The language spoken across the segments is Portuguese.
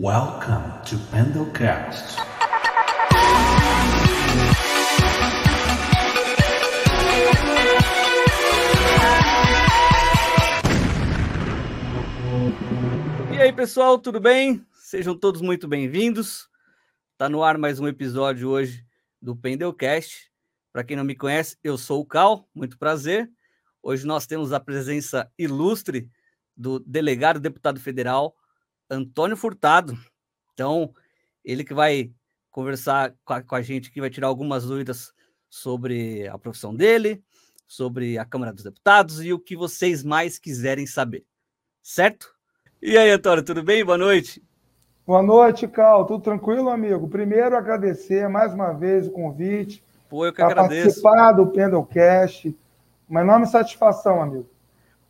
Welcome to Pendlecast. E aí, pessoal, tudo bem? Sejam todos muito bem-vindos. Tá no ar mais um episódio hoje do Pendelcast. Para quem não me conhece, eu sou o Cal, muito prazer. Hoje nós temos a presença ilustre do delegado deputado federal Antônio Furtado. Então, ele que vai conversar com a, com a gente aqui, vai tirar algumas dúvidas sobre a profissão dele, sobre a Câmara dos Deputados e o que vocês mais quiserem saber. Certo? E aí, Antônio, tudo bem? Boa noite. Boa noite, Cal. Tudo tranquilo, amigo? Primeiro, agradecer mais uma vez o convite. Pô, eu que agradeço. participar do Pendlecast. Uma enorme satisfação, amigo.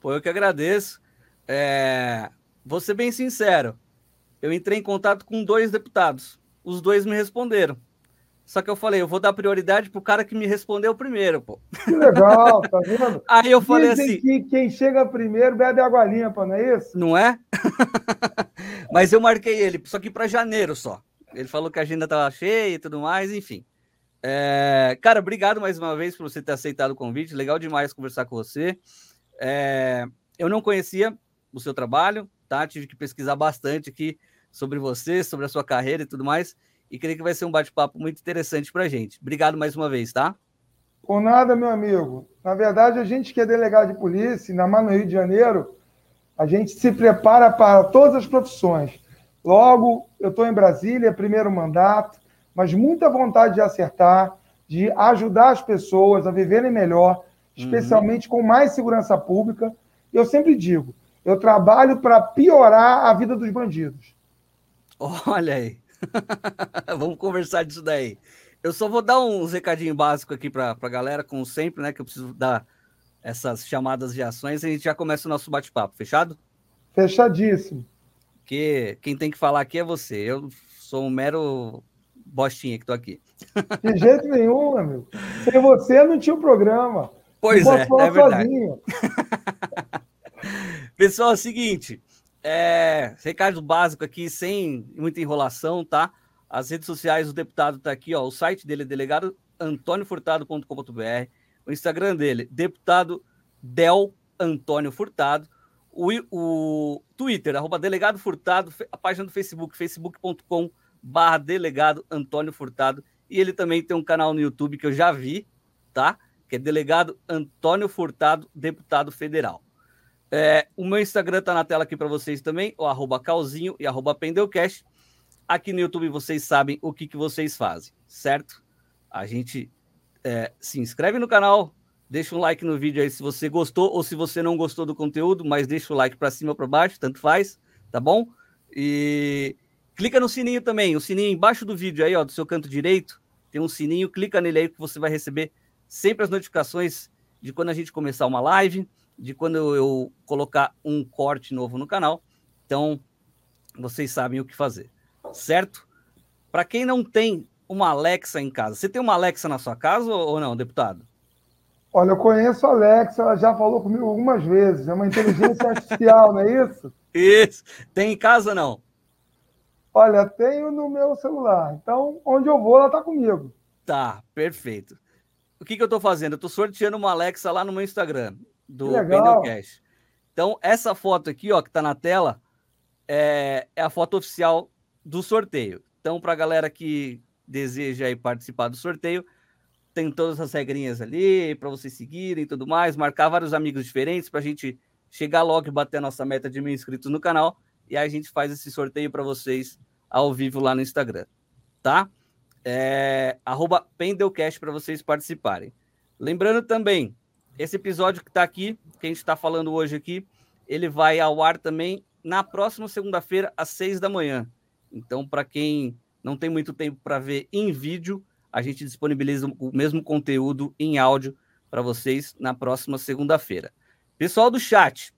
Pô, eu que agradeço. É... Vou ser bem sincero. Eu entrei em contato com dois deputados. Os dois me responderam. Só que eu falei, eu vou dar prioridade pro cara que me respondeu primeiro, pô. Que legal, tá vendo? Aí eu falei Dizem assim. que quem chega primeiro bebe água limpa, não é isso? Não é? Mas eu marquei ele, só que para janeiro só. Ele falou que a agenda estava cheia e tudo mais, enfim. É, cara, obrigado mais uma vez por você ter aceitado o convite. Legal demais conversar com você. É, eu não conhecia o seu trabalho, tá? Tive que pesquisar bastante aqui sobre você, sobre a sua carreira e tudo mais. E creio que vai ser um bate-papo muito interessante para gente. Obrigado mais uma vez, tá? Por nada, meu amigo. Na verdade, a gente que é delegado de polícia, ainda mais no Rio de Janeiro, a gente se prepara para todas as profissões. Logo, eu estou em Brasília, primeiro mandato, mas muita vontade de acertar, de ajudar as pessoas a viverem melhor, especialmente com mais segurança pública. E eu sempre digo, eu trabalho para piorar a vida dos bandidos. Olha aí. Vamos conversar disso daí. Eu só vou dar uns recadinhos básicos aqui para a galera, como sempre, né? Que eu preciso dar essas chamadas de ações e a gente já começa o nosso bate-papo, fechado? Fechadíssimo. Porque quem tem que falar aqui é você. Eu sou um mero bostinha que tô aqui. De jeito nenhum, amigo. Sem você não tinha o programa. Pois não é, é verdade. Pessoal, é o seguinte, é, recado básico aqui, sem muita enrolação, tá? As redes sociais do deputado tá aqui, ó. O site dele é delegado antoniofurtado.com.br. O Instagram dele, deputado Del Antônio Furtado. O, o Twitter, arroba delegado Furtado. A página do Facebook, facebook.com barra delegado Antônio Furtado. E ele também tem um canal no YouTube que eu já vi, tá? Que é delegado Antônio Furtado, deputado federal. É, o meu Instagram tá na tela aqui para vocês também, o arroba calzinho e arroba pendelcast. Aqui no YouTube vocês sabem o que, que vocês fazem, certo? A gente é, se inscreve no canal, deixa um like no vídeo aí se você gostou ou se você não gostou do conteúdo, mas deixa o like para cima ou para baixo, tanto faz, tá bom? E clica no sininho também, o sininho embaixo do vídeo aí, ó, do seu canto direito, tem um sininho, clica nele aí que você vai receber sempre as notificações de quando a gente começar uma live, de quando eu, colocar um corte novo no canal. Então, vocês sabem o que fazer, certo? Para quem não tem uma Alexa em casa, você tem uma Alexa na sua casa ou ou não, deputado? Olha, eu conheço a Alexa, ela já falou comigo algumas vezes. É uma inteligência artificial, não é isso? Isso. Tem em casa não? Olha, tenho no meu celular. Então, onde eu vou, ela está comigo. Tá, perfeito. O que, que eu estou fazendo? Eu estou sorteando uma Alexa lá no meu Instagram, do. Pendelcast. Então, essa foto aqui, ó, que está na tela, é, é a foto oficial do sorteio. Então, para a galera que deseja aí participar do sorteio, tem todas as regrinhas ali para vocês seguirem e tudo mais, marcar vários amigos diferentes para a gente chegar logo e bater a nossa meta de mil inscritos no canal. E aí a gente faz esse sorteio para vocês ao vivo lá no Instagram, tá? é, arroba Pendelcast para vocês participarem. Lembrando também, esse episódio que está aqui, que a gente está falando hoje aqui, ele vai ao ar também na próxima segunda-feira, às seis da manhã. Então, para quem não tem muito tempo para ver em vídeo, a gente disponibiliza o mesmo conteúdo em áudio para vocês na próxima segunda-feira. Pessoal do chat,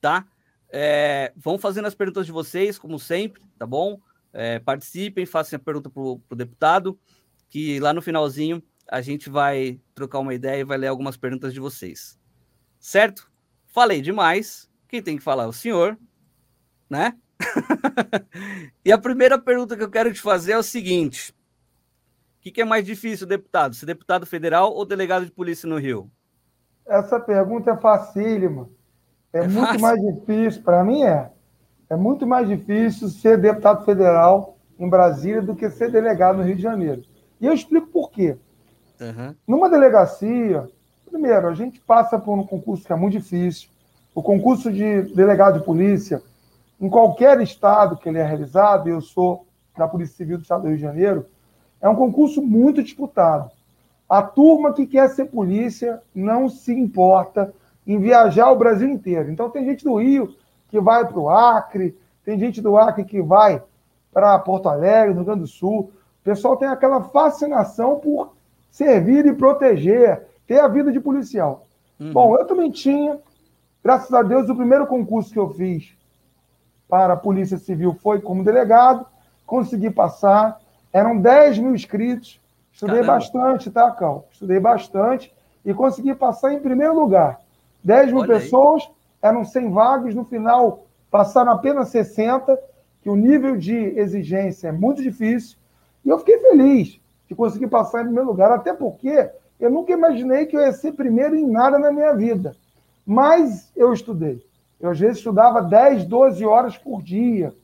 tá? É, vão fazendo as perguntas de vocês, como sempre, tá bom? É, participem, façam a pergunta para o deputado, que lá no finalzinho a gente vai trocar uma ideia e vai ler algumas perguntas de vocês. Certo? Falei demais. Quem tem que falar é o senhor, né? e a primeira pergunta que eu quero te fazer é o seguinte: o que, que é mais difícil, deputado? Ser deputado federal ou delegado de polícia no Rio? Essa pergunta é facílima. É, é muito fácil? mais difícil, para mim é. É muito mais difícil ser deputado federal em Brasília do que ser delegado no Rio de Janeiro. E eu explico por quê. Uhum. Numa delegacia, primeiro, a gente passa por um concurso que é muito difícil. O concurso de delegado de polícia, em qualquer estado que ele é realizado, eu sou da Polícia Civil do Estado do Rio de Janeiro, é um concurso muito disputado. A turma que quer ser polícia não se importa em viajar o Brasil inteiro. Então, tem gente do Rio que vai para o Acre, tem gente do Acre que vai para Porto Alegre, no Rio Grande do Sul. O pessoal tem aquela fascinação por servir e proteger, ter a vida de policial. Uhum. Bom, eu também tinha, graças a Deus, o primeiro concurso que eu fiz para a Polícia Civil foi como delegado, consegui passar, eram 10 mil inscritos, estudei Caramba. bastante, tá, Cal? Estudei bastante e consegui passar em primeiro lugar. 10 mil Olha pessoas, aí. eram 100 vagas, no final passaram apenas 60, que o nível de exigência é muito difícil, e eu fiquei feliz de conseguir passar em primeiro lugar, até porque eu nunca imaginei que eu ia ser primeiro em nada na minha vida. Mas eu estudei. Eu, às vezes, estudava 10, 12 horas por dia.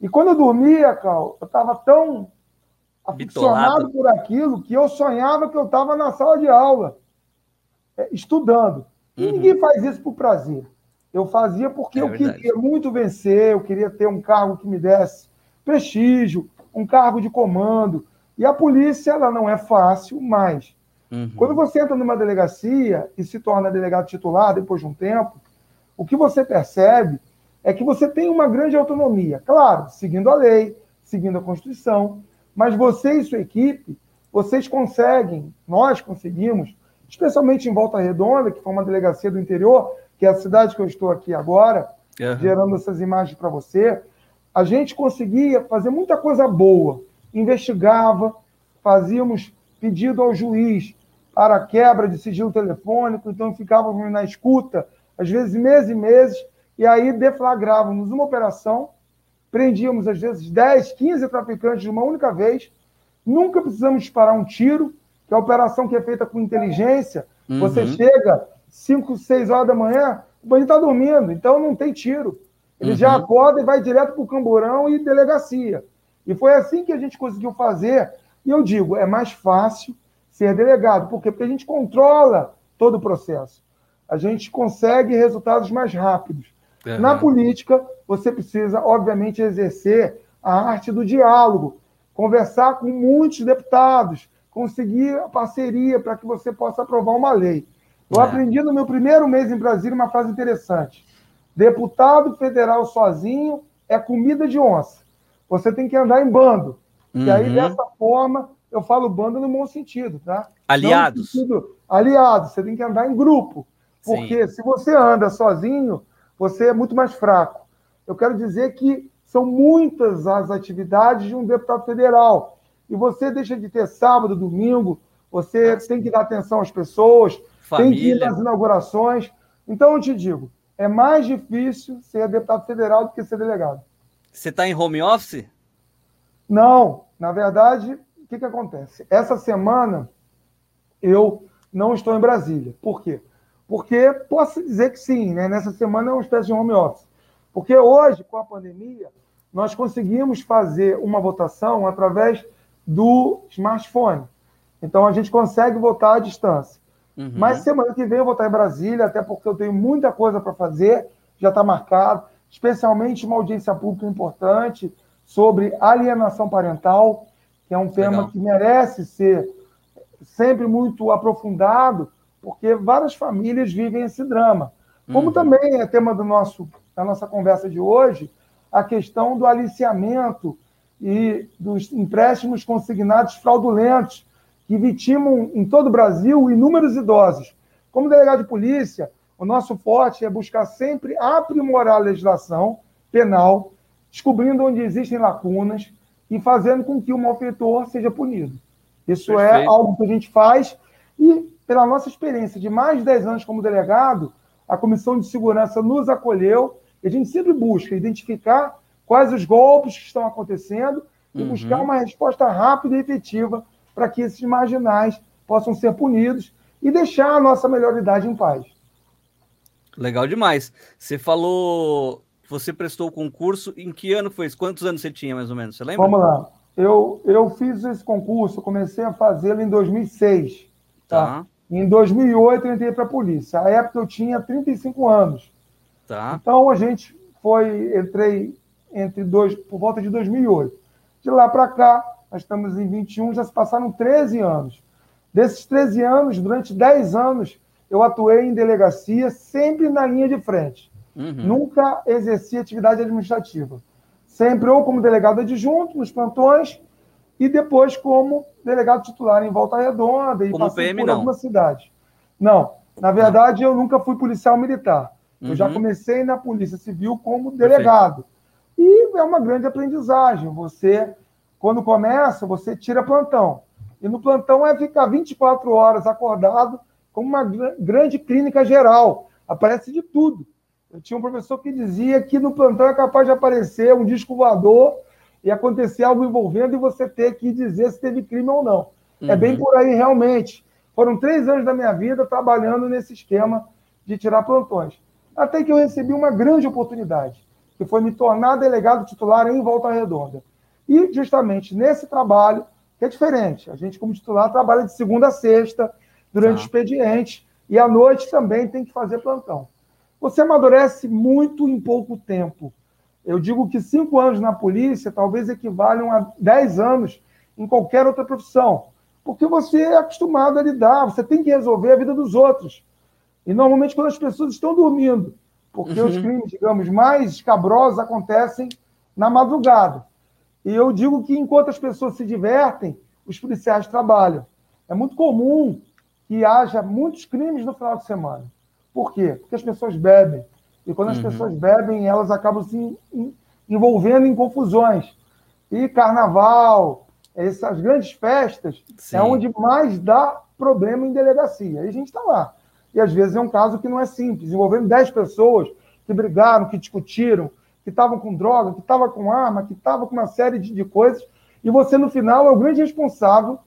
E quando eu dormia, Cal, eu estava tão aficionado por aquilo que eu sonhava que eu estava na sala de aula, é, estudando. E uhum. ninguém faz isso por prazer. Eu fazia porque é eu verdade. queria muito vencer, eu queria ter um cargo que me desse prestígio, um cargo de comando. E a polícia, ela não é fácil, mas uhum. quando você entra numa delegacia e se torna delegado titular depois de um tempo, o que você percebe é que você tem uma grande autonomia. Claro, seguindo a lei, seguindo a Constituição, mas você e sua equipe, vocês conseguem, nós conseguimos, especialmente em Volta Redonda, que foi uma delegacia do interior, que é a cidade que eu estou aqui agora, uhum. gerando essas imagens para você, a gente conseguia fazer muita coisa boa. Investigava, fazíamos pedido ao juiz para quebra de sigilo telefônico, então ficávamos na escuta, às vezes meses e meses, e aí deflagrávamos uma operação prendíamos às vezes 10, 15 traficantes de uma única vez, nunca precisamos disparar um tiro, que é a operação que é feita com inteligência, uhum. você chega 5, 6 horas da manhã, o bandido está dormindo, então não tem tiro. Ele uhum. já acorda e vai direto para o camburão e delegacia. E foi assim que a gente conseguiu fazer. E eu digo, é mais fácil ser delegado. Por quê? Porque a gente controla todo o processo. A gente consegue resultados mais rápidos. Uhum. Na política, você precisa, obviamente, exercer a arte do diálogo, conversar com muitos deputados, conseguir a parceria para que você possa aprovar uma lei. Eu é. aprendi no meu primeiro mês em Brasília uma frase interessante. Deputado federal sozinho é comida de onça. Você tem que andar em bando. Uhum. E aí, uhum. dessa forma, eu falo bando no bom sentido, tá? Aliados. Sentido, aliados. Você tem que andar em grupo. Porque Sim. se você anda sozinho, você é muito mais fraco. Eu quero dizer que são muitas as atividades de um deputado federal. E você deixa de ter sábado, domingo, você tem que dar atenção às pessoas, Família. tem que ir nas inaugurações. Então, eu te digo, é mais difícil ser deputado federal do que ser delegado. Você está em home office? Não. Na verdade, o que, que acontece? Essa semana eu não estou em Brasília. Por quê? Porque posso dizer que sim, né? nessa semana é uma espécie de home office. Porque hoje, com a pandemia, nós conseguimos fazer uma votação através do smartphone. Então a gente consegue votar à distância. Uhum. Mas semana que vem eu vou estar em Brasília, até porque eu tenho muita coisa para fazer, já está marcado, especialmente uma audiência pública importante sobre alienação parental, que é um tema Legal. que merece ser sempre muito aprofundado, porque várias famílias vivem esse drama. Como uhum. também é tema do nosso, da nossa conversa de hoje, a questão do aliciamento e dos empréstimos consignados fraudulentos, que vitimam em todo o Brasil inúmeros idosos. Como delegado de polícia, o nosso forte é buscar sempre aprimorar a legislação penal, descobrindo onde existem lacunas e fazendo com que o malfeitor seja punido. Isso é Perfeito. é algo que a gente faz e pela nossa experiência de mais de 10 anos como delegado, a Comissão de Segurança nos acolheu e a gente sempre busca identificar quais os golpes que estão acontecendo e Uhum. buscar uma resposta rápida e efetiva para que esses marginais possam ser punidos e deixar a nossa melhoridade em paz. Legal demais. Você falou que você prestou o concurso. Em que ano foi isso? Quantos anos você tinha, mais ou menos? Você lembra? Vamos lá. Eu, eu fiz esse concurso, comecei a fazê-lo em 2006. Tá? Tá, Em 2008 eu entrei para a polícia. A época eu tinha 35 anos. tá. Então a gente foi, entrei entre dois, por volta de 2008. De lá para cá, nós estamos em 21, já se passaram 13 anos. Desses 13 anos, durante 10 anos, eu atuei em delegacia, sempre na linha de frente. Uhum. Nunca exerci atividade administrativa. Sempre ou como delegado adjunto nos plantões e depois como delegado titular em Volta Redonda e Como PM, por não. algumas cidades. Não, na verdade eu nunca fui policial militar. Eu já Uhum. comecei na Polícia Civil como delegado. E é uma grande aprendizagem. Você, quando começa, você tira plantão. E no plantão é ficar 24 horas acordado como uma gr- grande clínica geral. Aparece de tudo. Eu tinha um professor que dizia que no plantão é capaz de aparecer um disco voador e acontecer algo envolvendo e você ter que dizer se teve crime ou não. É Uhum. bem por aí, realmente. Foram três anos da minha vida trabalhando nesse esquema de tirar plantões. Até que eu recebi uma grande oportunidade, que foi me tornar delegado titular em Volta Redonda. E, justamente nesse trabalho, que é diferente, a gente, como titular, trabalha de segunda a sexta, durante Tá. o expediente, e à noite também tem que fazer plantão. Você amadurece muito em pouco tempo. Eu digo que cinco anos na polícia talvez equivalham a dez anos em qualquer outra profissão, porque você é acostumado a lidar, você tem que resolver a vida dos outros. E normalmente quando as pessoas estão dormindo, porque os Uhum. crimes, digamos, mais escabrosos acontecem na madrugada. E eu digo que enquanto as pessoas se divertem, os policiais trabalham. É muito comum que haja muitos crimes no final de semana. Por quê? Porque as pessoas bebem. E quando as Uhum. pessoas bebem, elas acabam se en- envolvendo em confusões. E carnaval, essas grandes festas, Sim. é onde mais dá problema em delegacia. E a gente está lá. E às vezes é um caso que não é simples, envolvendo 10 pessoas que brigaram, que discutiram, que estavam com droga, que estavam com arma, que estavam com uma série de, de coisas. E você, no final, é o grande responsável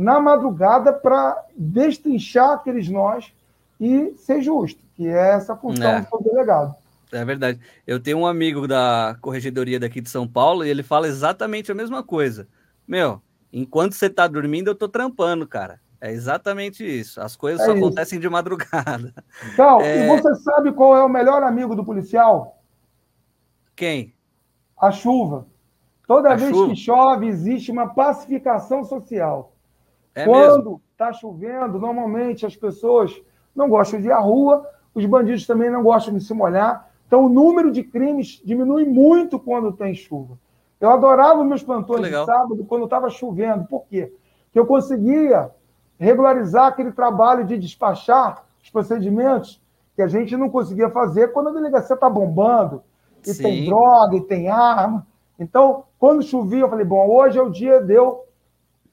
na madrugada para destrinchar aqueles nós e ser justo, que é essa função É. do delegado. É verdade. Eu tenho um amigo da corregedoria daqui de São Paulo e ele fala exatamente a mesma coisa. Meu, enquanto você tá dormindo, eu tô trampando, cara. É exatamente isso. As coisas É só isso. acontecem de madrugada. Cal, É. e você sabe qual é o melhor amigo do policial? Quem? A chuva. Toda A vez chuva? que chove, existe uma pacificação social. É? Quando está chovendo, normalmente as pessoas não gostam de ir à rua, os bandidos também não gostam de se molhar. Então, o número de crimes diminui muito quando tem chuva. Eu adorava meus plantões de sábado quando estava chovendo. Por quê? Porque eu conseguia regularizar aquele trabalho de despachar os procedimentos que a gente não conseguia fazer quando a delegacia está bombando, e Sim. tem droga, e tem arma. Então, quando chovia, eu falei, bom, hoje é o dia de eu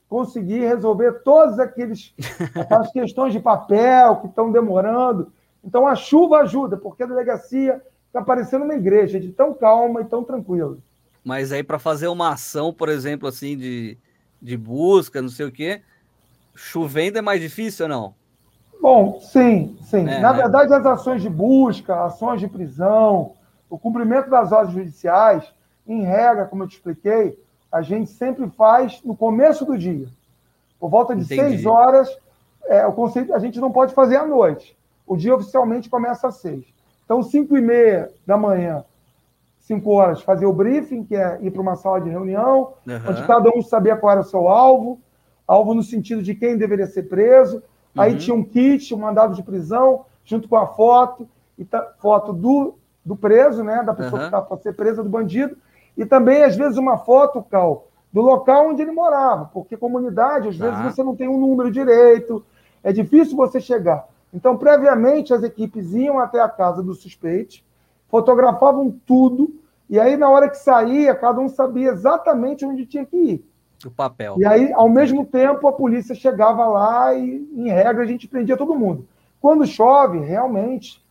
conseguir resolver todas aqueles, aquelas questões de papel que estão demorando. Então, a chuva ajuda, porque a delegacia está parecendo uma igreja, de tão calma e tão tranquila. Mas aí para fazer uma ação, por exemplo, assim, de, de busca, não sei o quê, chovendo é mais difícil ou não? Bom, sim, sim. É, Na né? verdade, as ações de busca, ações de prisão, o cumprimento das ordens judiciais, em regra, como eu te expliquei, a gente sempre faz no começo do dia. Por volta de Entendi. seis horas, é, o conceito a gente não pode fazer à noite. O dia oficialmente começa às seis. Então, cinco e meia da manhã, cinco horas, fazer o briefing, que é ir para uma sala de reunião, Aham. onde cada um sabia qual era o seu alvo, alvo no sentido de quem deveria ser preso. Aí Uhum. tinha um kit, um mandado de prisão, junto com a foto, e foto do, do preso, né, da pessoa Aham. que está para ser presa, do bandido, e também, às vezes, uma foto, Cal, do local onde ele morava, porque comunidade, às Tá. vezes, você não tem um número direito, é difícil você chegar. Então, previamente, as equipes iam até a casa do suspeito, fotografavam tudo, e aí, na hora que saía, cada um sabia exatamente onde tinha que ir. O papel. E aí, ao mesmo tempo, a polícia chegava lá e, em regra, a gente prendia todo mundo. Quando chove, realmente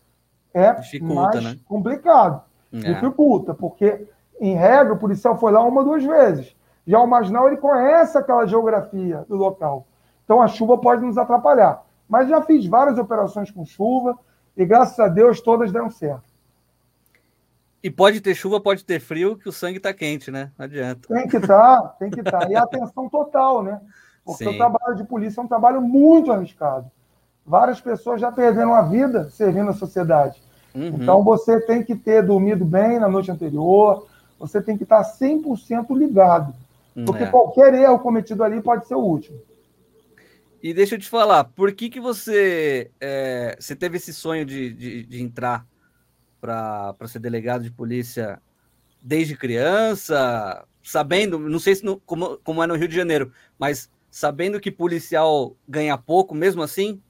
é Dificulta, mais né? complicado. É. Dificulta, porque em regra, o policial foi lá uma ou duas vezes. Já o marginal, ele conhece aquela geografia do local. Então, a chuva pode nos atrapalhar. Mas já fiz várias operações com chuva e, graças a Deus, todas deram certo. E pode ter chuva, pode ter frio, que o sangue está quente, né? Não adianta. Tem que estar, tá, tem que estar. Tá. E a atenção total, né? Porque Sim. o trabalho de polícia é um trabalho muito arriscado. Várias pessoas já perderam a vida servindo a sociedade. Uhum. Então você tem que ter dormido bem na noite anterior, você tem que estar 100% ligado. Porque é. qualquer erro cometido ali pode ser o último. E deixa eu te falar, por que, que você, é, você teve esse sonho de, de, de entrar para ser delegado de polícia desde criança, sabendo, não sei se no, como, como é no Rio de Janeiro, mas sabendo que policial ganha pouco mesmo assim?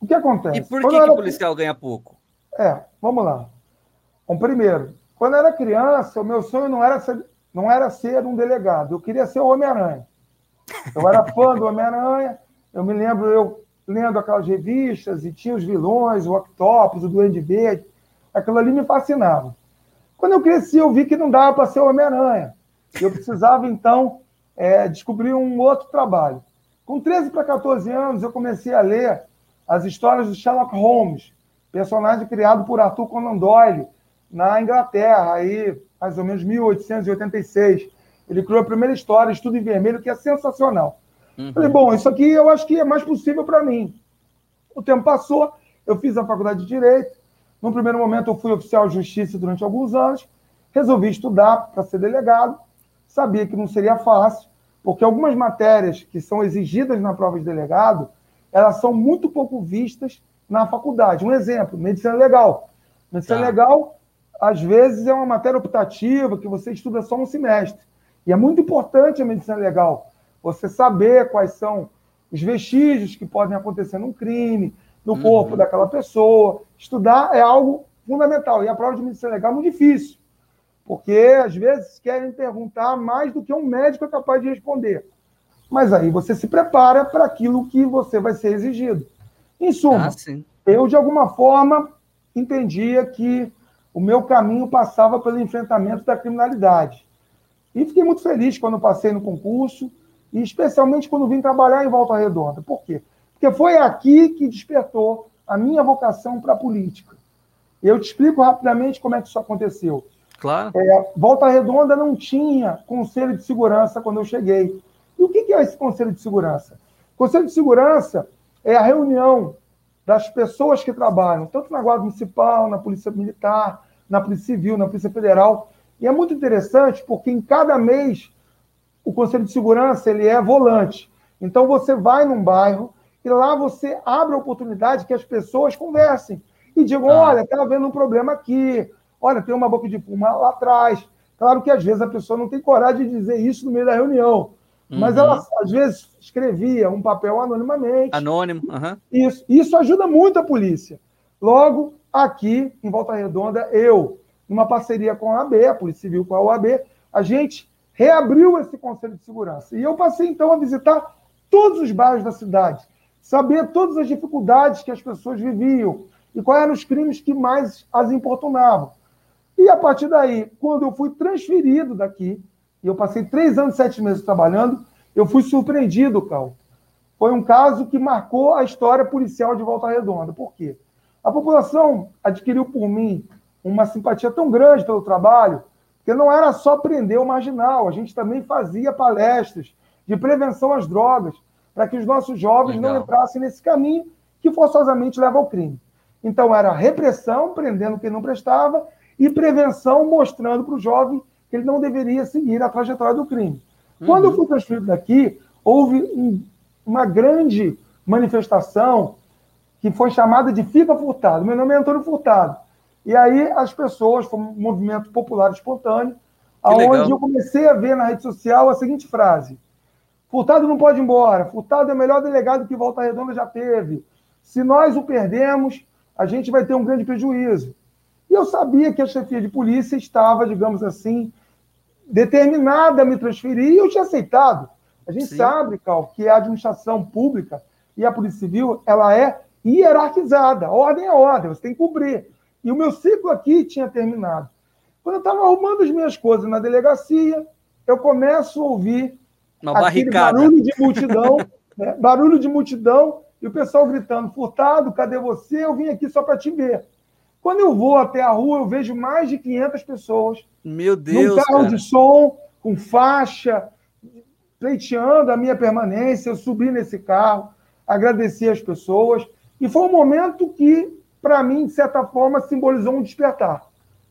O que acontece? E por que, que policial ganha pouco? É, vamos lá. Bom, primeiro, quando eu era criança, o meu sonho não era ser, não era ser um delegado, eu queria ser o Homem-Aranha. Eu era fã do Homem-Aranha, eu me lembro eu lendo aquelas revistas e tinha os vilões, o Octopus, o Duende Verde, aquilo ali me fascinava. Quando eu cresci, eu vi que não dava para ser o Homem-Aranha. Eu precisava, então, é, descobrir um outro trabalho. Com 13 para 14 anos, eu comecei a ler as histórias do Sherlock Holmes, personagem criado por Arthur Conan Doyle na Inglaterra, aí mais ou menos 1886. Ele criou a primeira história, Estudo em Vermelho, que é sensacional. Uhum. Falei, bom, isso aqui eu acho que é mais possível para mim. O tempo passou, eu fiz a faculdade de Direito. No primeiro momento, eu fui oficial de justiça durante alguns anos. Resolvi estudar para ser delegado. Sabia que não seria fácil, porque algumas matérias que são exigidas na prova de delegado, elas são muito pouco vistas na faculdade. Um exemplo, medicina legal. Medicina tá. legal, às vezes, é uma matéria optativa que você estuda só um semestre. E é muito importante a medicina legal. Você saber quais são os vestígios que podem acontecer num crime, no uhum. corpo daquela pessoa. Estudar é algo fundamental. E a prova de medicina legal é muito difícil. Porque, às vezes, querem perguntar mais do que um médico é capaz de responder. Mas aí você se prepara para aquilo que você vai ser exigido. Em suma, ah, eu, de alguma forma, entendia que o meu caminho passava pelo enfrentamento da criminalidade. E fiquei muito feliz quando passei no concurso, e especialmente quando vim trabalhar em Volta Redonda. Por quê? Porque foi aqui que despertou a minha vocação para a política. Eu te explico rapidamente como é que isso aconteceu. Claro. É, Volta Redonda não tinha conselho de segurança quando eu cheguei. E o que é esse conselho de segurança? Conselho de segurança é a reunião das pessoas que trabalham, tanto na Guarda Municipal, na Polícia Militar, na Polícia Civil, na Polícia Federal. E é muito interessante porque em cada mês o Conselho de Segurança ele é volante. Então você vai num bairro e lá você abre a oportunidade que as pessoas conversem e digam: ah. olha, está havendo um problema aqui, olha, tem uma boca de fuma lá atrás. Claro que às vezes a pessoa não tem coragem de dizer isso no meio da reunião, mas uhum. ela, às vezes, escrevia um papel anonimamente. Anônimo. Uhum. Isso. Isso ajuda muito a polícia. Logo, aqui, em Volta Redonda, eu, numa parceria com a AB, a Polícia Civil com a OAB, a gente reabriu esse Conselho de Segurança. E eu passei, então, a visitar todos os bairros da cidade, saber todas as dificuldades que as pessoas viviam e quais eram os crimes que mais as importunavam. E, a partir daí, quando eu fui transferido daqui e eu passei três anos e sete meses trabalhando, eu fui surpreendido, Cal. Foi um caso que marcou a história policial de Volta Redonda. Por quê? A população adquiriu por mim uma simpatia tão grande pelo trabalho, que não era só prender o marginal, a gente também fazia palestras de prevenção às drogas, para que os nossos jovens Legal. não entrassem nesse caminho que forçosamente leva ao crime. Então, era repressão, prendendo quem não prestava, e prevenção, mostrando para o jovem que ele não deveria seguir a trajetória do crime. Uhum. Quando eu fui transferido daqui, houve um, uma grande manifestação que foi chamada de Fica Furtado. Meu nome é Antônio Furtado. E aí as pessoas, foi um movimento popular espontâneo, aonde eu comecei a ver na rede social a seguinte frase: Furtado não pode ir embora, Furtado é o melhor delegado que Volta Redonda já teve. Se nós o perdemos, a gente vai ter um grande prejuízo. E eu sabia que a chefia de polícia estava, digamos assim, determinada a me transferir e eu tinha aceitado. A gente Sim. sabe, Cal, que a administração pública e a Polícia Civil ela é hierarquizada. A ordem é ordem, você tem que cumprir. E o meu ciclo aqui tinha terminado. Quando eu estava arrumando as minhas coisas na delegacia, eu começo a ouvir Uma barricada. barulho de multidão, né? barulho de multidão, e o pessoal gritando, furtado, cadê você? Eu vim aqui só para te ver. Quando eu vou até a rua, eu vejo mais de 500 pessoas Meu Deus, num carro cara. de som, com faixa, pleiteando a minha permanência. Eu subi nesse carro, agradeci as pessoas. E foi um momento que, para mim, de certa forma, simbolizou um despertar.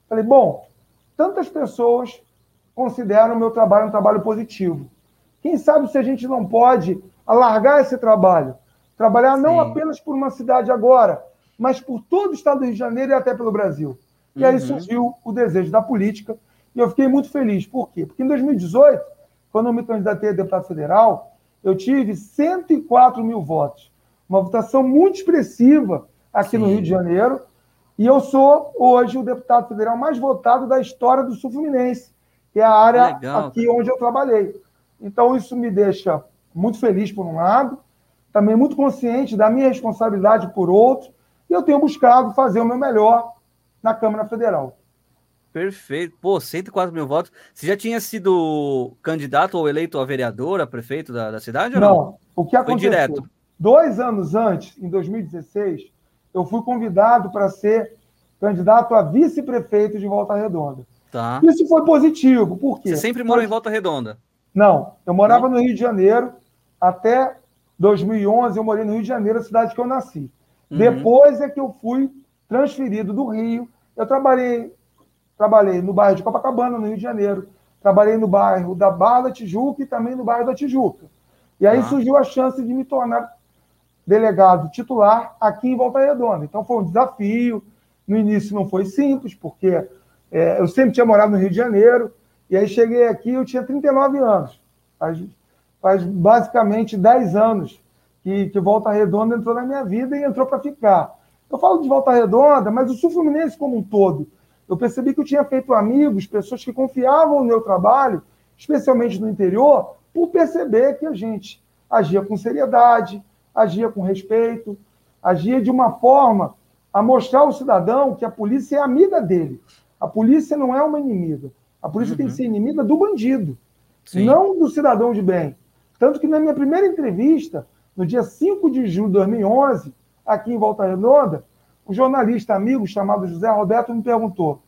Falei, bom, tantas pessoas consideram o meu trabalho um trabalho positivo. Quem sabe se a gente não pode alargar esse trabalho? Trabalhar não Sim. apenas por uma cidade agora, mas por todo o estado do Rio de Janeiro e até pelo Brasil. E aí Uhum. surgiu o desejo da política e eu fiquei muito feliz. Por quê? Porque em 2018, quando eu me candidatei a deputado federal, eu tive 104 mil votos. Uma votação muito expressiva aqui no Sim. Rio de Janeiro. E eu sou hoje o deputado federal mais votado da história do Sul Fluminense, que é a área Legal, aqui onde eu trabalhei. Então, isso me deixa muito feliz, por um lado, também muito consciente da minha responsabilidade por outro, e eu tenho buscado fazer o meu melhor na Câmara Federal. Perfeito. Pô, 104 mil votos. Você já tinha sido candidato ou eleito a vereador, a prefeito da, da cidade ou não? Não, o que aconteceu? direto. Dois anos antes, em 2016, eu fui convidado para ser candidato a vice-prefeito de Volta Redonda. Tá. Isso foi positivo, por quê? Você sempre morou em Volta Redonda. Não, eu morava no Rio de Janeiro até 2011, eu morei no Rio de Janeiro, a cidade que eu nasci. Uhum. Depois é que eu fui transferido do Rio. Eu trabalhei, trabalhei no bairro de Copacabana, no Rio de Janeiro. Trabalhei no bairro da Barra da Tijuca e também no bairro da Tijuca. E aí Tá. surgiu a chance de me tornar delegado titular aqui em Volta Redonda. Então foi um desafio. No início não foi simples, porque é, eu sempre tinha morado no Rio de Janeiro. E aí cheguei aqui, eu tinha 39 anos. Faz, faz basicamente 10 anos que, que Volta Redonda entrou na minha vida e entrou para ficar. Eu falo de Volta Redonda, mas o Sul Fluminense como um todo. Eu percebi que eu tinha feito amigos, pessoas que confiavam no meu trabalho, especialmente no interior, por perceber que a gente agia com seriedade, agia com respeito, agia de uma forma a mostrar ao cidadão que a polícia é amiga dele. A polícia não é uma inimiga. A polícia tem que ser inimiga do bandido, Sim. não do cidadão de bem. Tanto que na minha primeira entrevista, no dia 5 de julho de 2011, aqui em Volta Redonda, um jornalista amigo chamado José Roberto me perguntou: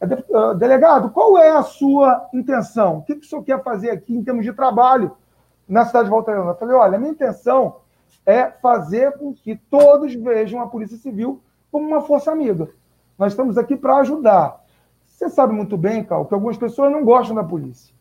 "É, ah, delegado, qual é a sua intenção? O que, que o senhor quer fazer aqui em termos de trabalho na cidade de Volta Redonda? Eu falei: olha, a minha intenção é fazer com que todos vejam a Polícia Civil como uma força amiga. Nós estamos aqui para ajudar. Você sabe muito bem, Cal, que algumas pessoas não gostam da polícia.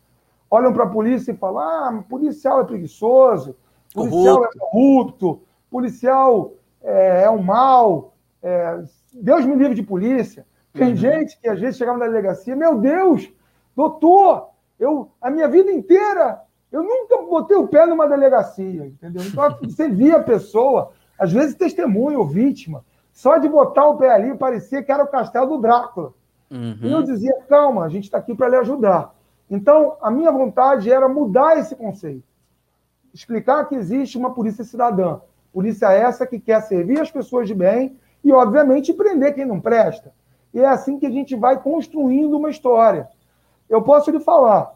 Olham para a polícia e falam: ah, policial é preguiçoso, policial é corrupto, policial é, é um mal, é, Deus me livre de polícia. Tem Uhum. gente que às vezes chegava na delegacia, meu Deus, doutor, eu a minha vida inteira eu nunca botei o pé numa delegacia, entendeu? Então você via a pessoa, às vezes testemunha ou vítima, só de botar o pé ali parecia que era o castelo do Drácula. Uhum. E eu dizia, calma, a gente está aqui para lhe ajudar. Então, a minha vontade era mudar esse conceito. Explicar que existe uma polícia cidadã. Polícia essa que quer servir as pessoas de bem e, obviamente, prender quem não presta. E é assim que a gente vai construindo uma história. Eu posso lhe falar,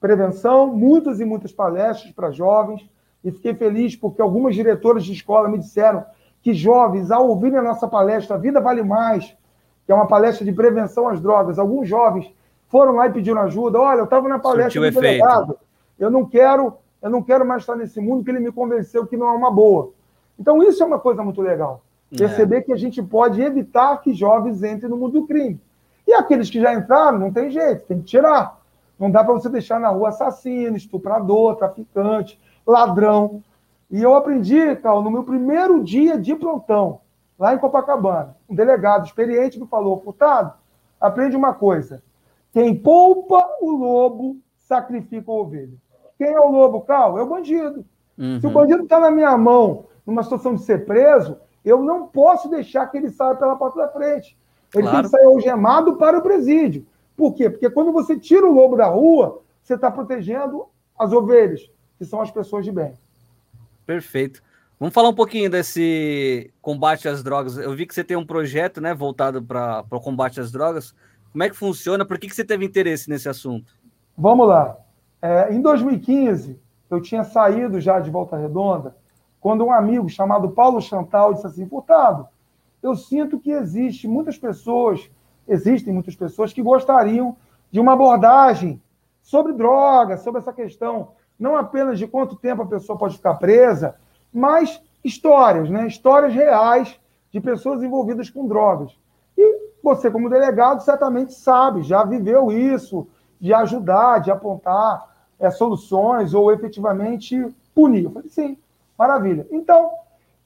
prevenção, muitas e muitas palestras para jovens, e fiquei feliz porque algumas diretoras de escola me disseram que jovens, ao ouvirem a nossa palestra, A Vida Vale Mais, que é uma palestra de prevenção às drogas, alguns jovens foram lá e pediram ajuda. Olha, eu estava na palestra Surtiu do efeito. delegado, eu não quero, eu não quero mais estar nesse mundo que ele me convenceu que não é uma boa. Então isso é uma coisa muito legal. É. Perceber que a gente pode evitar que jovens entrem no mundo do crime. E aqueles que já entraram, não tem jeito, tem que tirar. Não dá para você deixar na rua assassino, estuprador, traficante, ladrão. E eu aprendi, Cal, no meu primeiro dia de plantão, lá em Copacabana. Um delegado experiente me falou, furtado, aprende uma coisa. Quem poupa o lobo, sacrifica a ovelha. Quem é o lobo, Cal? É o bandido. Se o Uhum. bandido está na minha mão, numa situação de ser preso, eu não posso deixar que ele saia pela porta da frente. Ele Claro. tem que sair algemado para o presídio. Por quê? Porque quando você tira o lobo da rua, você está protegendo as ovelhas, que são as pessoas de bem. Perfeito. Vamos falar um pouquinho desse combate às drogas. Eu vi que você tem um projeto, né, voltado para o combate às drogas. Como é que funciona? Por que, que você teve interesse nesse assunto? Vamos lá. É, em 2015, eu tinha saído já de Volta Redonda, quando um amigo chamado Paulo Chantal disse assim: Furtado, eu sinto que existe muitas pessoas, existem muitas pessoas que gostariam de uma abordagem sobre drogas, sobre essa questão, não apenas de quanto tempo a pessoa pode ficar presa, mas histórias, né? Histórias reais de pessoas envolvidas com drogas. E você, como delegado, certamente sabe, já viveu isso, de ajudar, de apontar é, soluções ou efetivamente punir. Eu falei, sim, maravilha. Então,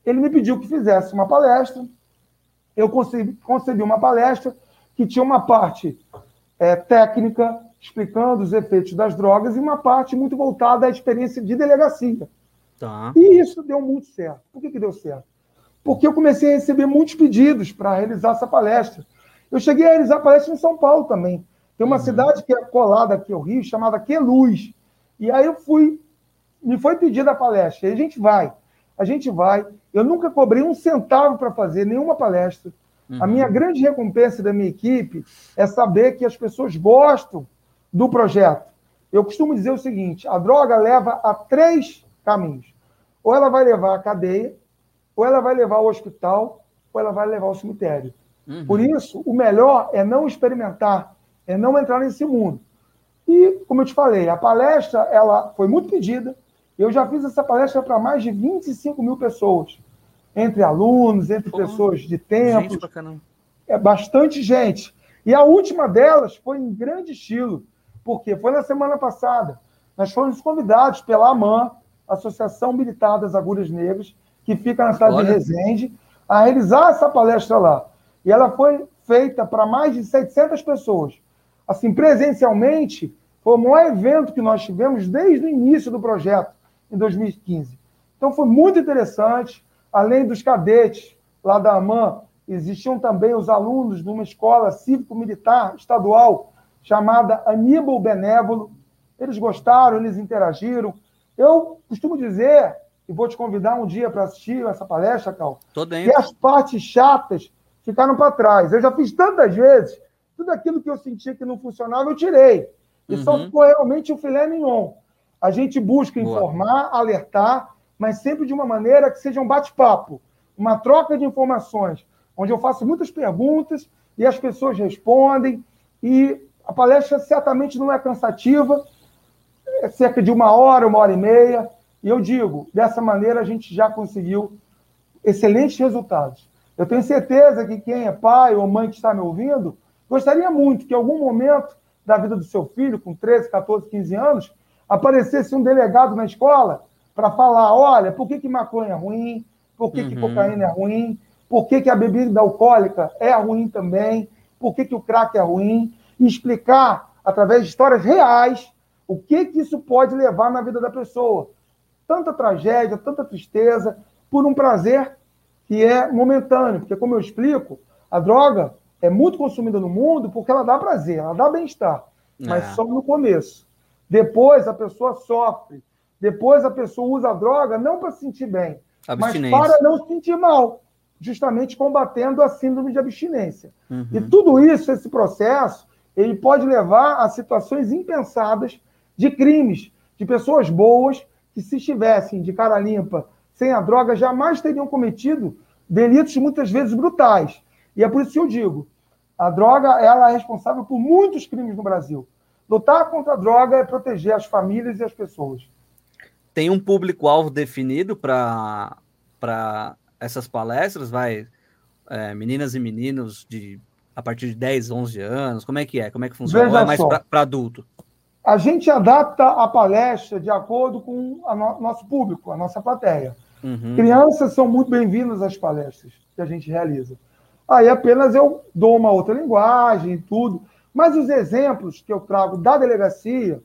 ele me pediu que fizesse uma palestra. Eu concebi, concebi uma palestra que tinha uma parte é, técnica, explicando os efeitos das drogas, e uma parte muito voltada à experiência de delegacia. Tá. E isso deu muito certo. Por que, que deu certo? Porque eu comecei a receber muitos pedidos para realizar essa palestra. Eu cheguei a realizar palestra em São Paulo também. Tem uma uhum. cidade que é colada aqui ao Rio, chamada Queluz. E aí eu fui, me foi pedida a palestra. E a gente vai, a gente vai. Eu nunca cobrei um centavo para fazer nenhuma palestra. Uhum. A minha uhum. grande recompensa da minha equipe é saber que as pessoas gostam do projeto. Eu costumo dizer o seguinte: a droga leva a três caminhos. Ou ela vai levar à cadeia, ou ela vai levar ao hospital, ou ela vai levar ao cemitério. Uhum. Por isso, o melhor é não experimentar, é não entrar nesse mundo. E, como eu te falei, a palestra ela foi muito pedida. Eu já fiz essa palestra para mais de 25 mil pessoas, entre alunos, entre Pô, pessoas de tempo. É bastante gente. E a última delas foi em grande estilo, porque foi na semana passada. Nós fomos convidados pela AMAN, Associação Militar das Agulhas Negras, que fica na cidade Olha. de Resende, a realizar essa palestra lá. E ela foi feita para mais de 700 pessoas. Assim, presencialmente, foi o maior evento que nós tivemos desde o início do projeto, em 2015. Então, foi muito interessante. Além dos cadetes lá da AMAN, existiam também os alunos de uma escola cívico-militar estadual chamada Aníbal Benévolo. Eles gostaram, eles interagiram. Eu costumo dizer e vou te convidar um dia para assistir essa palestra, Cal. Tô dentro. E as partes chatas ficaram para trás. Eu já fiz tantas vezes, tudo aquilo que eu sentia que não funcionava, eu tirei. E uhum. só ficou realmente o filé mignon. A gente busca Boa. informar, alertar, mas sempre de uma maneira que seja um bate-papo, uma troca de informações, onde eu faço muitas perguntas e as pessoas respondem. E a palestra certamente não é cansativa, é cerca de uma hora, uma hora e meia e eu digo, dessa maneira a gente já conseguiu excelentes resultados. Eu tenho certeza que quem é pai ou mãe que está me ouvindo gostaria muito que em algum momento da vida do seu filho, com 13, 14, 15 anos, aparecesse um delegado na escola para falar: olha, por que, que maconha é ruim? Por que, uhum. que cocaína é ruim? Por que, que a bebida alcoólica é ruim também? Por que, que o crack é ruim? E explicar, através de histórias reais, o que, que isso pode levar na vida da pessoa tanta tragédia, tanta tristeza, por um prazer que é momentâneo. Porque, como eu explico, a droga é muito consumida no mundo porque ela dá prazer, ela dá bem-estar, mas é. só no começo. Depois a pessoa sofre. Depois a pessoa usa a droga não para se sentir bem, mas para não se sentir mal, justamente combatendo a síndrome de abstinência. Uhum. E tudo isso, esse processo, ele pode levar a situações impensadas de crimes, de pessoas boas que se estivessem de cara limpa, sem a droga, jamais teriam cometido delitos muitas vezes brutais. E é por isso que eu digo, a droga ela é responsável por muitos crimes no Brasil. Lutar contra a droga é proteger as famílias e as pessoas. Tem um público-alvo definido para essas palestras? Vai é, meninas e meninos de a partir de 10, 11 anos? Como é que é? Como é que funciona? Ou é mais para adulto? a gente adapta a palestra de acordo com o no nosso público, a nossa plateia. Uhum. Crianças são muito bem-vindas às palestras que a gente realiza. Aí apenas eu dou uma outra linguagem e tudo. Mas os exemplos que eu trago da delegacia,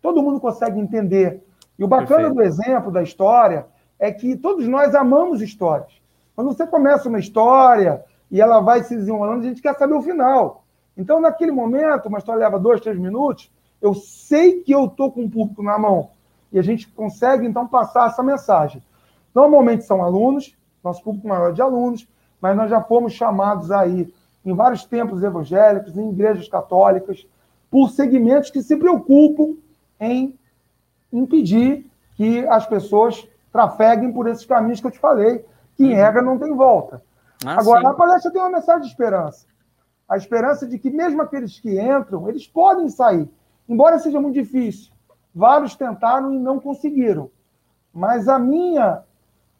todo mundo consegue entender. E o bacana Perfeito. do exemplo, da história, é que todos nós amamos histórias. Quando você começa uma história e ela vai se desenrolando, a gente quer saber o final. Então, naquele momento, uma história leva dois, três minutos, eu sei que eu estou com o público na mão. E a gente consegue, então, passar essa mensagem. Normalmente são alunos, nosso público maior é de alunos, mas nós já fomos chamados aí em vários templos evangélicos, em igrejas católicas, por segmentos que se preocupam em impedir que as pessoas trafeguem por esses caminhos que eu te falei, que em uhum. regra não tem volta. Ah, Agora, sim. a palestra tem uma mensagem de esperança. A esperança de que mesmo aqueles que entram, eles podem sair. Embora seja muito difícil. Vários tentaram e não conseguiram. Mas a minha,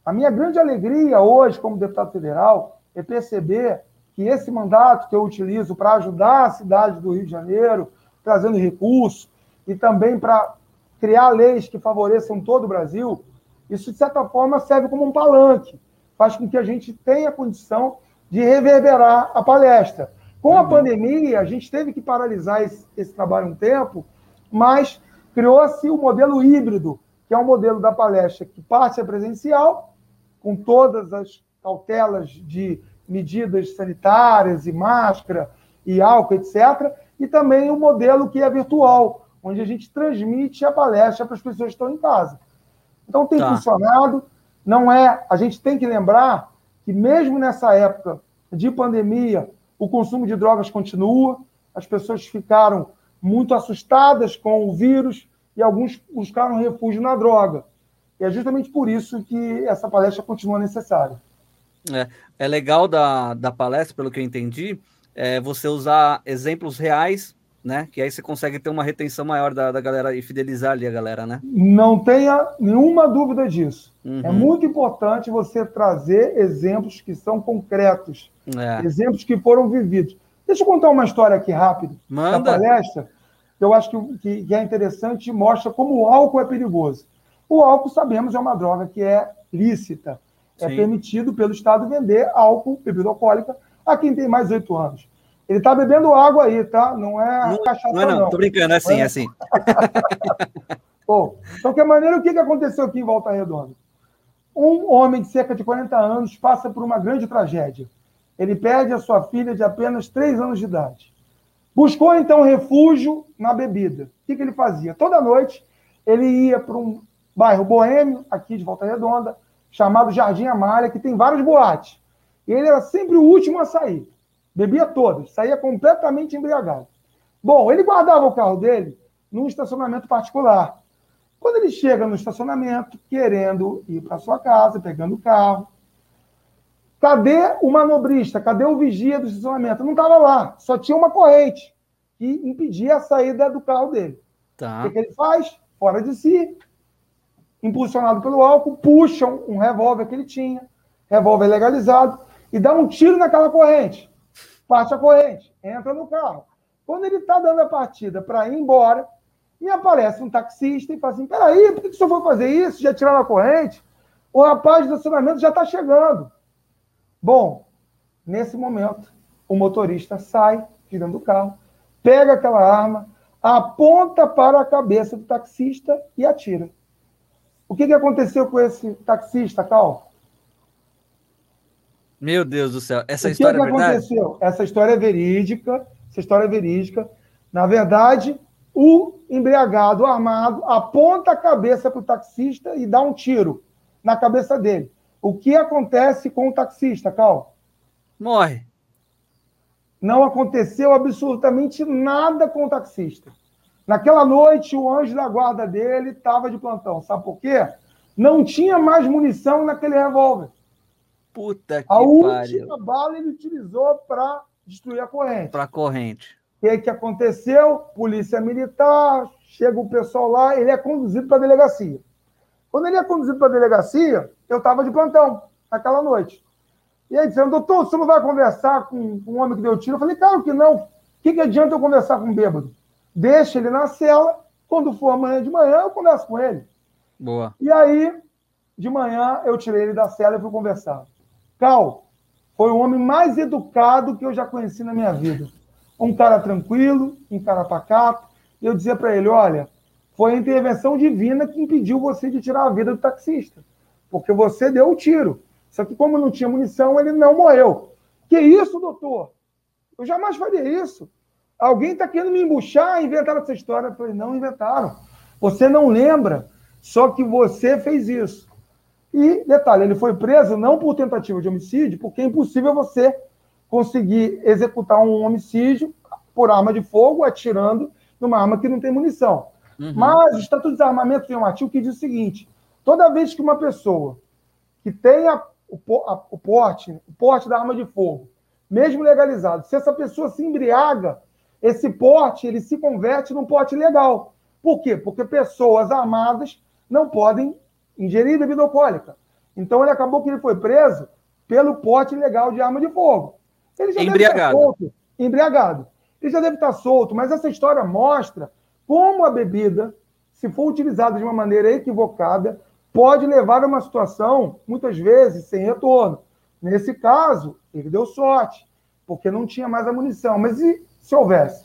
a minha grande alegria hoje, como deputado federal, é perceber que esse mandato que eu utilizo para ajudar a cidade do Rio de Janeiro, trazendo recursos, e também para criar leis que favoreçam todo o Brasil, isso, de certa forma, serve como um palanque, faz com que a gente tenha condição de reverberar a palestra. Com a uhum. pandemia, a gente teve que paralisar esse, esse trabalho um tempo, mas criou-se o modelo híbrido, que é o um modelo da palestra que parte é presencial, com todas as cautelas de medidas sanitárias e máscara e álcool, etc. E também o modelo que é virtual, onde a gente transmite a palestra para as pessoas que estão em casa. Então tem tá. funcionado. Não é. A gente tem que lembrar que mesmo nessa época de pandemia, o consumo de drogas continua. As pessoas ficaram muito assustadas com o vírus e alguns buscaram refúgio na droga. E é justamente por isso que essa palestra continua necessária. É, é legal da, da palestra, pelo que eu entendi, é você usar exemplos reais, né? Que aí você consegue ter uma retenção maior da, da galera e fidelizar ali a galera, né? Não tenha nenhuma dúvida disso. Uhum. É muito importante você trazer exemplos que são concretos, é. exemplos que foram vividos. Deixa eu contar uma história aqui rápido Manda. da palestra, que eu acho que, que é interessante e mostra como o álcool é perigoso. O álcool, sabemos, é uma droga que é lícita é permitido pelo Estado vender álcool, bebida alcoólica, a quem tem mais de 8 anos. Ele está bebendo água aí, tá? Não é não, cachaça, não. É não, tô brincando, é assim, é assim. Bom, então, que maneira, o que aconteceu aqui em Volta Redonda? Um homem de cerca de 40 anos passa por uma grande tragédia. Ele perde a sua filha de apenas 3 anos de idade. Buscou, então, refúgio na bebida. O que, que ele fazia? Toda noite, ele ia para um bairro boêmio, aqui de Volta Redonda, chamado Jardim Amália, que tem vários boates. Ele era sempre o último a sair. Bebia todas, saía completamente embriagado. Bom, ele guardava o carro dele num estacionamento particular. Quando ele chega no estacionamento, querendo ir para sua casa, pegando o carro, cadê o manobrista? Cadê o vigia do estacionamento? Não estava lá, só tinha uma corrente que impedia a saída do carro dele. Tá. O que, que ele faz? Fora de si, impulsionado pelo álcool, puxam um revólver que ele tinha, revólver legalizado, e dá um tiro naquela corrente. Parte a corrente, entra no carro. Quando ele está dando a partida para ir embora, me aparece um taxista e fala assim: peraí, por que o senhor foi fazer isso? Já tiraram a corrente? O rapaz do estacionamento já está chegando. Bom, nesse momento, o motorista sai, tirando do carro, pega aquela arma, aponta para a cabeça do taxista e atira. O que, que aconteceu com esse taxista, Cal? Meu Deus do céu, essa o história que é verdade? aconteceu? Essa história é verídica, essa história é verídica. Na verdade, o embriagado armado aponta a cabeça para o taxista e dá um tiro na cabeça dele. O que acontece com o taxista, Cal? Morre. Não aconteceu absolutamente nada com o taxista. Naquela noite, o anjo da guarda dele estava de plantão. Sabe por quê? Não tinha mais munição naquele revólver. Puta que A última bala ele utilizou para destruir a corrente. Para a corrente. O que, que aconteceu? Polícia militar, chega o pessoal lá, ele é conduzido para a delegacia. Quando ele é conduzido para a delegacia, eu estava de plantão naquela noite. E aí dizendo, doutor, você não vai conversar com um homem que deu tiro? Eu falei, claro que não. O que, que adianta eu conversar com um bêbado? Deixa ele na cela. Quando for amanhã de manhã, eu converso com ele. Boa. E aí, de manhã, eu tirei ele da cela e fui conversar. Cal, foi o homem mais educado que eu já conheci na minha vida. Um cara tranquilo, um cara pacato. E eu dizia para ele: olha, foi a intervenção divina que impediu você de tirar a vida do taxista. Porque você deu o tiro. Só que, como não tinha munição, ele não morreu. Que isso, doutor? Eu jamais faria isso. Alguém está querendo me embuchar, inventaram essa história. Eu falei, não inventaram. Você não lembra, só que você fez isso. E, detalhe, ele foi preso não por tentativa de homicídio, porque é impossível você conseguir executar um homicídio por arma de fogo, atirando numa arma que não tem munição. Uhum. Mas o Estatuto de Desarmamento tem um artigo que diz o seguinte: toda vez que uma pessoa que tenha o, o, porte, o porte da arma de fogo, mesmo legalizado, se essa pessoa se embriaga, esse porte ele se converte num porte legal. Por quê? Porque pessoas armadas não podem ingerir bebida alcoólica. Então ele acabou que ele foi preso pelo porte ilegal de arma de fogo. Ele já embriagado. Deve estar solto, embriagado. Ele já deve estar solto, mas essa história mostra como a bebida, se for utilizada de uma maneira equivocada, pode levar a uma situação, muitas vezes, sem retorno. Nesse caso, ele deu sorte, porque não tinha mais a munição. Mas e se houvesse?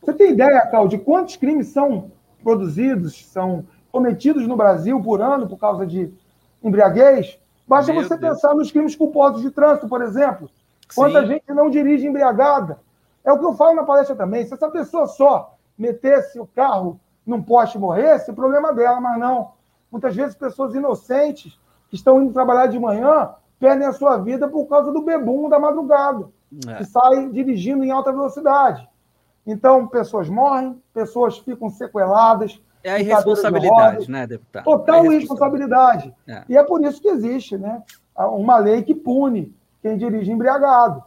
Você tem ideia, Cal, de quantos crimes são produzidos, são cometidos no Brasil por ano por causa de embriaguez? Basta Meu você Deus. pensar nos crimes culposos de trânsito, por exemplo. Quanta Sim. gente não dirige embriagada. É o que eu falo na palestra também. Se essa pessoa só metesse o carro num poste e morresse, o problema dela, mas não. Muitas vezes pessoas inocentes que estão indo trabalhar de manhã perdem a sua vida por causa do bebum da madrugada, é. que sai dirigindo em alta velocidade. Então, pessoas morrem, pessoas ficam sequeladas. É a irresponsabilidade, né, deputado? Total é irresponsabilidade. É. E é por isso que existe né, uma lei que pune quem dirige embriagado.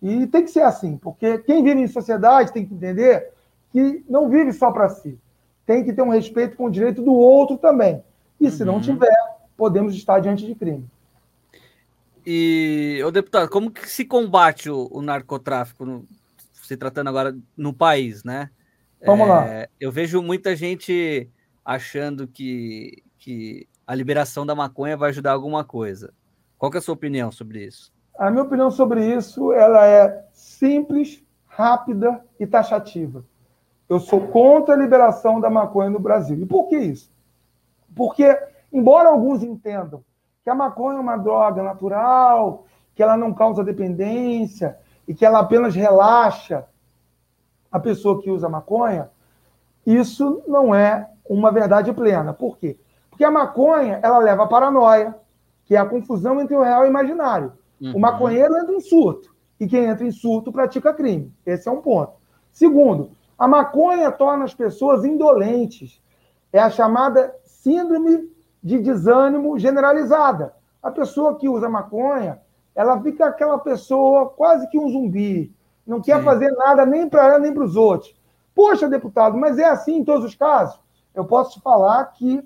E tem que ser assim, porque quem vive em sociedade tem que entender que não vive só para si. Tem que ter um respeito com o direito do outro também. E se uhum. não tiver, podemos estar diante de crime. E, o deputado, como que se combate o, o narcotráfico, no, se tratando agora no país, né? Vamos é, lá. Eu vejo muita gente achando que, que a liberação da maconha vai ajudar alguma coisa. Qual é a sua opinião sobre isso? A minha opinião sobre isso ela é simples, rápida e taxativa. Eu sou contra a liberação da maconha no Brasil. E por que isso? Porque, embora alguns entendam que a maconha é uma droga natural, que ela não causa dependência e que ela apenas relaxa a pessoa que usa maconha, isso não é uma verdade plena. Por quê? Porque a maconha ela leva a paranoia, que é a confusão entre o real e o imaginário. Uhum. O maconheiro entra em surto. E quem entra em surto pratica crime. Esse é um ponto. Segundo, a maconha torna as pessoas indolentes. É a chamada síndrome de desânimo generalizada. A pessoa que usa maconha, ela fica aquela pessoa quase que um zumbi. Não quer Sim. fazer nada nem para ela nem para os outros. Poxa, deputado, mas é assim em todos os casos? Eu posso te falar que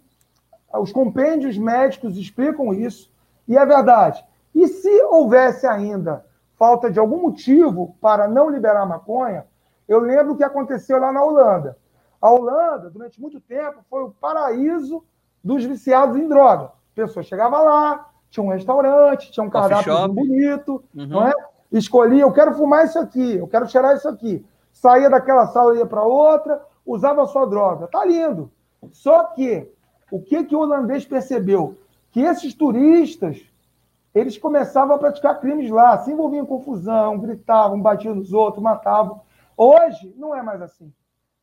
os compêndios médicos explicam isso, e é verdade. E se houvesse ainda falta de algum motivo para não liberar a maconha, eu lembro o que aconteceu lá na Holanda. A Holanda, durante muito tempo, foi o paraíso dos viciados em droga. A pessoa chegava lá, tinha um restaurante, tinha um cardápio bonito, uhum. não é? escolhia, eu quero fumar isso aqui, eu quero cheirar isso aqui. Saía daquela sala e ia para outra, usava sua droga. Tá lindo. Só que o que, que o holandês percebeu? Que esses turistas eles começavam a praticar crimes lá, se envolviam em confusão, gritavam, batiam nos outros, matavam. Hoje, não é mais assim.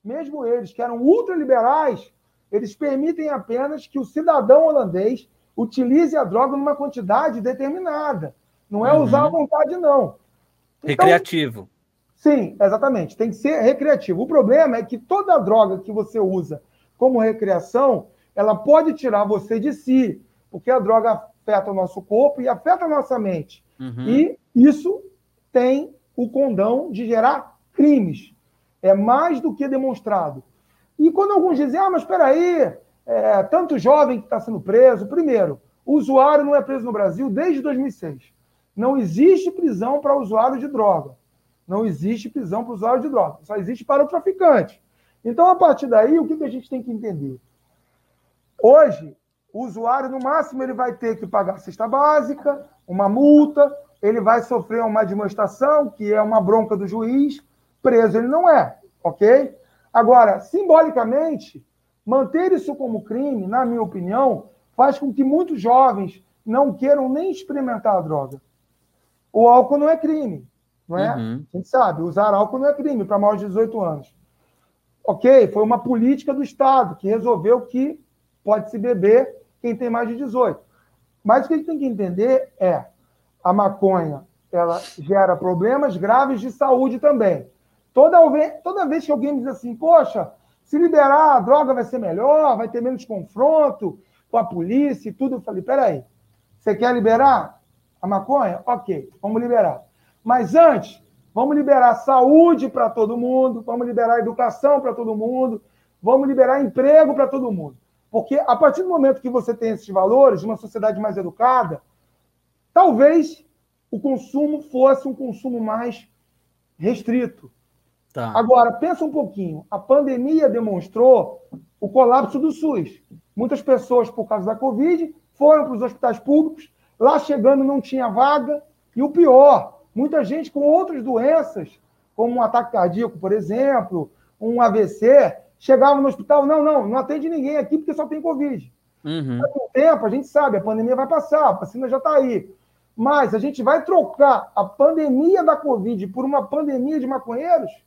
Mesmo eles, que eram ultraliberais, eles permitem apenas que o cidadão holandês utilize a droga numa quantidade determinada. Não é uhum. usar à vontade, não. Então, recreativo. Sim, exatamente. Tem que ser recreativo. O problema é que toda droga que você usa como recreação, ela pode tirar você de si, porque a droga afeta o nosso corpo e afeta a nossa mente. Uhum. E isso tem o condão de gerar crimes. É mais do que demonstrado. E quando alguns dizem, ah, mas espera aí, é, tanto jovem que está sendo preso. Primeiro, o usuário não é preso no Brasil desde 2006. Não existe prisão para usuário de droga. Não existe prisão para usuário de droga. Só existe para o traficante. Então, a partir daí, o que, que a gente tem que entender? Hoje, o usuário, no máximo, ele vai ter que pagar cesta básica, uma multa, ele vai sofrer uma admoestação, que é uma bronca do juiz, preso ele não é, ok? Agora, simbolicamente, manter isso como crime, na minha opinião, faz com que muitos jovens não queiram nem experimentar a droga. O álcool não é crime, não é? Uhum. A gente sabe, usar álcool não é crime para maiores de 18 anos. Ok, foi uma política do Estado que resolveu que pode se beber quem tem mais de 18. Mas o que a gente tem que entender é a maconha, ela gera problemas graves de saúde também. Toda, toda vez que alguém diz assim, poxa, se liberar a droga vai ser melhor, vai ter menos confronto com a polícia e tudo, eu falei, peraí, você quer liberar a maconha? Ok, vamos liberar. Mas antes, vamos liberar saúde para todo mundo, vamos liberar educação para todo mundo, vamos liberar emprego para todo mundo. Porque a partir do momento que você tem esses valores, uma sociedade mais educada, talvez o consumo fosse um consumo mais restrito. Tá. Agora, pensa um pouquinho. A pandemia demonstrou o colapso do SUS. Muitas pessoas, por causa da Covid, foram para os hospitais públicos. Lá chegando não tinha vaga. E o pior, muita gente com outras doenças, como um ataque cardíaco, por exemplo, um AVC, chegava no hospital, não, não, não atende ninguém aqui porque só tem Covid. Uhum. Com o tempo, a gente sabe, a pandemia vai passar, a vacina já está aí. Mas a gente vai trocar a pandemia da Covid por uma pandemia de maconheiros?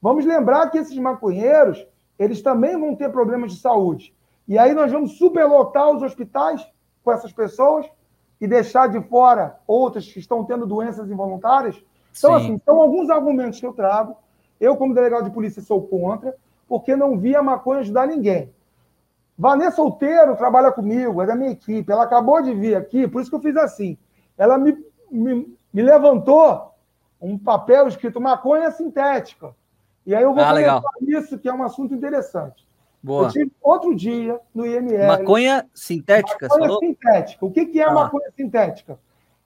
Vamos lembrar que esses maconheiros, eles também vão ter problemas de saúde. E aí nós vamos superlotar os hospitais com essas pessoas e deixar de fora outras que estão tendo doenças involuntárias. Então, Sim. assim, são alguns argumentos que eu trago. Eu, como delegado de polícia, sou contra, porque não vi a maconha ajudar ninguém. Vanessa Solteiro trabalha comigo, é da minha equipe. Ela acabou de vir aqui, por isso que eu fiz assim. Ela me, me, me levantou um papel escrito maconha sintética. E aí eu vou ah, legal. isso, que é um assunto interessante. Boa. Eu tive outro dia no IML. Maconha sintética, maconha falou? sintética. O que, que é ah. maconha sintética?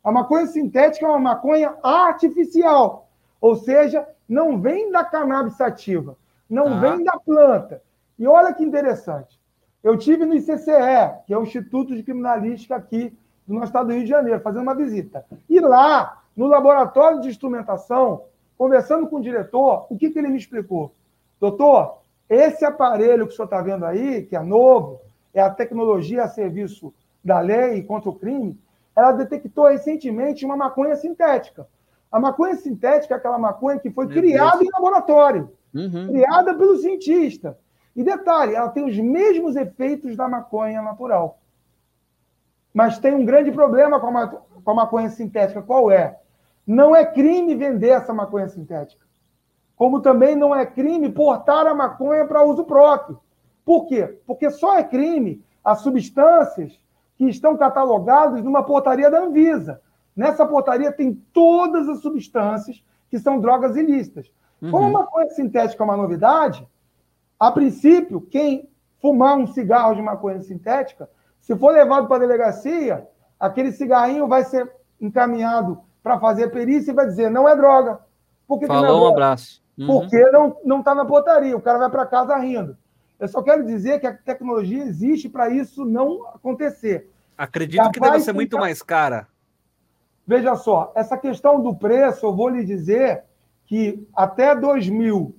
A maconha sintética é uma maconha artificial, ou seja, não vem da cannabis sativa, não ah. vem da planta. E olha que interessante. Eu tive no ICCE, que é o Instituto de Criminalística aqui do nosso estado do Rio de Janeiro, fazendo uma visita. E lá, no laboratório de instrumentação, conversando com o diretor, o que, que ele me explicou? Doutor, esse aparelho que o senhor está vendo aí, que é novo, é a tecnologia a serviço da lei contra o crime, ela detectou recentemente uma maconha sintética. A maconha sintética é aquela maconha que foi Meu criada Deus. em laboratório, uhum. criada pelo cientista. E detalhe, ela tem os mesmos efeitos da maconha natural. Mas tem um grande problema com a, com a maconha sintética. Qual é? Não é crime vender essa maconha sintética. Como também não é crime portar a maconha para uso próprio. Por quê? Porque só é crime as substâncias que estão catalogadas numa portaria da Anvisa. Nessa portaria tem todas as substâncias que são drogas ilícitas. Uhum. Como a maconha sintética é uma novidade, a princípio, quem fumar um cigarro de maconha sintética, se for levado para a delegacia, aquele cigarrinho vai ser encaminhado para fazer a perícia e vai dizer, não é droga. Por que Falou, é droga? um abraço. Uhum. Porque não está na portaria, o cara vai para casa rindo. Eu só quero dizer que a tecnologia existe para isso não acontecer. Acredito Já que deve ser muito mais cara. Veja só, essa questão do preço, eu vou lhe dizer que até 2000,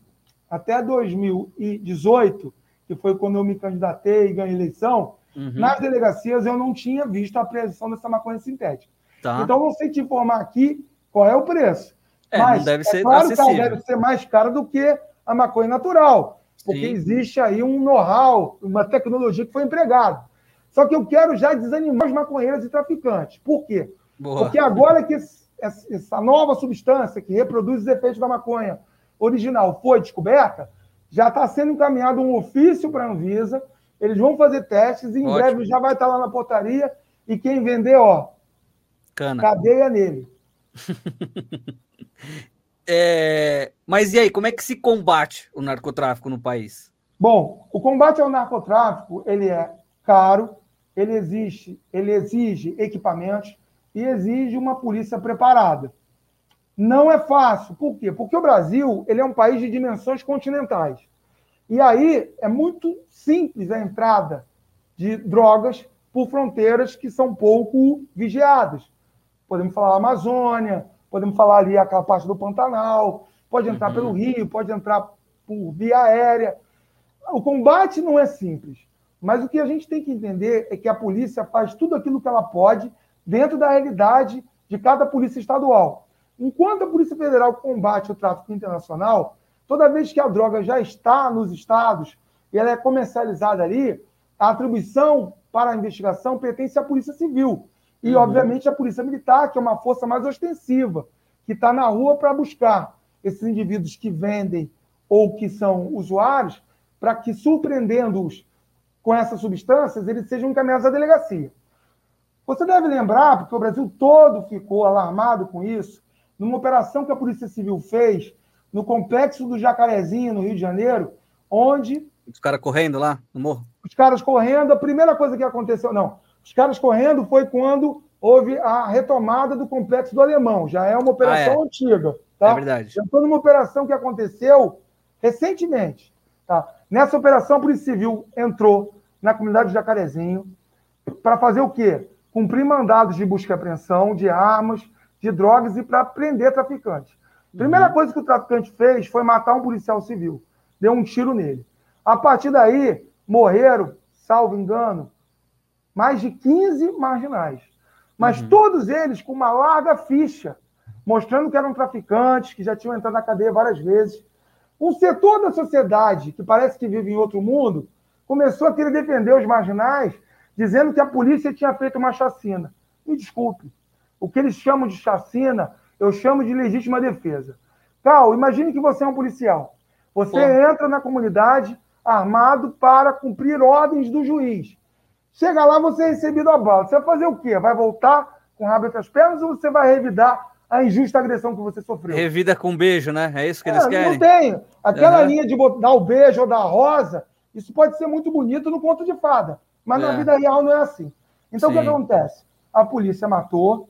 até 2018, que foi quando eu me candidatei e ganhei eleição, uhum. nas delegacias eu não tinha visto a apreensão dessa maconha sintética. Tá. Então, não sei te informar aqui qual é o preço. É, Mas, não deve é ser claro acessível. que ela deve ser mais cara do que a maconha natural, porque Sim. existe aí um know-how, uma tecnologia que foi empregada. Só que eu quero já desanimar os maconheiros e traficantes. Por quê? Boa. Porque agora que essa nova substância que reproduz os efeitos da maconha original foi descoberta, já está sendo encaminhado um ofício para a Anvisa, eles vão fazer testes e em Ótimo. breve já vai estar lá na portaria e quem vender, ó, Cana. Cadeia nele. é, mas e aí, como é que se combate o narcotráfico no país? Bom, o combate ao narcotráfico ele é caro, ele exige, ele exige equipamentos e exige uma polícia preparada. Não é fácil. Por quê? Porque o Brasil ele é um país de dimensões continentais. E aí é muito simples a entrada de drogas por fronteiras que são pouco vigiadas podemos falar Amazônia, podemos falar ali aquela parte do Pantanal, pode entrar uhum. pelo Rio, pode entrar por via aérea. O combate não é simples, mas o que a gente tem que entender é que a polícia faz tudo aquilo que ela pode dentro da realidade de cada polícia estadual. Enquanto a Polícia Federal combate o tráfico internacional, toda vez que a droga já está nos estados e ela é comercializada ali, a atribuição para a investigação pertence à Polícia Civil. E, uhum. obviamente, a Polícia Militar, que é uma força mais ostensiva, que está na rua para buscar esses indivíduos que vendem ou que são usuários, para que, surpreendendo-os com essas substâncias, eles sejam encaminhados à delegacia. Você deve lembrar, porque o Brasil todo ficou alarmado com isso, numa operação que a Polícia Civil fez no complexo do Jacarezinho, no Rio de Janeiro, onde. Os caras correndo lá no morro? Os caras correndo, a primeira coisa que aconteceu. Não, os caras correndo foi quando houve a retomada do complexo do Alemão. Já é uma operação ah, é. antiga. Tá? É verdade. Já foi numa operação que aconteceu recentemente. Tá? Nessa operação, a Polícia Civil entrou na comunidade de Jacarezinho para fazer o quê? Cumprir mandados de busca e apreensão de armas, de drogas e para prender traficantes. Primeira uhum. coisa que o traficante fez foi matar um policial civil. Deu um tiro nele. A partir daí, morreram, salvo engano, mais de 15 marginais mas uhum. todos eles com uma larga ficha, mostrando que eram traficantes, que já tinham entrado na cadeia várias vezes. Um setor da sociedade, que parece que vive em outro mundo, começou a querer defender os marginais, dizendo que a polícia tinha feito uma chacina. Me desculpe, o que eles chamam de chacina, eu chamo de legítima defesa. Cal, imagine que você é um policial. Você Pô. entra na comunidade armado para cumprir ordens do juiz. Chega lá, você é recebido a bala. Você vai fazer o quê? Vai voltar com o rabo entre as pernas ou você vai revidar a injusta agressão que você sofreu? Revida com beijo, né? É isso que eles é, querem? Não tem. Aquela uhum. linha de dar o beijo ou dar a rosa, isso pode ser muito bonito no conto de fada, mas é. na vida real não é assim. Então Sim. o que acontece? A polícia matou,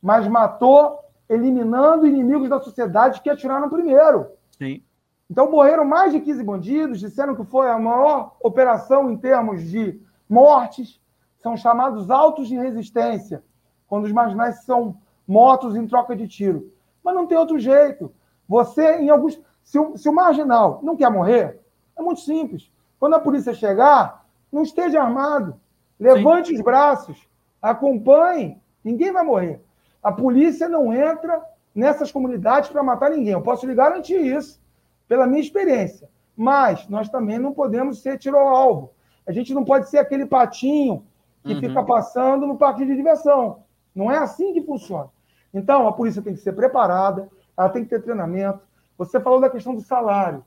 mas matou eliminando inimigos da sociedade que atiraram primeiro. Sim. Então morreram mais de 15 bandidos, disseram que foi a maior operação em termos de mortes, são chamados autos de resistência, quando os marginais são mortos em troca de tiro. Mas não tem outro jeito. Você, em alguns. Se o, se o marginal não quer morrer, é muito simples. Quando a polícia chegar, não esteja armado. Levante Sim. os braços, acompanhe, ninguém vai morrer. A polícia não entra nessas comunidades para matar ninguém. Eu posso lhe garantir isso, pela minha experiência. Mas nós também não podemos ser tiro ao alvo. A gente não pode ser aquele patinho que uhum. fica passando no parque de diversão. Não é assim que funciona. Então, a polícia tem que ser preparada, ela tem que ter treinamento. Você falou da questão do salário.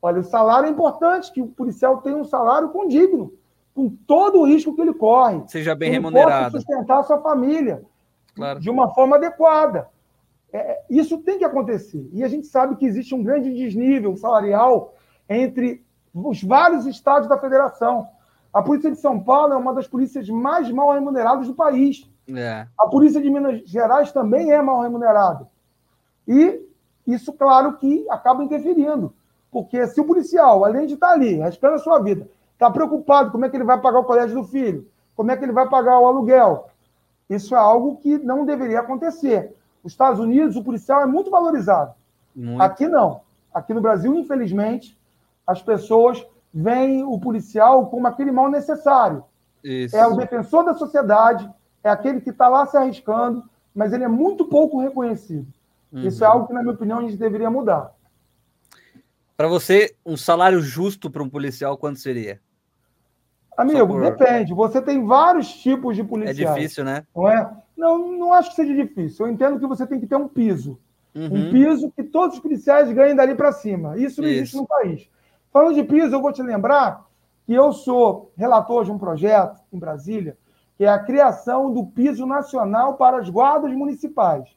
Olha, o salário é importante, que o policial tenha um salário condigno, com todo o risco que ele corre. Seja bem remunerado. sustentar a sua família claro. de uma forma adequada. É, isso tem que acontecer. E a gente sabe que existe um grande desnível salarial entre os vários estados da federação. A Polícia de São Paulo é uma das polícias mais mal remuneradas do país. É. A Polícia de Minas Gerais também é mal remunerada. E isso, claro, que acaba interferindo. Porque se o policial, além de estar ali, arriscando a sua vida, está preocupado como é que ele vai pagar o colégio do filho, como é que ele vai pagar o aluguel, isso é algo que não deveria acontecer. Nos Estados Unidos, o policial é muito valorizado. Muito. Aqui não. Aqui no Brasil, infelizmente, as pessoas veem o policial como aquele mal necessário. Isso. É o defensor da sociedade, é aquele que está lá se arriscando, mas ele é muito pouco reconhecido. Uhum. Isso é algo que, na minha opinião, a gente deveria mudar. Para você, um salário justo para um policial, quanto seria? Amigo, por... depende. Você tem vários tipos de policiais. É difícil, né? Não é? Não, não acho que seja difícil. Eu entendo que você tem que ter um piso. Uhum. Um piso que todos os policiais ganhem dali para cima. Isso não Isso. existe no país. Falando de piso, eu vou te lembrar que eu sou relator de um projeto em Brasília, que é a criação do piso nacional para as guardas municipais.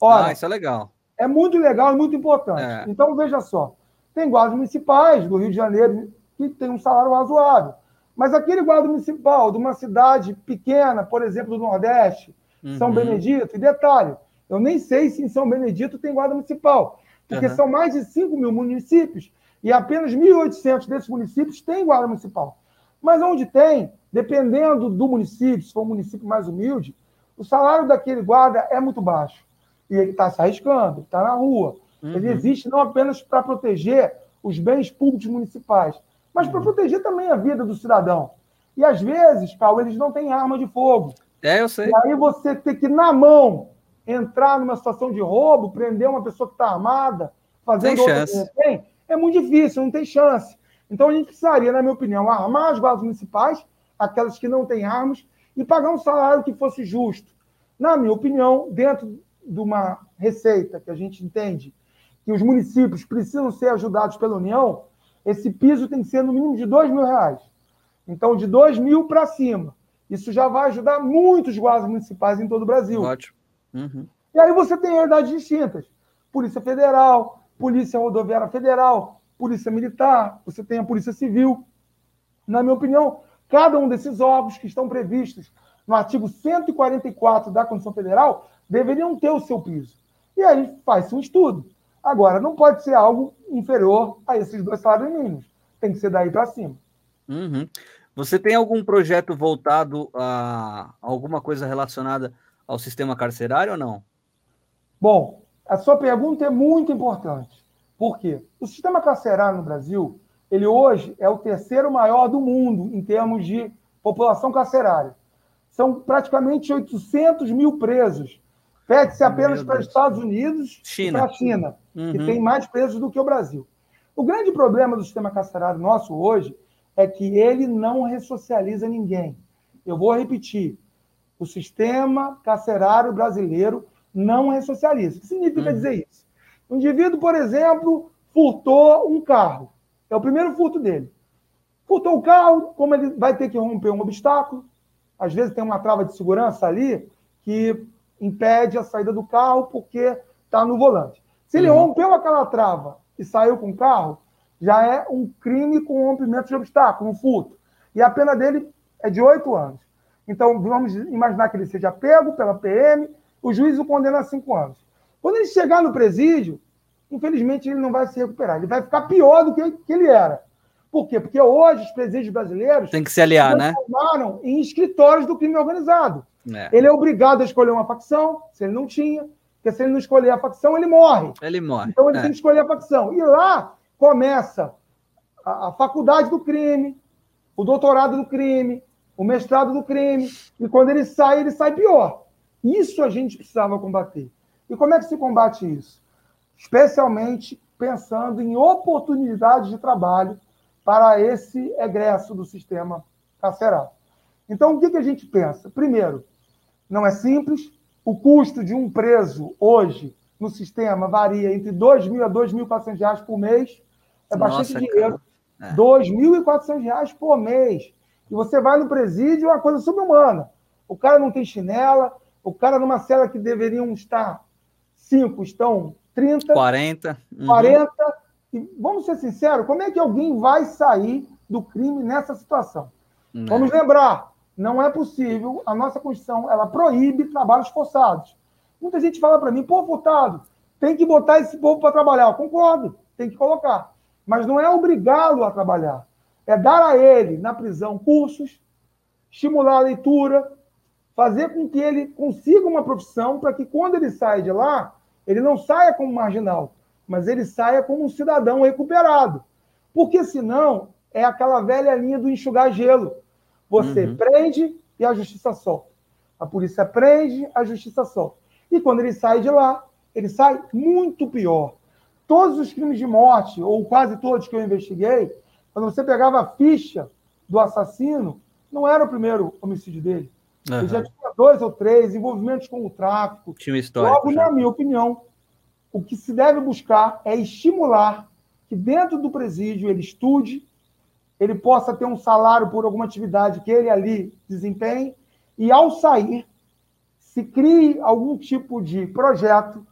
Olha, ah, isso é legal. É muito legal e muito importante. É. Então, veja só: tem guardas municipais do Rio de Janeiro que tem um salário razoável. Mas aquele guarda municipal de uma cidade pequena, por exemplo, do Nordeste, uhum. São Benedito, e detalhe, eu nem sei se em São Benedito tem guarda municipal, porque uhum. são mais de 5 mil municípios e apenas 1.800 desses municípios têm guarda municipal. Mas onde tem, dependendo do município, se for um município mais humilde, o salário daquele guarda é muito baixo. E ele está se arriscando, está na rua. Uhum. Ele existe não apenas para proteger os bens públicos municipais, mas uhum. para proteger também a vida do cidadão. E às vezes, Paulo, eles não têm arma de fogo. É, eu sei. E aí você tem que, na mão, entrar numa situação de roubo, prender uma pessoa que está armada, fazendo tem chance. Tem, é muito difícil, não tem chance. Então a gente precisaria, na minha opinião, armar as guardas municipais, aquelas que não têm armas, e pagar um salário que fosse justo. Na minha opinião, dentro de uma receita que a gente entende que os municípios precisam ser ajudados pela União, esse piso tem que ser no mínimo de dois mil reais. Então, de dois mil para cima. Isso já vai ajudar muitos guardas municipais em todo o Brasil. Ótimo. Uhum. E aí você tem realidades distintas. Polícia Federal, Polícia Rodoviária Federal, Polícia Militar, você tem a Polícia Civil. Na minha opinião, cada um desses órgãos que estão previstos no artigo 144 da Constituição Federal deveriam ter o seu piso. E aí faz-se um estudo. Agora, não pode ser algo inferior a esses dois salários mínimos. Tem que ser daí para cima. Uhum. Você tem algum projeto voltado a alguma coisa relacionada ao sistema carcerário ou não? Bom, a sua pergunta é muito importante. Por quê? O sistema carcerário no Brasil, ele hoje é o terceiro maior do mundo em termos de população carcerária. São praticamente 800 mil presos. Pede-se apenas para os Estados Unidos China. e para a China, uhum. que tem mais presos do que o Brasil. O grande problema do sistema carcerário nosso hoje é que ele não ressocializa ninguém. Eu vou repetir. O sistema carcerário brasileiro não ressocializa. O que significa hum. dizer isso? O indivíduo, por exemplo, furtou um carro. É o primeiro furto dele. Furtou o carro, como ele vai ter que romper um obstáculo, às vezes tem uma trava de segurança ali que impede a saída do carro porque está no volante. Se ele uhum. rompeu aquela trava e saiu com o carro, já é um crime com rompimento de obstáculo, um furto. E a pena dele é de oito anos. Então, vamos imaginar que ele seja pego pela PM, o juiz o condena a cinco anos. Quando ele chegar no presídio, infelizmente ele não vai se recuperar. Ele vai ficar pior do que, que ele era. Por quê? Porque hoje os presídios brasileiros tem que se aliar, né? transformaram em escritórios do crime organizado. É. Ele é obrigado a escolher uma facção, se ele não tinha, porque se ele não escolher a facção, ele morre. Ele morre. Então ele é. tem que escolher a facção. E lá começa a, a faculdade do crime, o doutorado do crime, o mestrado do crime, e quando ele sai, ele sai pior. Isso a gente precisava combater. E como é que se combate isso? Especialmente pensando em oportunidades de trabalho para esse egresso do sistema carcerário. Então, o que, que a gente pensa? Primeiro, não é simples. O custo de um preso hoje no sistema varia entre R$ 2.000 a R$ 2.400 por mês. É bastante Nossa, dinheiro. R$ é. 2.400 por mês. E você vai no presídio, é uma coisa subhumana. O cara não tem chinela, o cara numa cela que deveriam estar cinco, estão 30. 40. Uhum. 40. E vamos ser sinceros, como é que alguém vai sair do crime nessa situação? Não. Né. Vamos lembrar, não é possível, a nossa Constituição, ela proíbe trabalhos forçados. Muita gente fala para mim, pô, votado, tem que botar esse povo para trabalhar. Eu concordo, tem que colocar. Mas não é obrigá-lo a trabalhar. É dar a ele, na prisão, cursos, estimular a leitura, fazer com que ele consiga uma profissão para que quando ele sai de lá, ele não saia como marginal, mas ele saia como um cidadão recuperado. Porque senão é aquela velha linha do enxugar gelo. Você uhum. prende e a justiça solta. A polícia prende, a justiça solta. E quando ele sai de lá, ele sai muito pior. Todos os crimes de morte, ou quase todos que eu investiguei, quando você pegava a ficha do assassino, não era o primeiro homicídio dele. Uhum. Ele já tinha dois ou três envolvimentos com o tráfico. Tinha história. Logo, já. na minha opinião, o que se deve buscar é estimular que dentro do presídio ele estude, ele possa ter um salário por alguma atividade que ele ali desempenhe, e ao sair, se crie algum tipo de projeto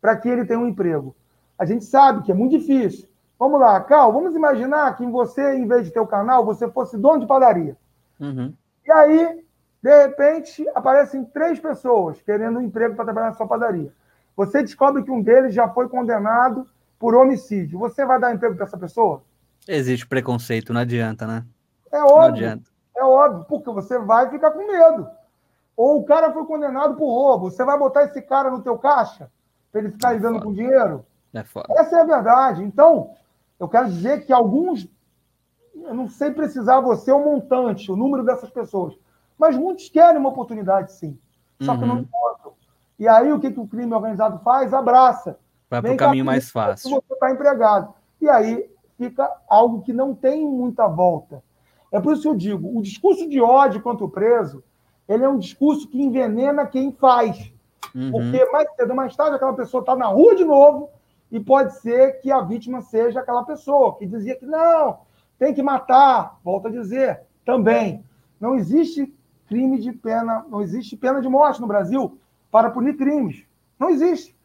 para que ele tenha um emprego. A gente sabe que é muito difícil. Vamos lá, Cal, vamos imaginar que você, em vez de ter o canal, você fosse dono de padaria. Uhum. E aí, de repente, aparecem três pessoas querendo um emprego para trabalhar na sua padaria. Você descobre que um deles já foi condenado por homicídio. Você vai dar emprego para essa pessoa? Existe preconceito, não adianta, né? É óbvio. É óbvio, porque você vai ficar com medo. Ou o cara foi condenado por roubo. Você vai botar esse cara no teu caixa para ele ficar é lidando com dinheiro? É foda. Essa é a verdade. Então, eu quero dizer que alguns, eu não sei precisar você o montante, o número dessas pessoas, mas muitos querem uma oportunidade, sim. Só uhum. que não uhum. encontram. E aí o que, que o crime organizado faz? Abraça. Vai para o caminho mais fácil. Você está empregado. E aí fica algo que não tem muita volta. É por isso que eu digo, o discurso de ódio contra o preso ele é um discurso que envenena quem faz. Uhum. Porque mais cedo ou mais tarde aquela pessoa está na rua de novo e pode ser que a vítima seja aquela pessoa que dizia que não, tem que matar. Volto a dizer, também. Não existe crime de pena, não existe pena de morte no Brasil para punir crimes. Não existe.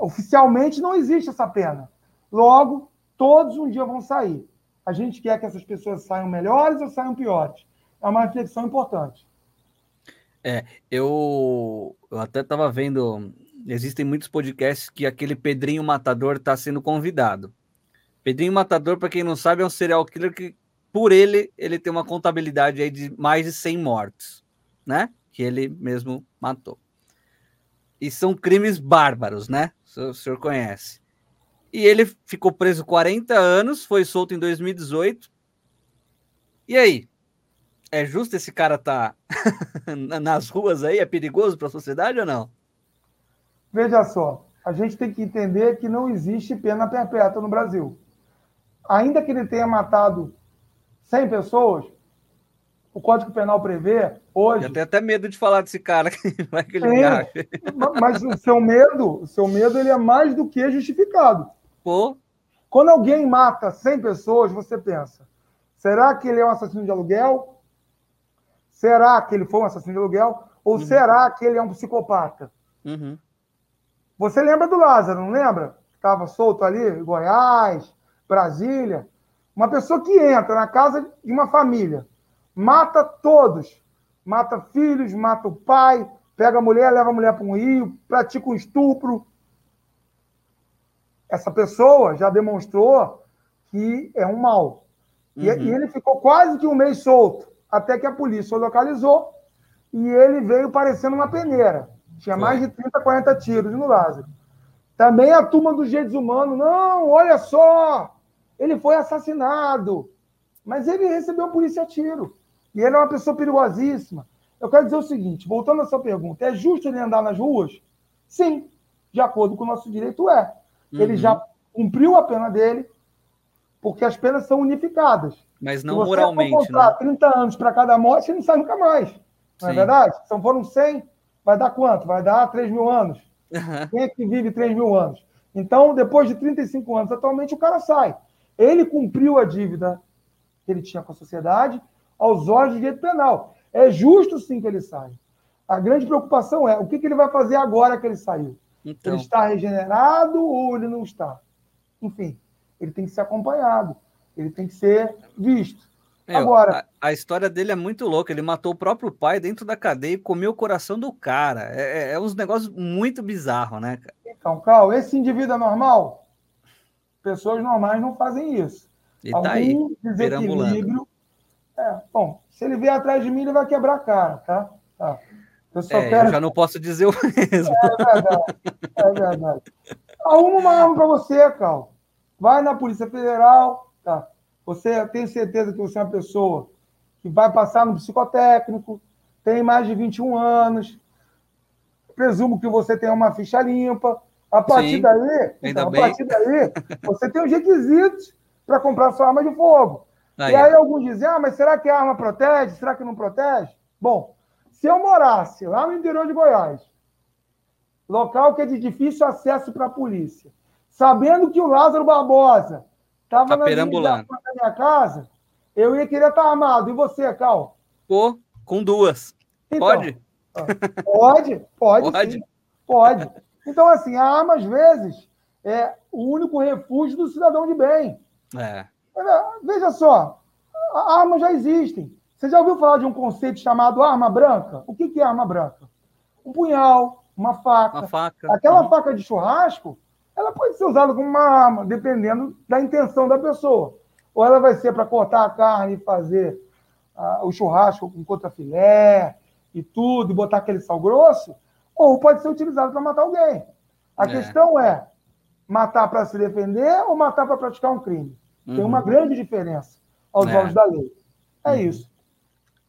Oficialmente não existe essa pena. Logo, todos um dia vão sair. A gente quer que essas pessoas saiam melhores ou saiam piores. É uma reflexão importante. É, eu, eu até estava vendo. Existem muitos podcasts que aquele Pedrinho Matador está sendo convidado. Pedrinho Matador, para quem não sabe, é um serial killer que, por ele, ele tem uma contabilidade aí de mais de 100 mortes, né? Que ele mesmo matou. E são crimes bárbaros, né? O senhor conhece. E ele ficou preso 40 anos, foi solto em 2018. E aí? É justo esse cara estar tá nas ruas aí? É perigoso para a sociedade ou não? Veja só, a gente tem que entender que não existe pena perpétua no Brasil. Ainda que ele tenha matado 100 pessoas, o Código Penal prevê hoje. Eu tenho até medo de falar desse cara vai que ele me acha. Mas o seu medo, o seu medo ele é mais do que justificado. Pô. Quando alguém mata 100 pessoas, você pensa: será que ele é um assassino de aluguel? Será que ele foi um assassino de aluguel? Ou uhum. será que ele é um psicopata? Uhum. Você lembra do Lázaro, não lembra? Estava solto ali, Goiás, Brasília. Uma pessoa que entra na casa de uma família, mata todos, mata filhos, mata o pai, pega a mulher, leva a mulher para um rio, pratica um estupro, essa pessoa já demonstrou que é um mal. Uhum. E, e, ele ficou quase que um mês solto, até que a polícia o localizou e ele veio parecendo uma peneira. Tinha mais de 30, 40 tiros no Lázaro. Também a turma dos jeitos humanos, não, olha só, ele foi assassinado. Mas ele recebeu a polícia a tiro. E ele é uma pessoa perigosíssima. Eu quero dizer o seguinte, voltando à sua pergunta, é justo ele andar nas ruas? Sim, de acordo com o nosso direito é. Uhum. Ele já cumpriu a pena dele, porque as penas são unificadas. Mas não Se moralmente, for né? 30 anos para cada morte, ele não sai nunca mais. Não é Sim. é verdade? Se não foram 100, vai dar quanto? Vai dar 3 mil anos. Uhum. Quem é que vive 3 mil anos? Então, depois de 35 anos, atualmente o cara sai. Ele cumpriu a dívida que ele tinha com a sociedade aos olhos do direito penal. É justo sim que ele saia. A grande preocupação é o que, que ele vai fazer agora que ele saiu. Então. Ele está regenerado ou ele não está? Enfim, ele tem que ser acompanhado, ele tem que ser visto. Meu, Agora, a, a, história dele é muito louca. Ele matou o próprio pai dentro da cadeia e comeu o coração do cara. É, é, é uns negócios muito bizarros, né? Então, Cal, esse indivíduo é normal? Pessoas normais não fazem isso. E Algum tá aí, desequilíbrio. É, bom, se ele vier atrás de mim, ele vai quebrar a cara, tá? tá. Eu, só é, quero... eu já não posso dizer o mesmo. É verdade. É verdade. Arruma uma arma para você, Cal. Vai na Polícia Federal, tá? Você tem certeza que você é uma pessoa que vai passar no psicotécnico, tem mais de 21 anos, presumo que você tem uma ficha limpa. A partir Sim, daí, então, a partir daí, você tem os requisitos para comprar sua arma de fogo. Aí. E aí alguns dizem, ah, mas será que a arma protege? Será que não protege? Bom, se eu morasse lá no interior de Goiás, local que é de difícil acesso para a polícia, sabendo que o Lázaro Barbosa estava tá na minha casa, eu ia querer estar armado. E você, Cal? Pô, com duas. Então, pode? Pode, pode, pode. Sim, pode. Então, assim, a arma, às vezes, é o único refúgio do cidadão de bem. É. Veja só, armas já existem. Você já ouviu falar de um conceito chamado arma branca? O que é arma branca? Um punhal, uma faca. Uma faca. Aquela uhum. faca de churrasco, ela pode ser usada como uma arma, dependendo da intenção da pessoa. Ou ela vai ser para cortar a carne e fazer uh, o churrasco com contra-filé e tudo, e botar aquele sal grosso, ou pode ser utilizado para matar alguém. A é. questão é matar para se defender ou matar para praticar um crime. Uhum. Tem uma grande diferença aos é. olhos da lei. É uhum. isso.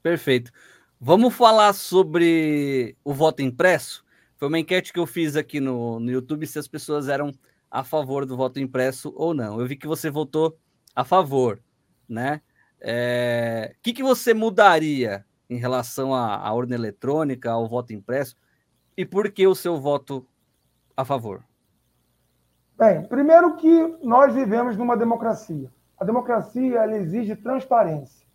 Perfeito. Vamos falar sobre o voto impresso? Foi uma enquete que eu fiz aqui no, no YouTube se as pessoas eram a favor do voto impresso ou não. Eu vi que você votou a favor, né? O é... que, que você mudaria em relação à, à urna eletrônica, ao voto impresso, e por que o seu voto a favor? Bem, primeiro que nós vivemos numa democracia. A democracia exige transparência.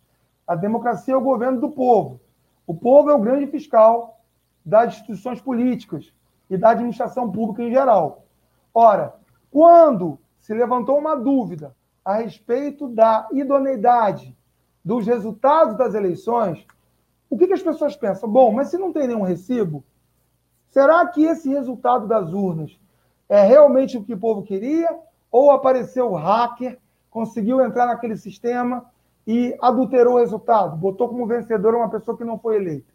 A democracia é o governo do povo. O povo é o grande fiscal das instituições políticas e da administração pública em geral. Ora, quando se levantou uma dúvida a respeito da idoneidade dos resultados das eleições, o que, que as pessoas pensam? Bom, mas se não tem nenhum recibo, será que esse resultado das urnas é realmente o que o povo queria? Ou apareceu o hacker, conseguiu entrar naquele sistema e adulterou o resultado, botou como vencedor uma pessoa que não foi eleita?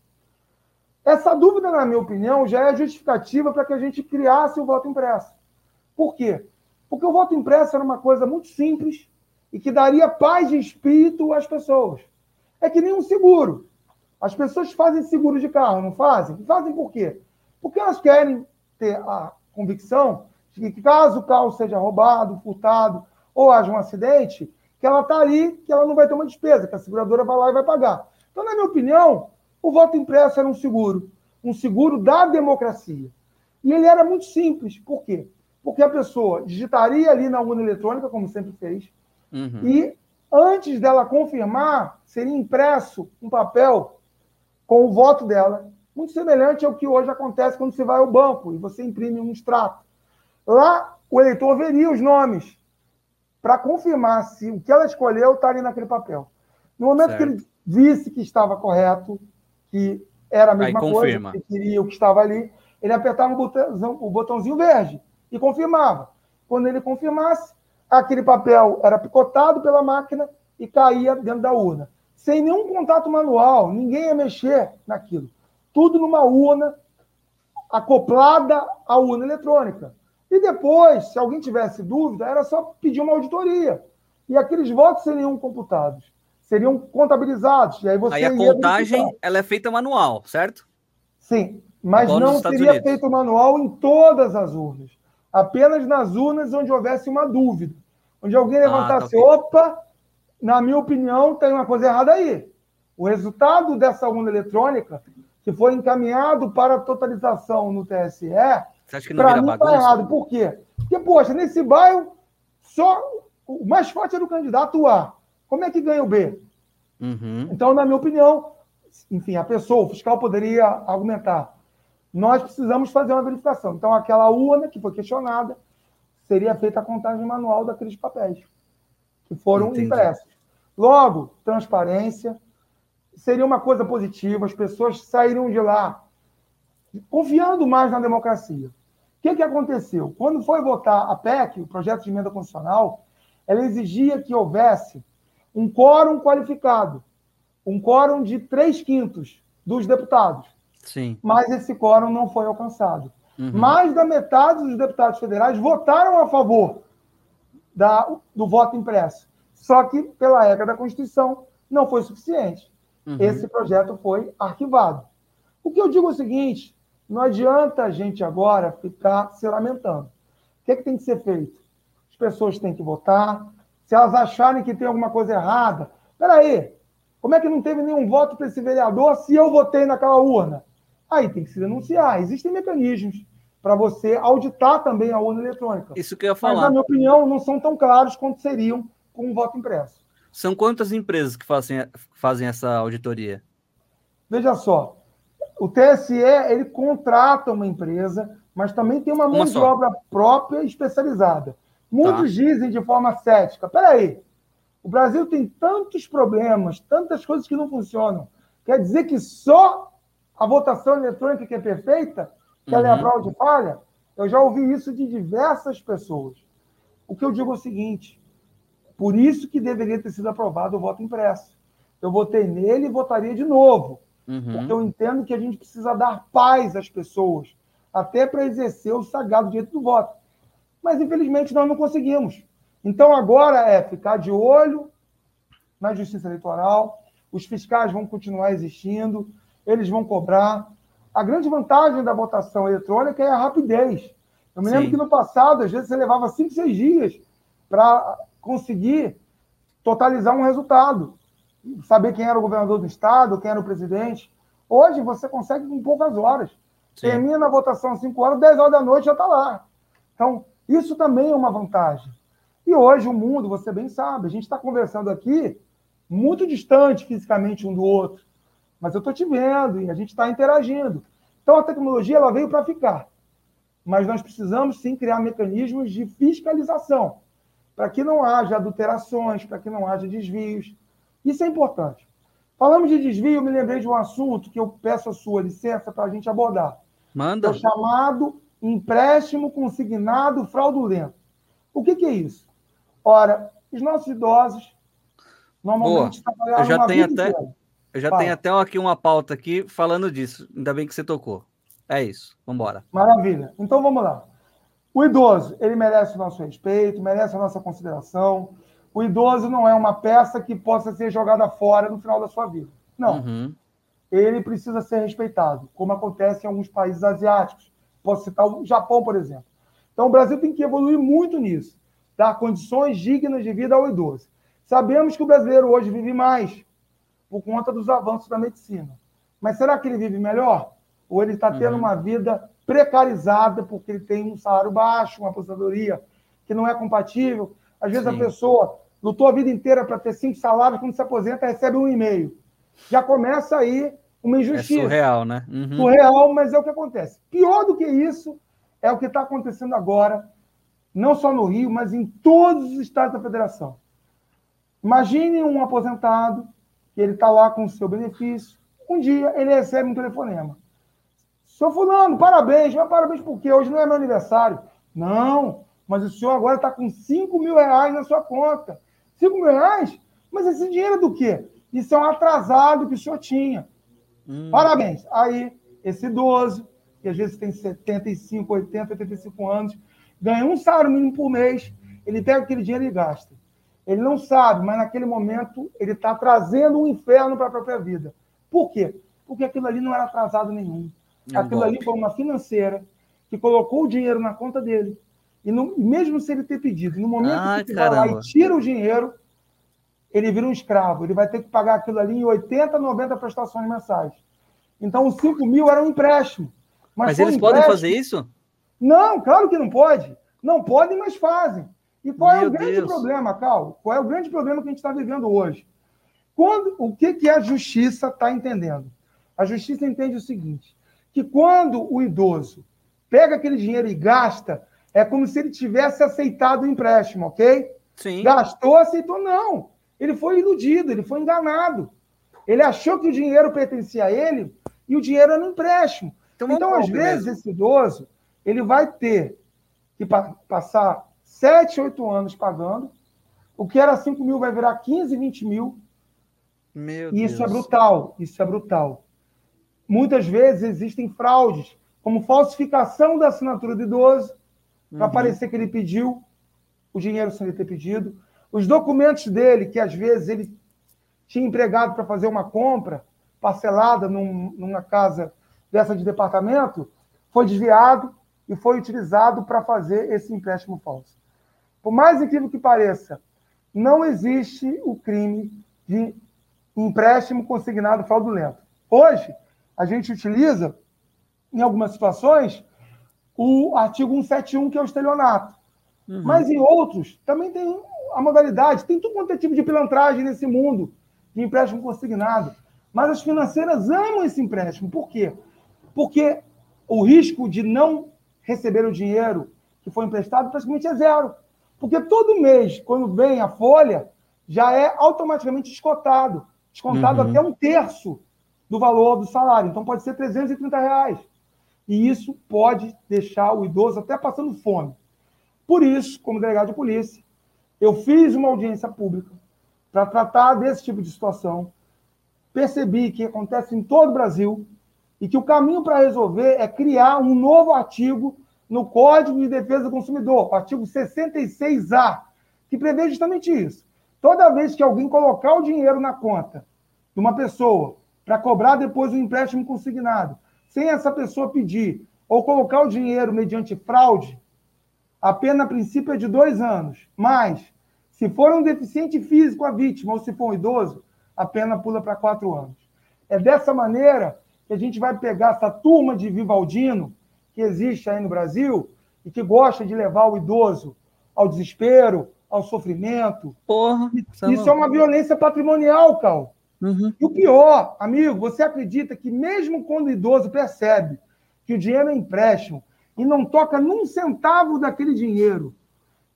Essa dúvida, na minha opinião, já é justificativa para que a gente criasse o voto impresso. Por quê? Porque o voto impresso era uma coisa muito simples e que daria paz de espírito às pessoas. É que nem um seguro. As pessoas fazem seguro de carro, não fazem? Fazem por quê? Porque elas querem ter a convicção de que caso o carro seja roubado, furtado ou haja um acidente, que ela está ali, que ela não vai ter uma despesa, que a seguradora vai lá e vai pagar. Então, na minha opinião, o voto impresso era um seguro, um seguro da democracia. E ele era muito simples. Por quê? Porque a pessoa digitaria ali na urna eletrônica, como sempre fez, uhum. e antes dela confirmar, seria impresso um papel com o voto dela, muito semelhante ao que hoje acontece quando você vai ao banco e você imprime um extrato. Lá, o eleitor veria os nomes para confirmar se o que ela escolheu está ali naquele papel. No momento certo. que ele visse que estava correto, que era a mesma Aí, coisa, que queria o que estava ali, ele apertava o botãozinho, o botãozinho verde e confirmava. Quando ele confirmasse, aquele papel era picotado pela máquina e caía dentro da urna. Sem nenhum contato manual, ninguém ia mexer naquilo tudo numa urna acoplada à urna eletrônica. E depois, se alguém tivesse dúvida, era só pedir uma auditoria. E aqueles votos seriam computados, seriam contabilizados. E aí, você aí a contagem ela é feita manual, certo? Sim, mas Igual não seria feito manual em todas as urnas. Apenas nas urnas onde houvesse uma dúvida. Onde alguém levantasse, ah, tá opa, na minha opinião, tem uma coisa errada aí. O resultado dessa urna eletrônica que foi encaminhado para totalização no TSE, para mim está errado. Por quê? Porque, poxa, nesse bairro, só o mais forte era o candidato A. Como é que ganha o B? Uhum. Então, na minha opinião, enfim, a pessoa, o fiscal poderia argumentar. Nós precisamos fazer uma verificação. Então, aquela urna que foi questionada seria feita a contagem manual daqueles papéis que foram Entendi. impressos. Logo, transparência, seria uma coisa positiva, as pessoas sairiam de lá confiando mais na democracia. O que, que aconteceu? Quando foi votar a PEC, o projeto de emenda constitucional, ela exigia que houvesse um quórum qualificado, um quórum de três quintos dos deputados. Sim. Mas esse quórum não foi alcançado. Uhum. Mais da metade dos deputados federais votaram a favor da, do voto impresso. Só que, pela regra da Constituição, não foi suficiente uhum. esse projeto foi arquivado. O que eu digo é o seguinte: não adianta a gente agora ficar se lamentando. O que, é que tem que ser feito? As pessoas têm que votar. Se elas acharem que tem alguma coisa errada, peraí, como é que não teve nenhum voto para esse vereador se eu votei naquela urna? Aí tem que se denunciar. Existem mecanismos para você auditar também a urna eletrônica. Isso que eu ia falar. Mas, na minha opinião, não são tão claros quanto seriam com um voto impresso. São quantas empresas que fazem, fazem essa auditoria? Veja só, o TSE ele contrata uma empresa, mas também tem uma mão de obra própria especializada. Muitos tá. dizem de forma cética: peraí, o Brasil tem tantos problemas, tantas coisas que não funcionam. Quer dizer que só a votação eletrônica que é perfeita, que uhum. ela é a uhum. prova de falha? Eu já ouvi isso de diversas pessoas. O que eu digo é o seguinte: por isso que deveria ter sido aprovado o voto impresso. Eu votei nele e votaria de novo. Uhum. Porque eu entendo que a gente precisa dar paz às pessoas, até para exercer o sagrado direito do voto. Mas, infelizmente, nós não conseguimos. Então, agora é ficar de olho na justiça eleitoral, os fiscais vão continuar existindo, eles vão cobrar. A grande vantagem da votação eletrônica é a rapidez. Eu me Sim. lembro que no passado, às vezes, você levava cinco, seis dias para conseguir totalizar um resultado. saber quem era o governador do estado, quem era o presidente. Hoje você consegue em poucas horas. Sim. Termina a votação às 5 horas, 10 horas da noite já está lá. Então, isso também é uma vantagem. E hoje o mundo, você bem sabe, a gente está conversando aqui muito distante fisicamente um do outro, mas eu estou te vendo e a gente está interagindo. Então a tecnologia ela veio para ficar, mas nós precisamos sim criar mecanismos de fiscalização para que não haja adulterações, para que não haja desvios. Isso é importante. Falamos de desvio, eu me lembrei de um assunto que eu peço a sua licença para a gente abordar. Manda. É chamado empréstimo consignado fraudulento. O que, que é isso? Ora, os nossos idosos normalmente Boa. Eu já tenho até, eu já tenho até aqui uma pauta aqui falando disso. Ainda bem que você tocou. É isso. Vamos embora. Maravilha. Então vamos lá. O idoso, ele merece o nosso respeito, merece a nossa consideração. O idoso não é uma peça que possa ser jogada fora no final da sua vida. Não. Uhum. Ele precisa ser respeitado, como acontece em alguns países asiáticos. Posso citar o Japão, por exemplo. Então, o Brasil tem que evoluir muito nisso, dar condições dignas de vida ao idoso. Sabemos que o brasileiro hoje vive mais por conta dos avanços da medicina. Mas será que ele vive melhor? Ou ele está tendo uhum. uma vida precarizada porque ele tem um salário baixo, uma aposentadoria que não é compatível? Às vezes Sim. a pessoa lutou a vida inteira para ter cinco salários, quando se aposenta, recebe um e meio. Já começa aí uma injustiça. É surreal, né? Uhum. Surreal, mas é o que acontece. Pior do que isso é o que está acontecendo agora, não só no Rio, mas em todos os estados da federação. Imagine um aposentado, que ele está lá com o seu benefício, um dia ele recebe um telefonema. Seu fulano, parabéns, mas parabéns por quê? Hoje não é meu aniversário. Não, mas o senhor agora está com 5 mil reais na sua conta. 5 mil reais? Mas esse dinheiro é do quê? Isso é um atrasado que o senhor tinha. Hum. Parabéns. Aí, esse idoso, que às vezes tem 75, 80, 85 anos, ganha um salário mínimo por mês, ele pega aquele dinheiro e gasta. Ele não sabe, mas naquele momento ele está trazendo um inferno para a própria vida. Por quê? Porque aquilo ali não era atrasado nenhum. Aquilo ali foi uma financeira que colocou o dinheiro na conta dele. E não, mesmo se ele ter pedido, no momento ah, que ele vai lá e tira o dinheiro, ele vira um escravo. Ele vai ter que pagar aquilo ali em 80, 90 prestações mensais. Então, os 5 mil era um empréstimo. Mas, mas eles podem fazer isso? Não, claro que não pode. Não podem, mas fazem. E qual Meu é o grande Deus. problema, Cal? Qual é o grande problema que a gente está vivendo hoje? Quando, o que, que a justiça está entendendo? A justiça entende o seguinte: que quando o idoso pega aquele dinheiro e gasta, é como se ele tivesse aceitado o empréstimo, ok? Sim. Gastou, aceitou, não. Ele foi iludido, ele foi enganado. Ele achou que o dinheiro pertencia a ele e o dinheiro era um empréstimo. Então, então às vezes, mesmo. esse idoso ele vai ter que pa passar 7, 8 anos pagando. O que era 5 mil vai virar 15, 20 mil. Meu e isso é brutal. Isso é brutal. Muitas vezes existem fraudes, como falsificação da assinatura do idoso, uhum. para parecer que ele pediu o dinheiro sem ele ter pedido. Os documentos dele, que às vezes ele tinha empregado para fazer uma compra parcelada num, numa casa dessa de departamento, foi desviado e foi utilizado para fazer esse empréstimo falso. Por mais incrível que pareça, não existe o crime de empréstimo consignado fraudulento. Hoje, a gente utiliza, em algumas situações, o artigo 171, que é o estelionato. Uhum. Mas em outros, também tem a modalidade, tem tudo quanto é tipo de pilantragem nesse mundo de empréstimo consignado. Mas as financeiras amam esse empréstimo. Por quê? Porque o risco de não receber o dinheiro que foi emprestado praticamente é zero. Porque todo mês, quando vem a folha, já é automaticamente descontado. Descontado uhum. até um terço do valor do salário. Então pode ser 330 reais. E isso pode deixar o idoso até passando fome. Por isso, como delegado de polícia, eu fiz uma audiência pública para tratar desse tipo de situação. Percebi que acontece em todo o Brasil e que o caminho para resolver é criar um novo artigo no Código de Defesa do Consumidor, artigo 66A, que prevê justamente isso. Toda vez que alguém colocar o dinheiro na conta de uma pessoa para cobrar depois o um empréstimo consignado, sem essa pessoa pedir, ou colocar o dinheiro mediante fraude, a pena a princípio é de dois anos. Mas, se for um deficiente físico a vítima, ou se for um idoso, a pena pula para quatro anos. É dessa maneira que a gente vai pegar essa turma de Vivaldino que existe aí no Brasil e que gosta de levar o idoso ao desespero, ao sofrimento. Porra, Isso é uma violência patrimonial, Cal. Uhum. E o pior, amigo, você acredita que mesmo quando o idoso percebe que o dinheiro é empréstimo e não toca num centavo daquele dinheiro,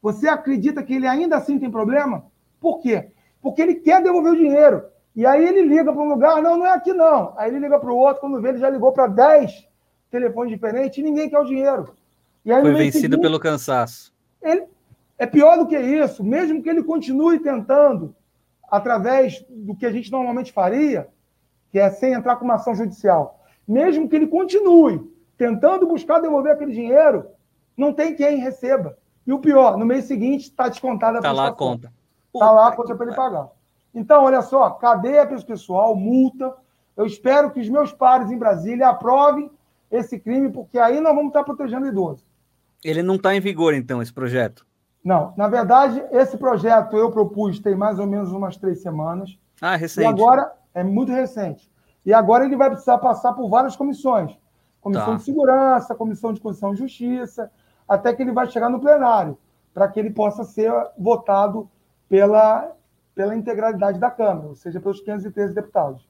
você acredita que ele ainda assim tem problema? Por quê? Porque ele quer devolver o dinheiro. E aí ele liga para um lugar, não, não é aqui não. Aí ele liga para o outro, quando vê, ele já ligou para 10 telefones diferentes e ninguém quer o dinheiro. E aí, Foi vencido seguinte, pelo cansaço. ele é pior do que isso, mesmo que ele continue tentando, através do que a gente normalmente faria, que é sem entrar com uma ação judicial, mesmo que ele continue tentando buscar devolver aquele dinheiro, não tem quem receba. E o pior, no mês seguinte está descontada a Tá lá a conta. Está lá a conta para ele pagar. Então, olha só, cadeia para esse pessoal, multa. Eu espero que os meus pares em Brasília aprovem esse crime, porque aí nós vamos estar protegendo o idoso. Ele não está em vigor, então, esse projeto. Não, na verdade, esse projeto eu propus tem mais ou menos umas três semanas. Ah, E recente. agora é muito recente. E agora ele vai precisar passar por várias comissões: comissão Tá. de segurança, comissão de Constituição e Justiça, até que ele vai chegar no plenário, para que ele possa ser votado pela, pela integralidade da Câmara, ou seja, pelos 513 deputados.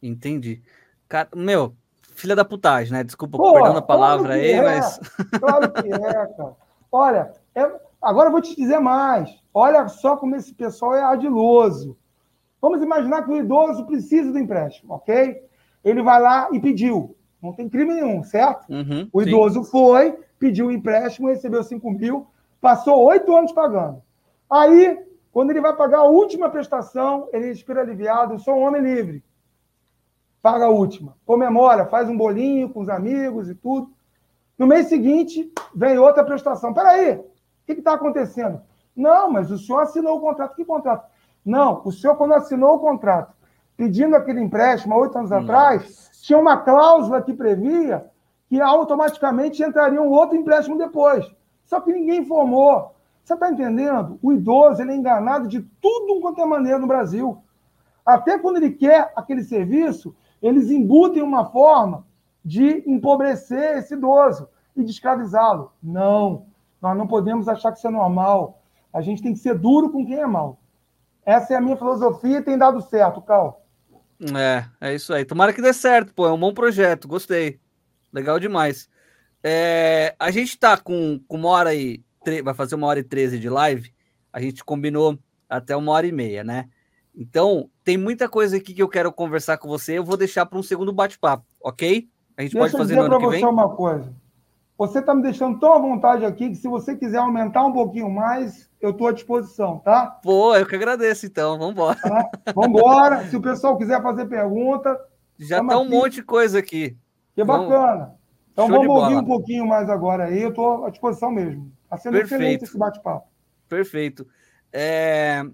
Entendi. Cara, meu, filha da putagem, né? Desculpa, Pô, perdão a palavra claro aí, é. mas. Claro que é, cara. Olha, é- agora eu vou te dizer mais. Olha só como esse pessoal é ardiloso. Vamos imaginar que o idoso precisa do empréstimo, ok? Ele vai lá e pediu. Não tem crime nenhum, certo? Uhum, O sim. idoso foi, pediu o empréstimo, recebeu 5 mil, passou oito anos pagando. Aí, quando ele vai pagar a última prestação, ele respira aliviado, eu sou um homem livre. Paga a última. Comemora, faz um bolinho com os amigos e tudo. No mês seguinte, vem outra prestação. Peraí, que está acontecendo? Não, mas o senhor assinou o contrato. Que contrato? Não, o senhor, quando assinou o contrato, pedindo aquele empréstimo há oito anos Nossa. atrás, tinha uma cláusula que previa que automaticamente entraria um outro empréstimo depois. Só que ninguém informou. Você está entendendo? O idoso ele é enganado de tudo quanto é maneira no Brasil. Até quando ele quer aquele serviço, eles embutem uma forma de empobrecer esse idoso e de escravizá-lo. Não, nós não podemos achar que isso é normal. A gente tem que ser duro com quem é mal. Essa é a minha filosofia e tem dado certo, Cal. É, é isso aí. Tomara que dê certo, pô. É um bom projeto, gostei. Legal demais. É, a gente tá com, com uma hora e. tre- Vai fazer uma hora e treze de live. A gente combinou até uma hora e meia, né? Então, tem muita coisa aqui que eu quero conversar com você. Eu vou deixar para um segundo bate-papo, ok? A gente Deixa pode eu fazer dizer no ano que você vem? uma coisa. Você está me deixando tão à vontade aqui que se você quiser aumentar um pouquinho mais, eu estou à disposição, tá? Pô, eu que agradeço, então. Vamos embora. Vamos embora. se o pessoal quiser fazer pergunta, Já Tamo tá um monte de coisa aqui. que bacana. Então Show vamos ouvir um pouquinho mais agora aí. Eu estou à disposição mesmo. Está sendo Perfeito. excelente esse bate-papo. Perfeito. É,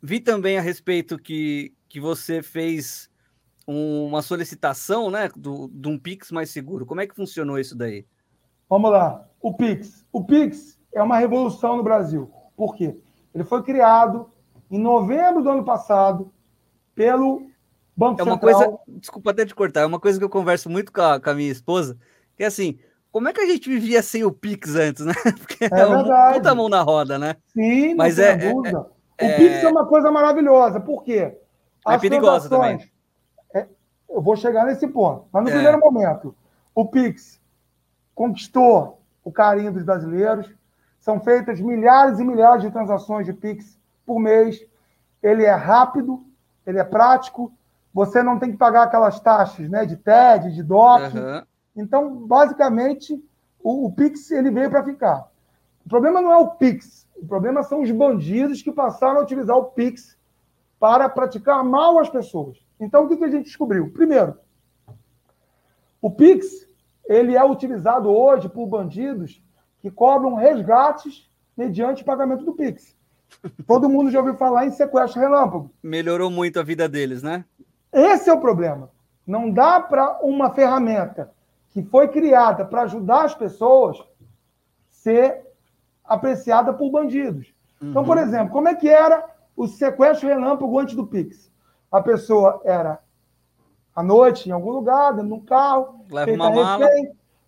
Vi também a respeito que, que você fez um- uma solicitação, né, do, de um Pix mais seguro. Como é que funcionou isso daí? Vamos lá. O Pix. O Pix é uma revolução no Brasil. Por quê? Ele foi criado em novembro do ano passado pelo Banco É uma Central. coisa, desculpa até te cortar, é uma coisa que eu converso muito com a, com a minha esposa, que é assim, como é que a gente vivia sem o Pix antes, né? Porque é, uma verdade. puta mão na roda, né? Sim, Mas tenha é- dúvida. o é- Pix é uma coisa maravilhosa. Por quê? É perigosa transações- É, eu vou chegar nesse ponto. Mas no É. primeiro momento, o Pix conquistou o carinho dos brasileiros. São feitas milhares e milhares de transações de Pix por mês. Ele é rápido, ele é prático. Você não tem que pagar aquelas taxas né, de TED, de DOC. Aham. Então, basicamente, o, o Pix ele veio para ficar. O problema não é o Pix, o problema são os bandidos que passaram a utilizar o Pix para praticar mal às pessoas. Então, o que, que a gente descobriu? Primeiro, o Pix ele é utilizado hoje por bandidos que cobram resgates mediante pagamento do Pix. Todo mundo já ouviu falar em sequestro relâmpago. Melhorou muito a vida deles, né? Esse é o problema. Não dá para uma ferramenta que foi criada para ajudar as pessoas ser apreciada por bandidos. Então, por exemplo, como é que era o sequestro relâmpago antes do Pix. A pessoa era à noite, em algum lugar, dentro de um carro. Leva uma mala.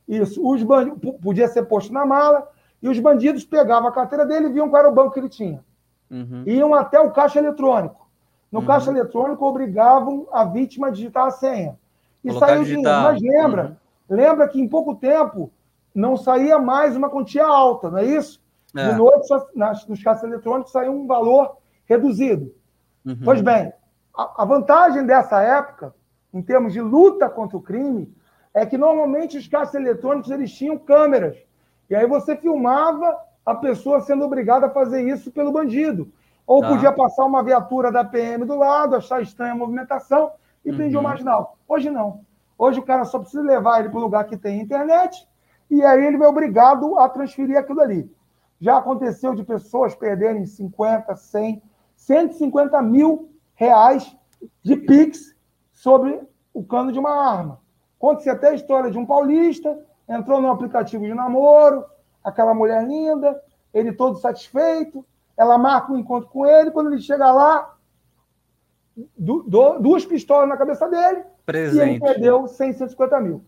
Isso. Os bandidos, podia ser posto na mala, e os bandidos pegavam a carteira dele e viam qual era o banco que ele tinha. Uhum. Iam até o caixa eletrônico. No uhum. caixa eletrônico, obrigavam a vítima a digitar a senha. E Colocar saiu dinheiro. Mas lembra, uhum. lembra que em pouco tempo não saía mais uma quantia alta, não é isso? É. De noite, nas, nos caixas eletrônicos, saiu um valor reduzido. Uhum. Pois bem, a, a vantagem dessa época em termos de luta contra o crime, é que normalmente os caixas eletrônicos eles tinham câmeras. E aí você filmava a pessoa sendo obrigada a fazer isso pelo bandido. Ou tá. podia passar uma viatura da PM do lado, achar estranha a movimentação e uhum. prendia o marginal. Hoje não. Hoje o cara só precisa levar ele para o lugar que tem internet e aí ele é obrigado a transferir aquilo ali. Já aconteceu de pessoas perderem 50, 100, 150 mil reais de Pix sobre o cano de uma arma. Conta-se até a história de um paulista, entrou no aplicativo de namoro, aquela mulher linda, ele todo satisfeito, ela marca um encontro com ele, quando ele chega lá, du duas pistolas na cabeça dele, Presente. e ele perdeu 150 mil.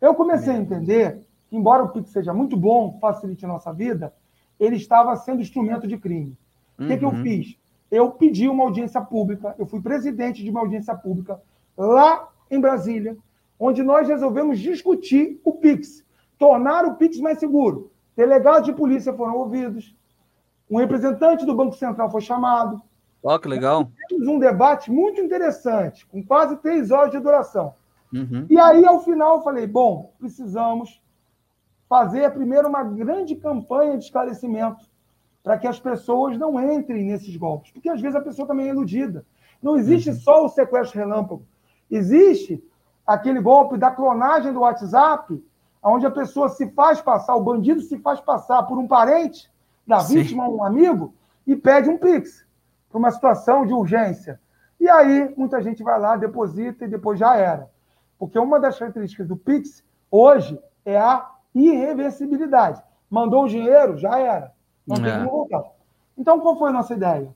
Eu comecei a entender que, embora o Pix seja muito bom, facilite a nossa vida, ele estava sendo instrumento de crime. O que, que eu uhum. fiz? Eu pedi uma audiência pública, eu fui presidente de uma audiência pública lá em Brasília, onde nós resolvemos discutir o Pix, tornar o Pix mais seguro. Delegados de polícia foram ouvidos, um representante do Banco Central foi chamado. Ó, oh, que legal. Tivemos um debate muito interessante, com quase três horas de duração. Uhum. E aí, ao final, eu falei: bom, precisamos fazer primeiro uma grande campanha de esclarecimento para que as pessoas não entrem nesses golpes, porque às vezes a pessoa também é iludida. Não existe uhum. só o sequestro relâmpago. Existe aquele golpe da clonagem do WhatsApp, onde a pessoa se faz passar, o bandido se faz passar por um parente da Sim. vítima, um amigo, e pede um Pix para uma situação de urgência. E aí, muita gente vai lá, deposita e depois já era. Porque uma das características do Pix, hoje, é a irreversibilidade. Mandou o dinheiro, já era. Não é. tem como voltar. Então, qual foi a nossa ideia?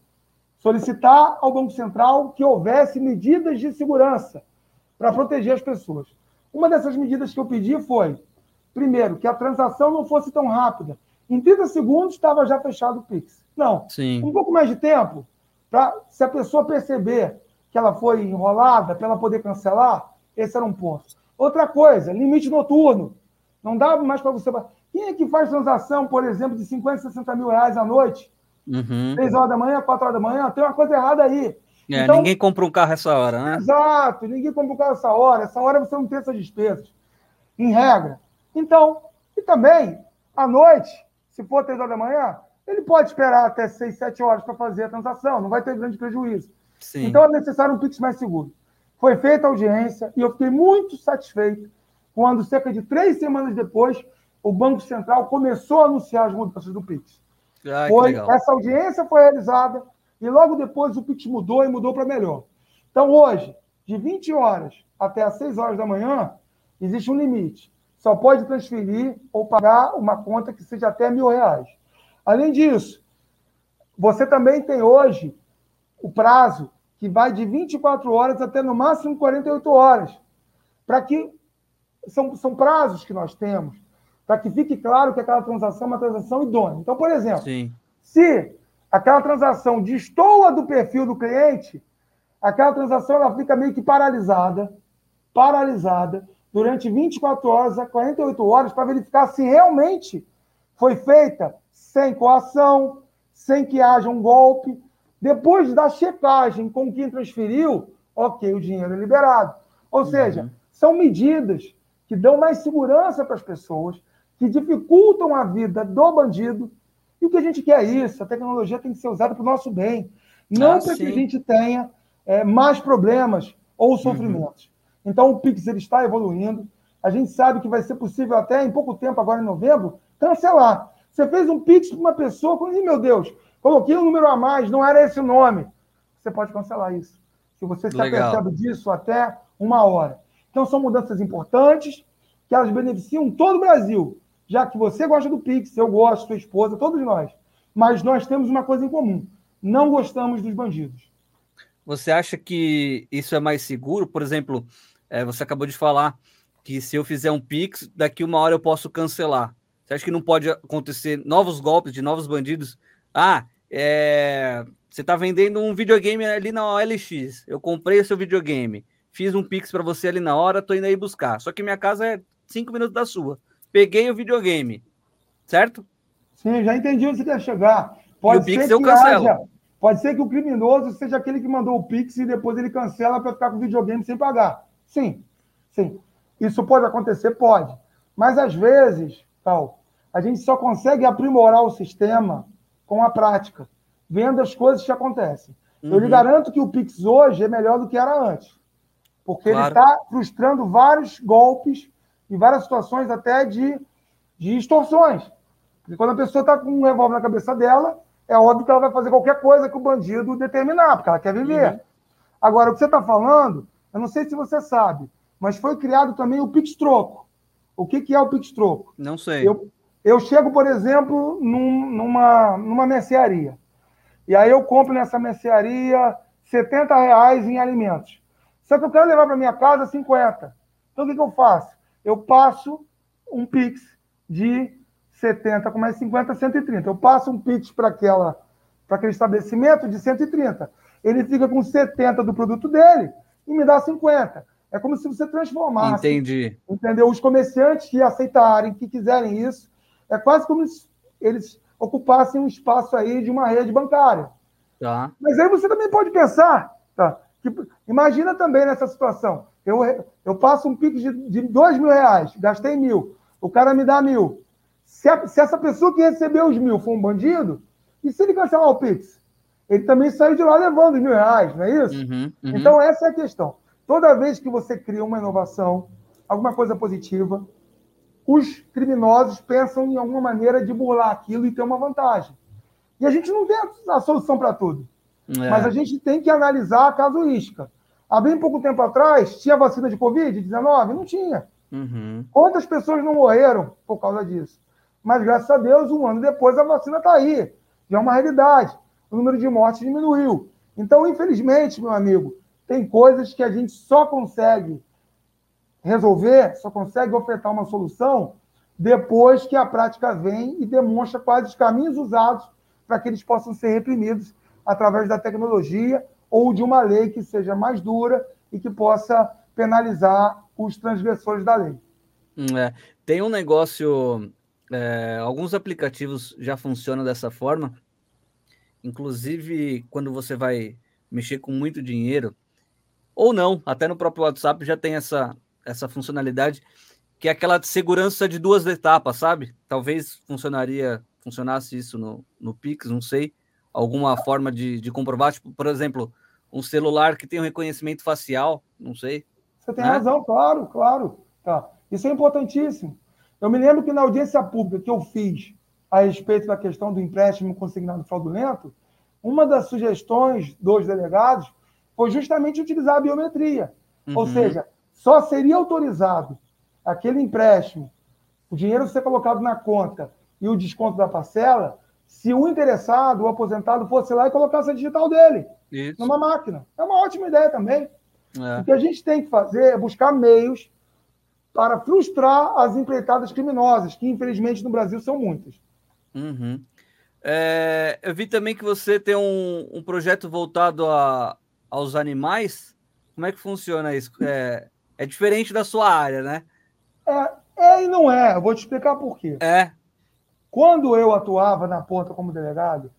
Solicitar ao Banco Central que houvesse medidas de segurança para proteger as pessoas. Uma dessas medidas que eu pedi foi, primeiro, que a transação não fosse tão rápida. Em 30 segundos estava já fechado o Pix. Não. Sim. Um pouco mais de tempo, para se a pessoa perceber que ela foi enrolada, para ela poder cancelar, esse era um ponto. Outra coisa, limite noturno. Não dá mais para você. Quem é que faz transação, por exemplo, de 50, 60 mil reais à noite? Uhum. Horas da manhã, quatro horas da manhã, tem uma coisa errada aí. É, então, ninguém compra um carro essa hora, né? Exato, ninguém compra um carro essa hora. Essa hora você não tem essas despesas, em regra. Então, e também, à noite, se for três horas da manhã, ele pode esperar até seis, sete horas para fazer a transação, não vai ter grande prejuízo. Sim. Então é necessário um Pix mais seguro. Foi feita a audiência e eu fiquei muito satisfeito quando, cerca de três semanas depois, o Banco Central começou a anunciar as mudanças do Pix. Ah, foi, essa audiência foi realizada e logo depois o Pix mudou e mudou para melhor. Então, hoje, de 20 horas até as 6 horas da manhã, existe um limite. Só pode transferir ou pagar uma conta que seja até mil reais. Além disso, você também tem hoje o prazo que vai de 24 horas até no máximo 48 horas. Para que são, são prazos que nós temos para que fique claro que aquela transação é uma transação idônea. Então, por exemplo, Sim. se aquela transação destoa do perfil do cliente, aquela transação ela fica meio que paralisada, paralisada, durante 24 horas a 48 horas para verificar se realmente foi feita sem coação, sem que haja um golpe. Depois da checagem com quem transferiu, ok, o dinheiro é liberado. Ou uhum. seja, são medidas que dão mais segurança para as pessoas, que dificultam a vida do bandido. E o que a gente quer é isso. A tecnologia tem que ser usada para o nosso bem. Não ah, para que a gente tenha é, mais problemas ou sofrimentos. Uhum. Então, o Pix ele está evoluindo. A gente sabe que vai ser possível até em pouco tempo, agora em novembro, cancelar. Você fez um Pix para uma pessoa, e meu Deus, coloquei um número a mais, não era esse o nome. Você pode cancelar isso. Se você se Legal. apercebe disso até uma hora. Então, são mudanças importantes que elas beneficiam todo o Brasil já que você gosta do Pix, eu gosto, sua esposa, todos nós. Mas nós temos uma coisa em comum. não gostamos dos bandidos. Você acha que isso é mais seguro? Por exemplo, é, você acabou de falar que se eu fizer um Pix, daqui uma hora eu posso cancelar. Você acha que não pode acontecer novos golpes de novos bandidos? Ah, é... você está vendendo um videogame ali na OLX. Eu comprei o seu videogame, fiz um Pix para você ali na hora, estou indo aí buscar. Só que minha casa é cinco minutos da sua. Peguei o videogame, certo? Sim, já entendi onde você quer chegar. Pode e o Pix ser eu que cancelo. haja, pode ser que o criminoso seja aquele que mandou o Pix e depois ele cancela para ficar com o videogame sem pagar. Sim, sim. Isso pode acontecer? Pode. Mas às vezes, tal, a gente só consegue aprimorar o sistema com a prática, vendo as coisas que acontecem. Uhum. Eu lhe uhum. garanto que o Pix hoje é melhor do que era antes. Porque claro. ele está frustrando vários golpes e várias situações até de, de extorsões. Porque quando a pessoa está com um revólver na cabeça dela, é óbvio que ela vai fazer qualquer coisa que o bandido determinar, porque ela quer viver. Uhum. Agora, o que você está falando, eu não sei se você sabe, mas foi criado também o Pix Troco. O que, que é o Pix Troco? Não sei. Eu, eu chego, por exemplo, num, numa, numa mercearia. E aí eu compro nessa mercearia 70 reais em alimentos. Só que eu quero levar para minha casa 50. Então o que, que eu faço? Eu passo um Pix de 70 com mais 50, 130. Eu passo um Pix para aquela para aquele estabelecimento de 130. Ele fica com 70 do produto dele e me dá 50. É como se você transformasse. Entendi. Entendeu? Os comerciantes que aceitarem, que quiserem isso, é quase como se eles ocupassem um espaço aí de uma rede bancária. Tá. Mas aí você também pode pensar, tá? Que, imagina também nessa situação. Eu, eu passo um pique de, de dois mil reais, gastei mil, o cara me dá mil. Se, a, se essa pessoa que recebeu os mil for um bandido, e se ele cancelar o Pix? Ele também saiu de lá levando os mil reais, não é isso? Uhum, uhum. Então, essa é a questão. Toda vez que você cria uma inovação, alguma coisa positiva, os criminosos pensam em alguma maneira de burlar aquilo e ter uma vantagem. E a gente não tem a solução para tudo. É. Mas a gente tem que analisar a casuística. Há bem pouco tempo atrás, tinha vacina de Covid-19? Não tinha. Uhum. Quantas pessoas não morreram por causa disso? Mas, graças a Deus, um ano depois, a vacina está aí. Já é uma realidade. O número de mortes diminuiu. Então, infelizmente, meu amigo, tem coisas que a gente só consegue resolver, só consegue ofertar uma solução depois que a prática vem e demonstra quais os caminhos usados para que eles possam ser reprimidos através da tecnologia ou de uma lei que seja mais dura e que possa penalizar os transgressores da lei. Hum, é, tem um negócio, é, alguns aplicativos já funcionam dessa forma. Inclusive, quando você vai mexer com muito dinheiro, ou não, até no próprio WhatsApp já tem essa, essa funcionalidade, que é aquela segurança de duas etapas, sabe? Talvez funcionaria, funcionasse isso no, no Pix, não sei. Alguma forma de, de comprovar, tipo, por exemplo, um celular que tem um reconhecimento facial, não sei. Você tem né? razão, claro, claro. Tá. Isso é importantíssimo. Eu me lembro que na audiência pública que eu fiz a respeito da questão do empréstimo consignado fraudulento, uma das sugestões dos delegados foi justamente utilizar a biometria. Uhum. Ou seja, só seria autorizado aquele empréstimo, o dinheiro ser colocado na conta e o desconto da parcela, se o interessado, o aposentado, fosse lá e colocasse a digital dele Isso. numa máquina. É uma ótima ideia também. É. O que a gente tem que fazer é buscar meios para frustrar as empreitadas criminosas, que infelizmente no Brasil são muitas. Uhum. É, eu vi também que você tem um, um projeto voltado a, aos animais, como é que funciona isso? É, é diferente da sua área, né? É, é e não é. Eu vou te explicar por quê. É. Quando eu atuava na ponta como delegado,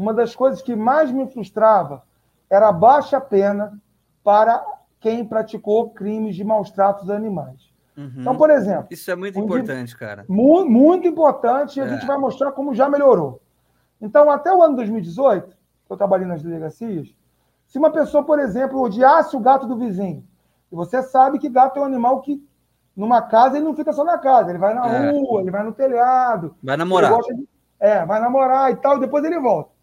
uma das coisas que mais me frustrava era a baixa pena para quem praticou crimes de maus tratos a animais. Uhum. Então, por exemplo. Isso é muito um importante, cara. Muito, muito importante, e a é. gente vai mostrar como já melhorou. Então, até o ano 2018, que eu trabalhei nas delegacias, se uma pessoa, por exemplo, odiasse o gato do vizinho, e você sabe que gato é um animal que, numa casa, ele não fica só na casa, ele vai na é. rua, ele vai no telhado. Vai namorar. De, é, vai namorar e tal, e depois ele volta.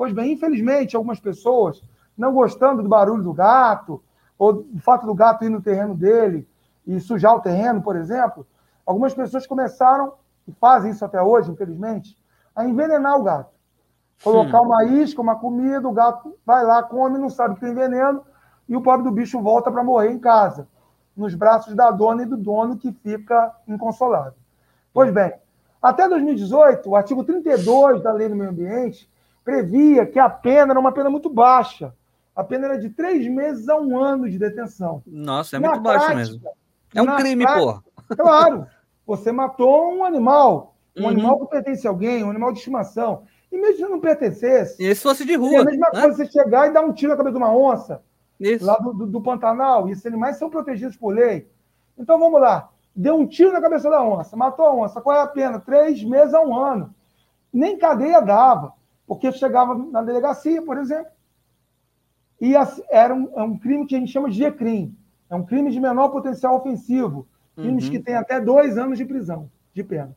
Pois bem, infelizmente, algumas pessoas, não gostando do barulho do gato, ou do fato do gato ir no terreno dele e sujar o terreno, por exemplo, algumas pessoas começaram, e fazem isso até hoje, infelizmente, a envenenar o gato. Colocar hum. uma isca, uma comida, o gato vai lá, come, não sabe que tem veneno, e o pobre do bicho volta para morrer em casa, nos braços da dona e do dono que fica inconsolável. Pois bem, até 2018, o artigo 32 da Lei do Meio Ambiente previa que a pena era uma pena muito baixa. A pena era de três meses a um ano de detenção. Nossa, é na muito prática, baixo mesmo. É um crime, prática, pô. Claro. Você matou um animal. Um uhum. animal que pertence a alguém, um animal de estimação. E mesmo se não pertencesse. E se fosse de rua. É a mesma né? coisa você chegar e dar um tiro na cabeça de uma onça. Isso. Lá do, do, do Pantanal. E esses animais são protegidos por lei. Então vamos lá. Deu um tiro na cabeça da onça, matou a onça. Qual é a pena? Três meses a um ano. Nem cadeia dava. Porque chegava na delegacia, por exemplo, e era um, é um crime que a gente chama de G-crime. É um crime de menor potencial ofensivo. Crimes uhum. que têm até dois anos de prisão, de pena.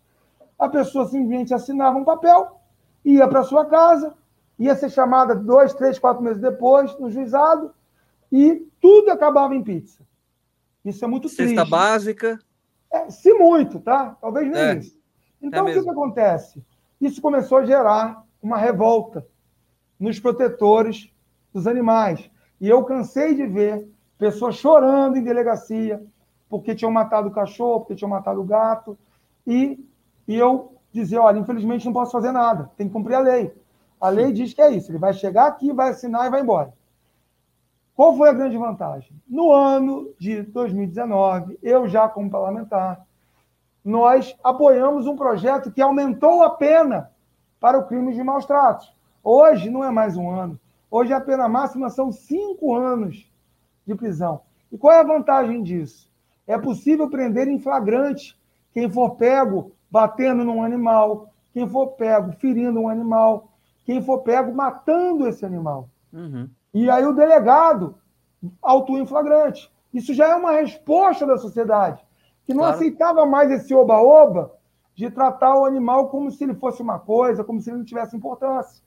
A pessoa simplesmente assinava um papel, ia para sua casa, ia ser chamada dois, três, quatro meses depois no juizado e tudo acabava em pizza. Isso é muito Cesta triste. Cesta básica. É, se muito, tá? Talvez nem é. isso. Então, é o que, que acontece? Isso começou a gerar uma revolta nos protetores dos animais. E eu cansei de ver pessoas chorando em delegacia porque tinham matado o cachorro, porque tinham matado o gato. E, e eu dizia: olha, infelizmente não posso fazer nada, tem que cumprir a lei. A lei diz que é isso: ele vai chegar aqui, vai assinar e vai embora. Qual foi a grande vantagem? No ano de 2019, eu já como parlamentar, nós apoiamos um projeto que aumentou a pena para o crime de maus tratos. Hoje não é mais um ano. Hoje a pena máxima são cinco anos de prisão. E qual é a vantagem disso? É possível prender em flagrante quem for pego batendo num animal, quem for pego ferindo um animal, quem for pego matando esse animal. Uhum. E aí o delegado autua em flagrante. Isso já é uma resposta da sociedade, que não claro. aceitava mais esse oba-oba de tratar o animal como se ele fosse uma coisa, como se ele não tivesse importância.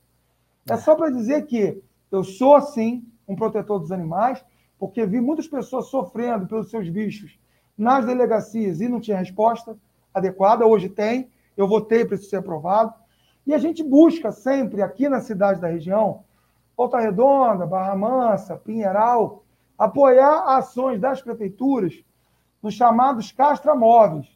É só para dizer que eu sou, sim, um protetor dos animais, porque vi muitas pessoas sofrendo pelos seus bichos nas delegacias e não tinha resposta adequada. Hoje tem, eu votei para isso ser aprovado. E a gente busca sempre, aqui na cidade da região, Volta Redonda, Barra Mansa, Pinheiral, apoiar ações das prefeituras nos chamados castramóveis.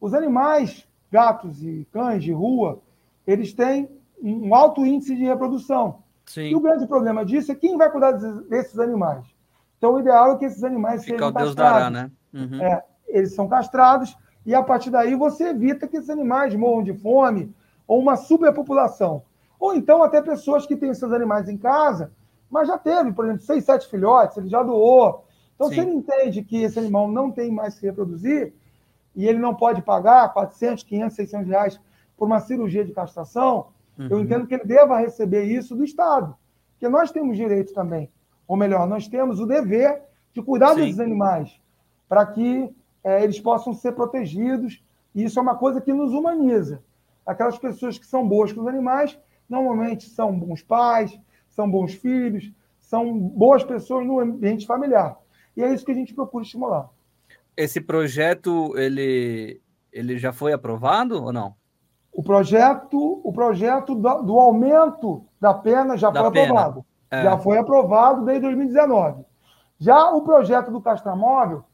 Os animais gatos e cães de rua, eles têm um alto índice de reprodução. Sim. E o grande problema disso é quem vai cuidar desses animais. Então, o ideal é que esses animais Fica sejam Deus castrados. Dará, né? Uhum. É, eles são castrados e, a partir daí, você evita que esses animais morram de fome ou uma superpopulação. Ou então, até pessoas que têm seus animais em casa, mas já teve, por exemplo, seis, sete filhotes, ele já doou. Então, Sim. se ele entende que esse animal não tem mais que reproduzir, e ele não pode pagar 400, 500, 600 reais por uma cirurgia de castração, uhum. eu entendo que ele deva receber isso do Estado. Porque nós temos direito também. Ou melhor, nós temos o dever de cuidar Sim. desses animais, para que é, eles possam ser protegidos. E isso é uma coisa que nos humaniza. Aquelas pessoas que são boas com os animais, normalmente são bons pais, são bons filhos, são boas pessoas no ambiente familiar. E é isso que a gente procura estimular. Esse projeto ele, ele já foi aprovado ou não? O projeto, o projeto do, do aumento da pena já da foi pena. aprovado. É. Já foi aprovado desde 2019. Já o projeto do castramóvel,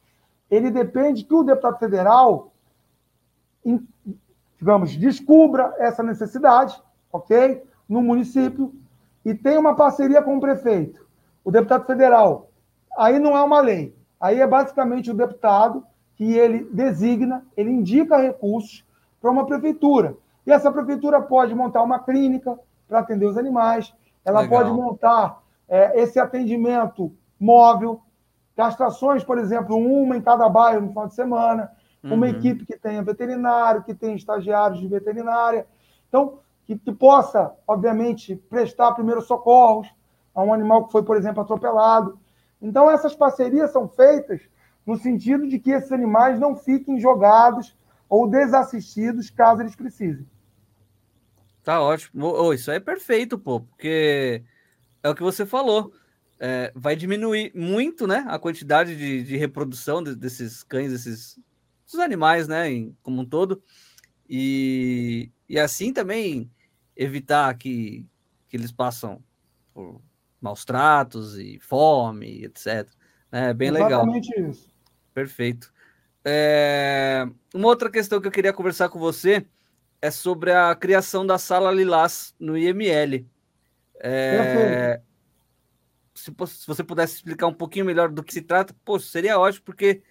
ele depende que o deputado federal, digamos, descubra essa necessidade, ok? No município e tenha uma parceria com o prefeito. O deputado federal, aí não é uma lei, Aí é basicamente o deputado que ele designa, ele indica recursos para uma prefeitura. E essa prefeitura pode montar uma clínica para atender os animais, ela Legal. pode montar é, esse atendimento móvel, castrações, por exemplo, uma em cada bairro no final de semana, uhum. uma equipe que tenha veterinário, que tenha estagiários de veterinária. Então, que, que possa, obviamente, prestar primeiros socorros a um animal que foi, por exemplo, atropelado. Então, essas parcerias são feitas no sentido de que esses animais não fiquem jogados ou desassistidos caso eles precisem. Tá ótimo. Oh, isso é perfeito, pô, porque é o que você falou. É, vai diminuir muito né, a quantidade de, de reprodução de, desses cães, desses, desses animais, né, em, como um todo. E, e assim também evitar que que eles passam por maus tratos e fome, etc. É bem Exatamente legal. isso. Perfeito. É... Uma outra questão que eu queria conversar com você é sobre a criação da sala Lilás no IML. É... Se, se, você pudesse explicar um pouquinho melhor do que se trata, pô, seria ótimo, porque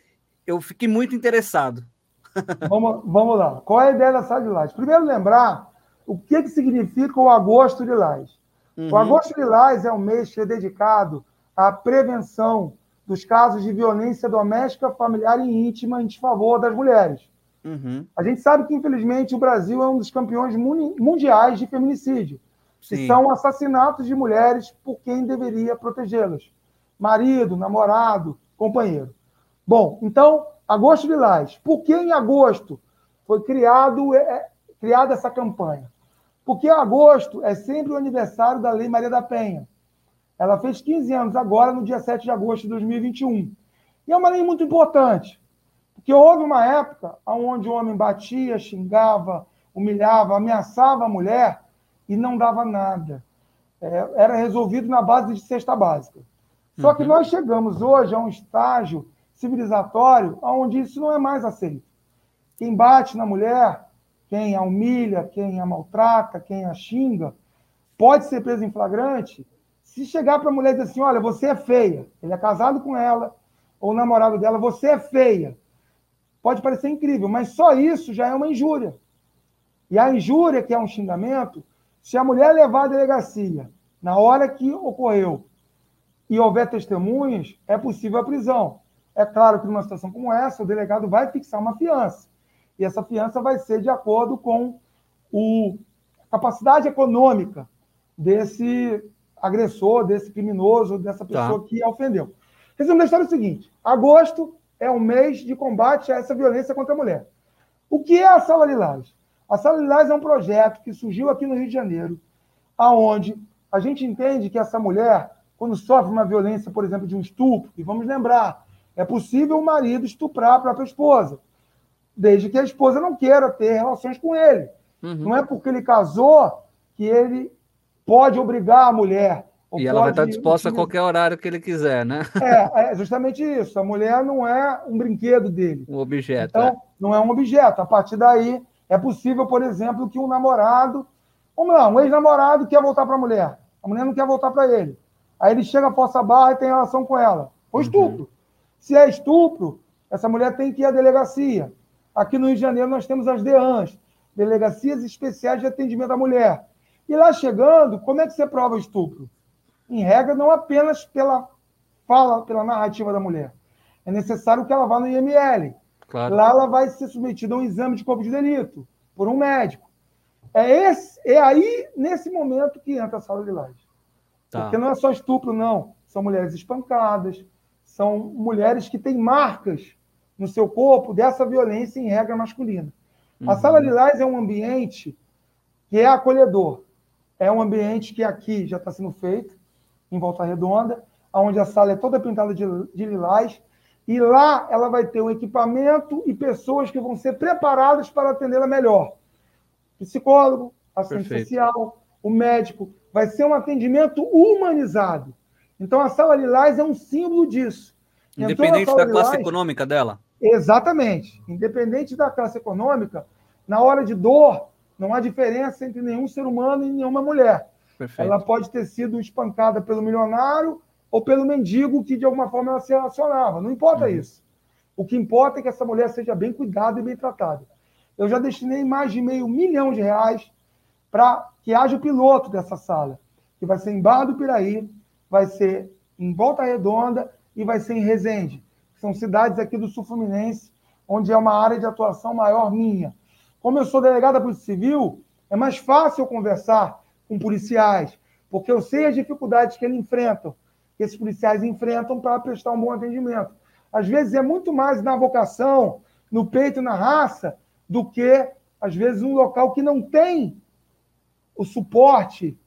eu fiquei muito interessado. vamos, vamos lá. Qual é a ideia da sala Lilás? Primeiro, lembrar o que, que significa o Agosto Lilás. Uhum. O Agosto Lilás é um mês que é dedicado à prevenção dos casos de violência doméstica, familiar e íntima em desfavor das mulheres. Uhum. A gente sabe que, infelizmente, o Brasil é um dos campeões mundiais de feminicídio, Sim. que são assassinatos de mulheres por quem deveria protegê-las. Marido, namorado, companheiro. Bom, então, agosto lilás. Por que em agosto foi criado, é, é, criada essa campanha? Porque agosto é sempre o aniversário da Lei Maria da Penha. Ela fez 15 anos agora, no dia 7 de agosto de 2021. E é uma lei muito importante, porque houve uma época onde o homem batia, xingava, humilhava, ameaçava a mulher e não dava nada. É, era resolvido na base de cesta básica. Só que uhum. nós chegamos hoje a um estágio civilizatório onde isso não é mais aceito. Quem bate na mulher, quem a humilha, quem a maltrata, quem a xinga, pode ser preso em flagrante se chegar para a mulher e dizer assim, olha, você é feia, ele é casado com ela, ou namorado dela, você é feia. Pode parecer incrível, mas só isso já é uma injúria. E a injúria, que é um xingamento, se a mulher levar à delegacia na hora que ocorreu e houver testemunhas, é possível a prisão. É claro que numa situação como essa, o delegado vai fixar uma fiança. E essa fiança vai ser de acordo com o, a capacidade econômica desse agressor, desse criminoso, dessa tá. pessoa tá. que ofendeu. Resumo da história é o seguinte: agosto é um mês de combate a essa violência contra a mulher. O que é a Sala Lilás? A Sala Lilás é um projeto que surgiu aqui no Rio de Janeiro, aonde a gente entende que essa mulher, quando sofre uma violência, por exemplo, de um estupro, e vamos lembrar, é possível o marido estuprar a própria esposa, desde que a esposa não queira ter relações com ele. Uhum. Não é porque ele casou que ele pode obrigar a mulher. E ela vai estar disposta a qualquer horário que ele quiser, né? É, é justamente isso. A mulher não é um brinquedo dele. Um objeto. Então, é. não é um objeto. A partir daí, é possível, por exemplo, que um namorado, vamos lá, um ex-namorado quer voltar para a mulher. A mulher não quer voltar para ele. Aí ele chega a força barra e tem relação com ela. Foi uhum. estupro. Uhum. Se é estupro, essa mulher tem que ir à delegacia. Aqui no Rio de Janeiro nós temos as DEANs, Delegacias Especiais de Atendimento à Mulher. E lá chegando, como é que você prova o estupro? Em regra, não apenas pela fala, pela narrativa da mulher. É necessário que ela vá no IML. Claro. Lá ela vai ser submetida a um exame de corpo de delito por um médico. É, esse, é aí, nesse momento, que entra a sala de laje. Tá. Porque não é só estupro, não. São mulheres espancadas, são mulheres que têm marcas no seu corpo dessa violência em regra masculina. Uhum. A sala de laje é um ambiente que é acolhedor. É um ambiente que aqui já está sendo feito, em Volta Redonda, onde a sala é toda pintada de, de lilás, e lá ela vai ter um equipamento e pessoas que vão ser preparadas para atendê-la melhor. Psicólogo, assistente Perfeito. social, o médico. Vai ser um atendimento humanizado. Então a sala Lilás é um símbolo disso. Independente da classe Lilás, econômica dela? Exatamente. Independente da classe econômica, na hora de dor, não há diferença entre nenhum ser humano e nenhuma mulher. Perfeito. Ela pode ter sido espancada pelo milionário ou pelo mendigo que de alguma forma ela se relacionava. Não importa uhum. isso. O que importa é que essa mulher seja bem cuidada e bem tratada. Eu já destinei mais de meio milhão de reais para que haja o piloto dessa sala, que vai ser em Barra do Piraí, vai ser em Volta Redonda e vai ser em Resende. São cidades aqui do Sul Fluminense, onde é uma área de atuação maior minha. Como eu sou delegado da Polícia Civil, é mais fácil eu conversar com policiais, porque eu sei as dificuldades que eles enfrentam, que esses policiais enfrentam para prestar um bom atendimento. Às vezes é muito mais na vocação, no peito na raça, do que, às vezes, um local que não tem o suporte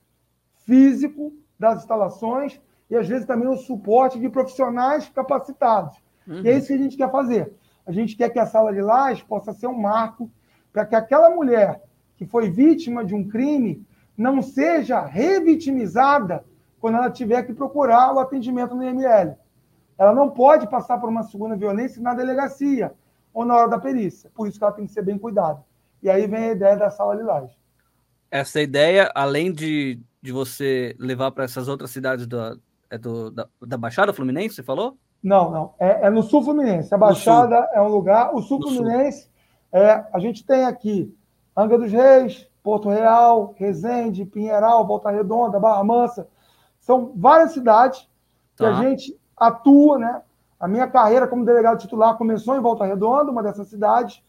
físico das instalações e, às vezes, também o suporte de profissionais capacitados. Uhum. E é isso que a gente quer fazer. A gente quer que a sala de lajes possa ser um marco para que aquela mulher que foi vítima de um crime não seja revitimizada quando ela tiver que procurar o atendimento no IML. Ela não pode passar por uma segunda violência na delegacia ou na hora da perícia. Por isso que ela tem que ser bem cuidada. E aí vem a ideia da sala lilás. Essa ideia, além de, de você levar para essas outras cidades é do, da, da Baixada Fluminense, você falou? Não, não. É, é no Sul Fluminense. A Baixada é um lugar. O Sul no Fluminense, sul. É, a gente tem aqui Anga dos Reis, Porto Real, Resende, Pinheiral, Volta Redonda, Barra Mansa. São várias cidades que a tá. gente atua, né? A minha carreira como delegado titular começou em Volta Redonda, uma dessas cidades,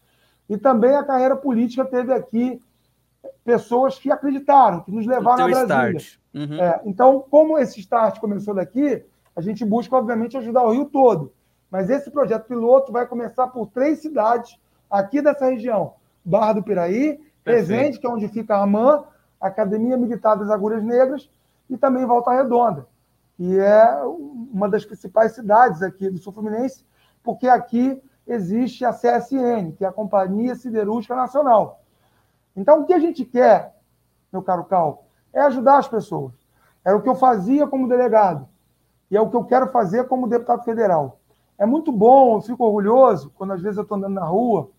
e também a carreira política teve aqui pessoas que acreditaram, que nos levaram a Brasília. Uhum. É, então, como esse start começou daqui, a gente busca, obviamente, ajudar o Rio todo. Mas esse projeto piloto vai começar por três cidades aqui dessa região: Barra do Piraí, Resende, que é onde fica a AMAN, Academia Militar das Agulhas Negras, e também Volta Redonda, que é uma das principais cidades aqui do Sul Fluminense, porque aqui existe a CSN, que é a Companhia Siderúrgica Nacional. Então, o que a gente quer, meu caro Cal, é ajudar as pessoas. Era o que eu fazia como delegado e é o que eu quero fazer como deputado federal. É muito bom, eu fico orgulhoso quando às vezes eu estou andando na rua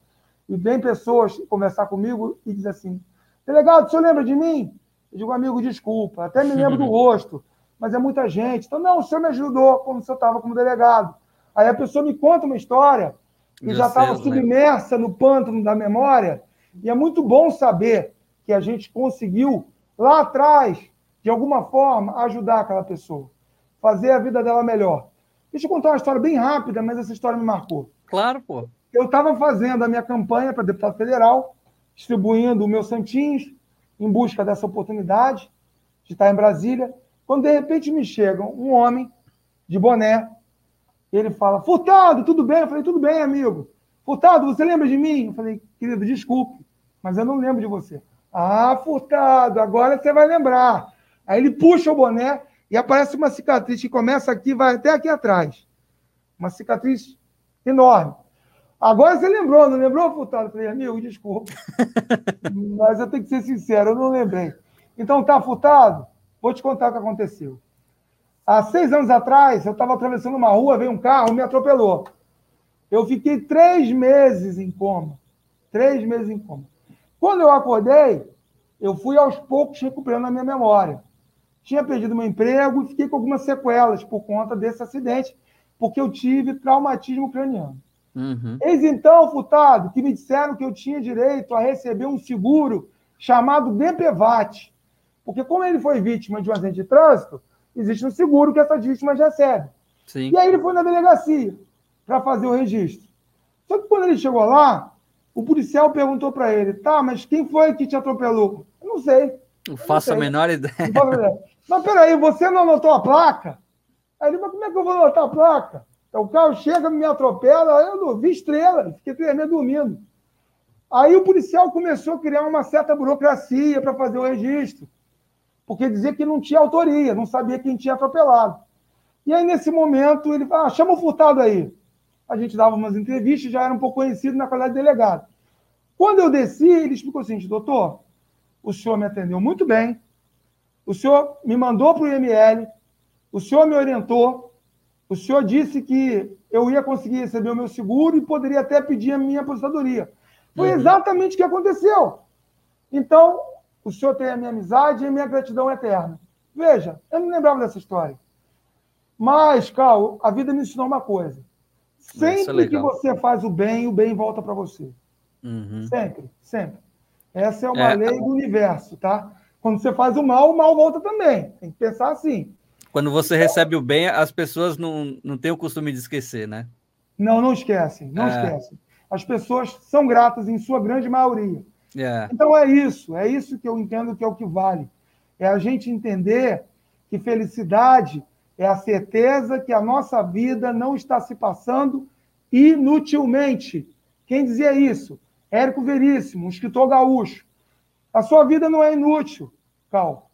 e vem pessoas conversar comigo e dizem assim: delegado, o senhor lembra de mim? Eu digo, amigo, desculpa, até me lembro do rosto, mas é muita gente. Então, não, o senhor me ajudou quando o senhor estava como delegado. Aí a pessoa me conta uma história e já estava submersa no pântano da memória. E é muito bom saber que a gente conseguiu, lá atrás, de alguma forma, ajudar aquela pessoa, fazer a vida dela melhor. Deixa eu contar uma história bem rápida, mas essa história me marcou. Claro, pô. Eu estava fazendo a minha campanha para deputado federal, distribuindo o meu santinhos, em busca dessa oportunidade de estar em Brasília, quando de repente me chega um homem de boné, ele fala: Furtado, tudo bem? Eu falei: Tudo bem, amigo. Furtado, você lembra de mim? Eu falei: Querido, desculpe, mas eu não lembro de você. Ah, Furtado, agora você vai lembrar. Aí ele puxa o boné e aparece uma cicatriz que começa aqui e vai até aqui atrás. Uma cicatriz enorme. Agora você lembrou, não lembrou, Furtado? Eu falei, amigo, desculpa. Mas eu tenho que ser sincero, eu não lembrei. Então tá, Furtado, vou te contar o que aconteceu. Há seis anos atrás, eu estava atravessando uma rua, veio um carro, me atropelou. Eu fiquei três meses em coma. Três meses em coma. Quando eu acordei, eu fui aos poucos recuperando a minha memória. Tinha perdido meu emprego e fiquei com algumas sequelas por conta desse acidente, porque eu tive traumatismo craniano. Uhum. Eis então, Furtado, que me disseram que eu tinha direito a receber um seguro chamado DPVAT. Porque como ele foi vítima de um acidente de trânsito, existe um seguro que essas vítimas recebem. Sim. E aí ele foi na delegacia para fazer o registro. Só que quando ele chegou lá, o policial perguntou para ele, tá, mas quem foi que te atropelou? Eu não sei. Não faço a menor ideia. Mas peraí, você não anotou a placa? Aí ele, mas como é que eu vou anotar a placa? Então, o carro chega, me atropela, eu não vi estrela, fiquei tremendo dormindo. Aí o policial começou a criar uma certa burocracia para fazer o registro, porque dizia que não tinha autoria, não sabia quem tinha atropelado. E aí, nesse momento, ele falou: ah, chama o furtado aí. A gente dava umas entrevistas, já era um pouco conhecido na qualidade de delegado. Quando eu desci, ele explicou o seguinte: doutor, o senhor me atendeu muito bem, o senhor me mandou para o IML, o senhor me orientou, o senhor disse que eu ia conseguir receber o meu seguro e poderia até pedir a minha aposentadoria. Foi uhum. exatamente o que aconteceu. Então, o senhor tem a minha amizade e a minha gratidão eterna. Veja, eu não lembrava dessa história. Mas, Carl, a vida me ensinou uma coisa. É sempre é que você faz o bem, o bem volta para você. Uhum. Sempre, sempre. Essa é uma é. lei do universo, tá? Quando você faz o mal, o mal volta também. Tem que pensar assim. Quando você recebe o bem, as pessoas não, não têm o costume de esquecer, né? Não, não esquecem, não é. esquecem. As pessoas são gratas em sua grande maioria. É. Então é isso, é isso que eu entendo que é o que vale. É a gente entender que felicidade é a certeza que a nossa vida não está se passando inutilmente. Quem dizia isso? Érico Veríssimo, um escritor gaúcho. A sua vida não é inútil, Cal.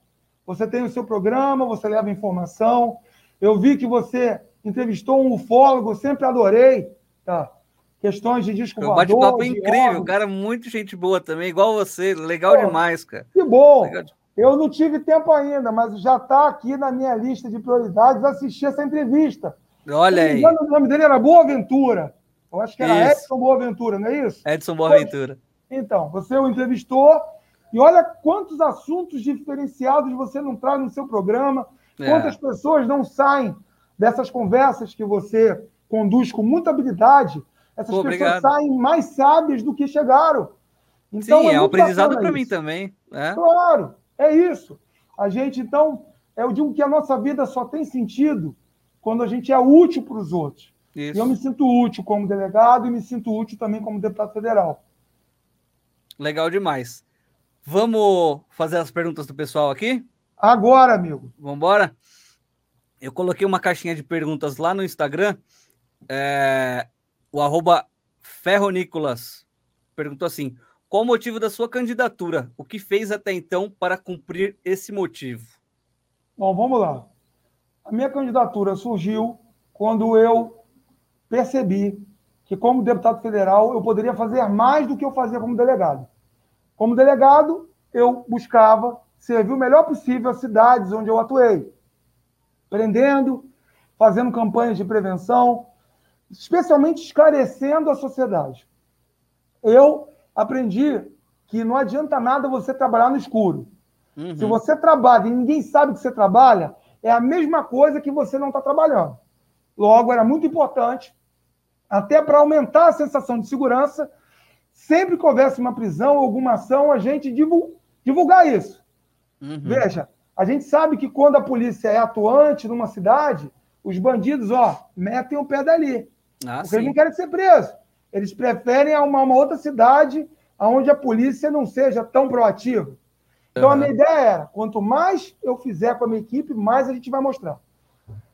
Você tem o seu programa, você leva informação. Eu vi que você entrevistou um ufólogo, sempre adorei, tá? Questões de disco voador. bate-papo incrível, cara, muito gente boa também, igual você, legal Pô, demais, cara. Que bom. Eu não tive tempo ainda, mas já está aqui na minha lista de prioridades assistir essa entrevista. Olha aí. O nome dele era Boa Ventura. Eu acho que era isso. Edson Boa Ventura, não é isso? Edson Boa Ventura. Então, você o entrevistou e olha quantos assuntos diferenciados você não traz no seu programa, é. quantas pessoas não saem dessas conversas que você conduz com muita habilidade. Essas Pô, pessoas obrigado. saem mais sábias do que chegaram. Então, Sim, é, é um aprendizado para mim também. É. Claro, é isso. A gente, então, eu digo que a nossa vida só tem sentido quando a gente é útil para os outros. Isso. E eu me sinto útil como delegado e me sinto útil também como deputado federal. Legal demais. Vamos fazer as perguntas do pessoal aqui? Agora, amigo. Vamos embora? Eu coloquei uma caixinha de perguntas lá no Instagram. É, o arroba Ferronicolas perguntou assim: qual o motivo da sua candidatura? O que fez até então para cumprir esse motivo? Bom, vamos lá. A minha candidatura surgiu quando eu percebi que, como deputado federal, eu poderia fazer mais do que eu fazia como delegado. Como delegado, eu buscava servir o melhor possível às cidades onde eu atuei, prendendo, fazendo campanhas de prevenção, especialmente esclarecendo a sociedade. Eu aprendi que não adianta nada você trabalhar no escuro. Uhum. Se você trabalha e ninguém sabe que você trabalha, é a mesma coisa que você não está trabalhando. Logo, era muito importante, até para aumentar a sensação de segurança, sempre que houvesse uma prisão alguma ação, a gente divulgar isso. Uhum. Veja, a gente sabe que quando a polícia é atuante numa cidade, os bandidos, ó, metem o pé dali. Ah, porque sim. eles não querem ser presos. Eles preferem uma, uma outra cidade onde a polícia não seja tão proativa. Então, uhum. a minha ideia era: quanto mais eu fizer com a minha equipe, mais a gente vai mostrar.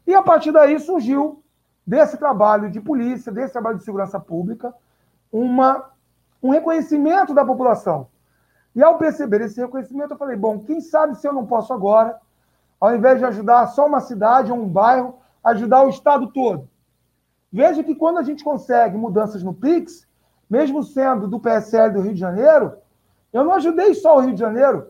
E a partir daí surgiu, desse trabalho de polícia, desse trabalho de segurança pública, uma um reconhecimento da população. E ao perceber esse reconhecimento, eu falei: bom, quem sabe se eu não posso agora, ao invés de ajudar só uma cidade ou um bairro, ajudar o estado todo. Veja que quando a gente consegue mudanças no Pix, mesmo sendo do PSL do Rio de Janeiro, eu não ajudei só o Rio de Janeiro,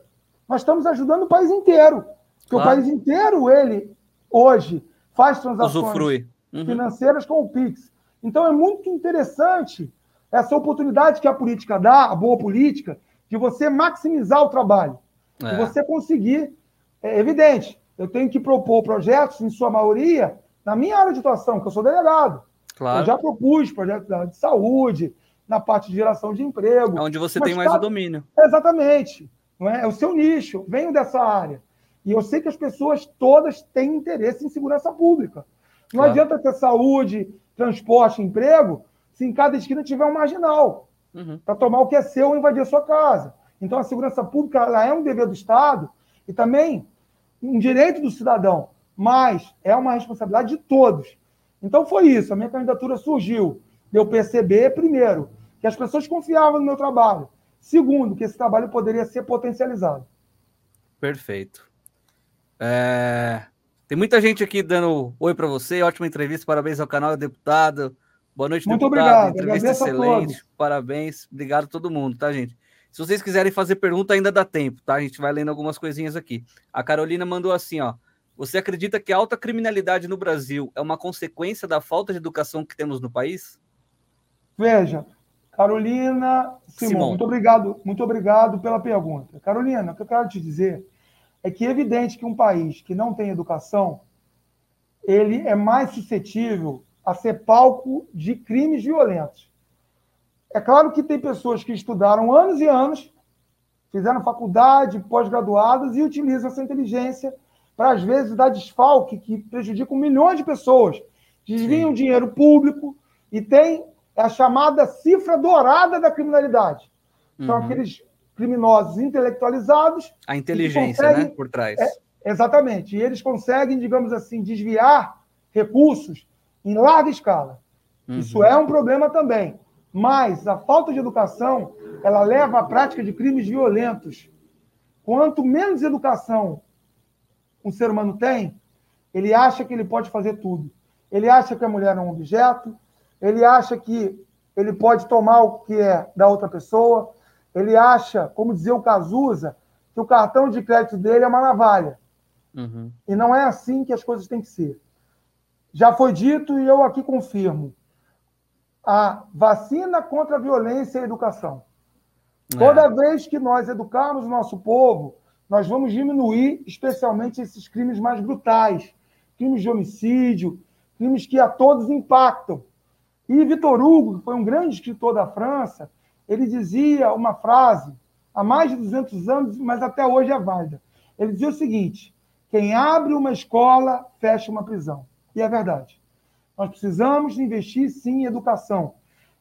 nós estamos ajudando o país inteiro. Porque claro. o país inteiro, ele, hoje, faz transações uhum. financeiras com o Pix. Então é muito interessante essa oportunidade que a política dá, a boa política, de você maximizar o trabalho. É. De você conseguir. É evidente, eu tenho que propor projetos, em sua maioria, na minha área de atuação, que eu sou delegado. Claro. Eu já propus projetos de saúde, na parte de geração de emprego. É onde você tem mais tá... o domínio. Exatamente. Não é? é o seu nicho. Venho dessa área. E eu sei que as pessoas todas têm interesse em segurança pública. Não claro. adianta ter saúde, transporte, emprego, se em cada esquina tiver um marginal uhum. para tomar o que é seu ou invadir a sua casa. Então, a segurança pública ela é um dever do Estado e também um direito do cidadão, mas é uma responsabilidade de todos. Então, foi isso. A minha candidatura surgiu de eu perceber, primeiro, que as pessoas confiavam no meu trabalho. Segundo, que esse trabalho poderia ser potencializado. Perfeito. É... Tem muita gente aqui dando oi para você. Ótima entrevista. Parabéns ao canal, deputado. Boa noite, Muito deputado. obrigado. Entrevista excelente. Parabéns. Obrigado a todo mundo, tá, gente? Se vocês quiserem fazer pergunta, ainda dá tempo, tá? A gente vai lendo algumas coisinhas aqui. A Carolina mandou assim, ó. Você acredita que a alta criminalidade no Brasil é uma consequência da falta de educação que temos no país? Veja, Carolina Simão, Simão. muito obrigado, muito obrigado pela pergunta. Carolina, o que eu quero te dizer é que é evidente que um país que não tem educação, ele é mais suscetível a ser palco de crimes violentos. É claro que tem pessoas que estudaram anos e anos, fizeram faculdade, pós-graduadas e utilizam essa inteligência para, às vezes, dar desfalque que prejudicam milhões de pessoas, desviam Sim. dinheiro público e tem a chamada cifra dourada da criminalidade. São uhum. aqueles criminosos intelectualizados. A inteligência, né? Por trás. É, exatamente. E eles conseguem, digamos assim, desviar recursos em larga escala. Uhum. Isso é um problema também. Mas a falta de educação, ela leva à prática de crimes violentos. Quanto menos educação um ser humano tem, ele acha que ele pode fazer tudo. Ele acha que a mulher é um objeto, ele acha que ele pode tomar o que é da outra pessoa, ele acha, como dizia o Cazuza, que o cartão de crédito dele é uma navalha. Uhum. E não é assim que as coisas têm que ser. Já foi dito e eu aqui confirmo. A vacina contra a violência e a educação. É. Toda vez que nós educarmos o nosso povo, nós vamos diminuir, especialmente esses crimes mais brutais, crimes de homicídio, crimes que a todos impactam. E Vitor Hugo, que foi um grande escritor da França, ele dizia uma frase há mais de 200 anos, mas até hoje é válida. Ele dizia o seguinte: quem abre uma escola, fecha uma prisão. E é verdade. Nós precisamos investir, sim, em educação.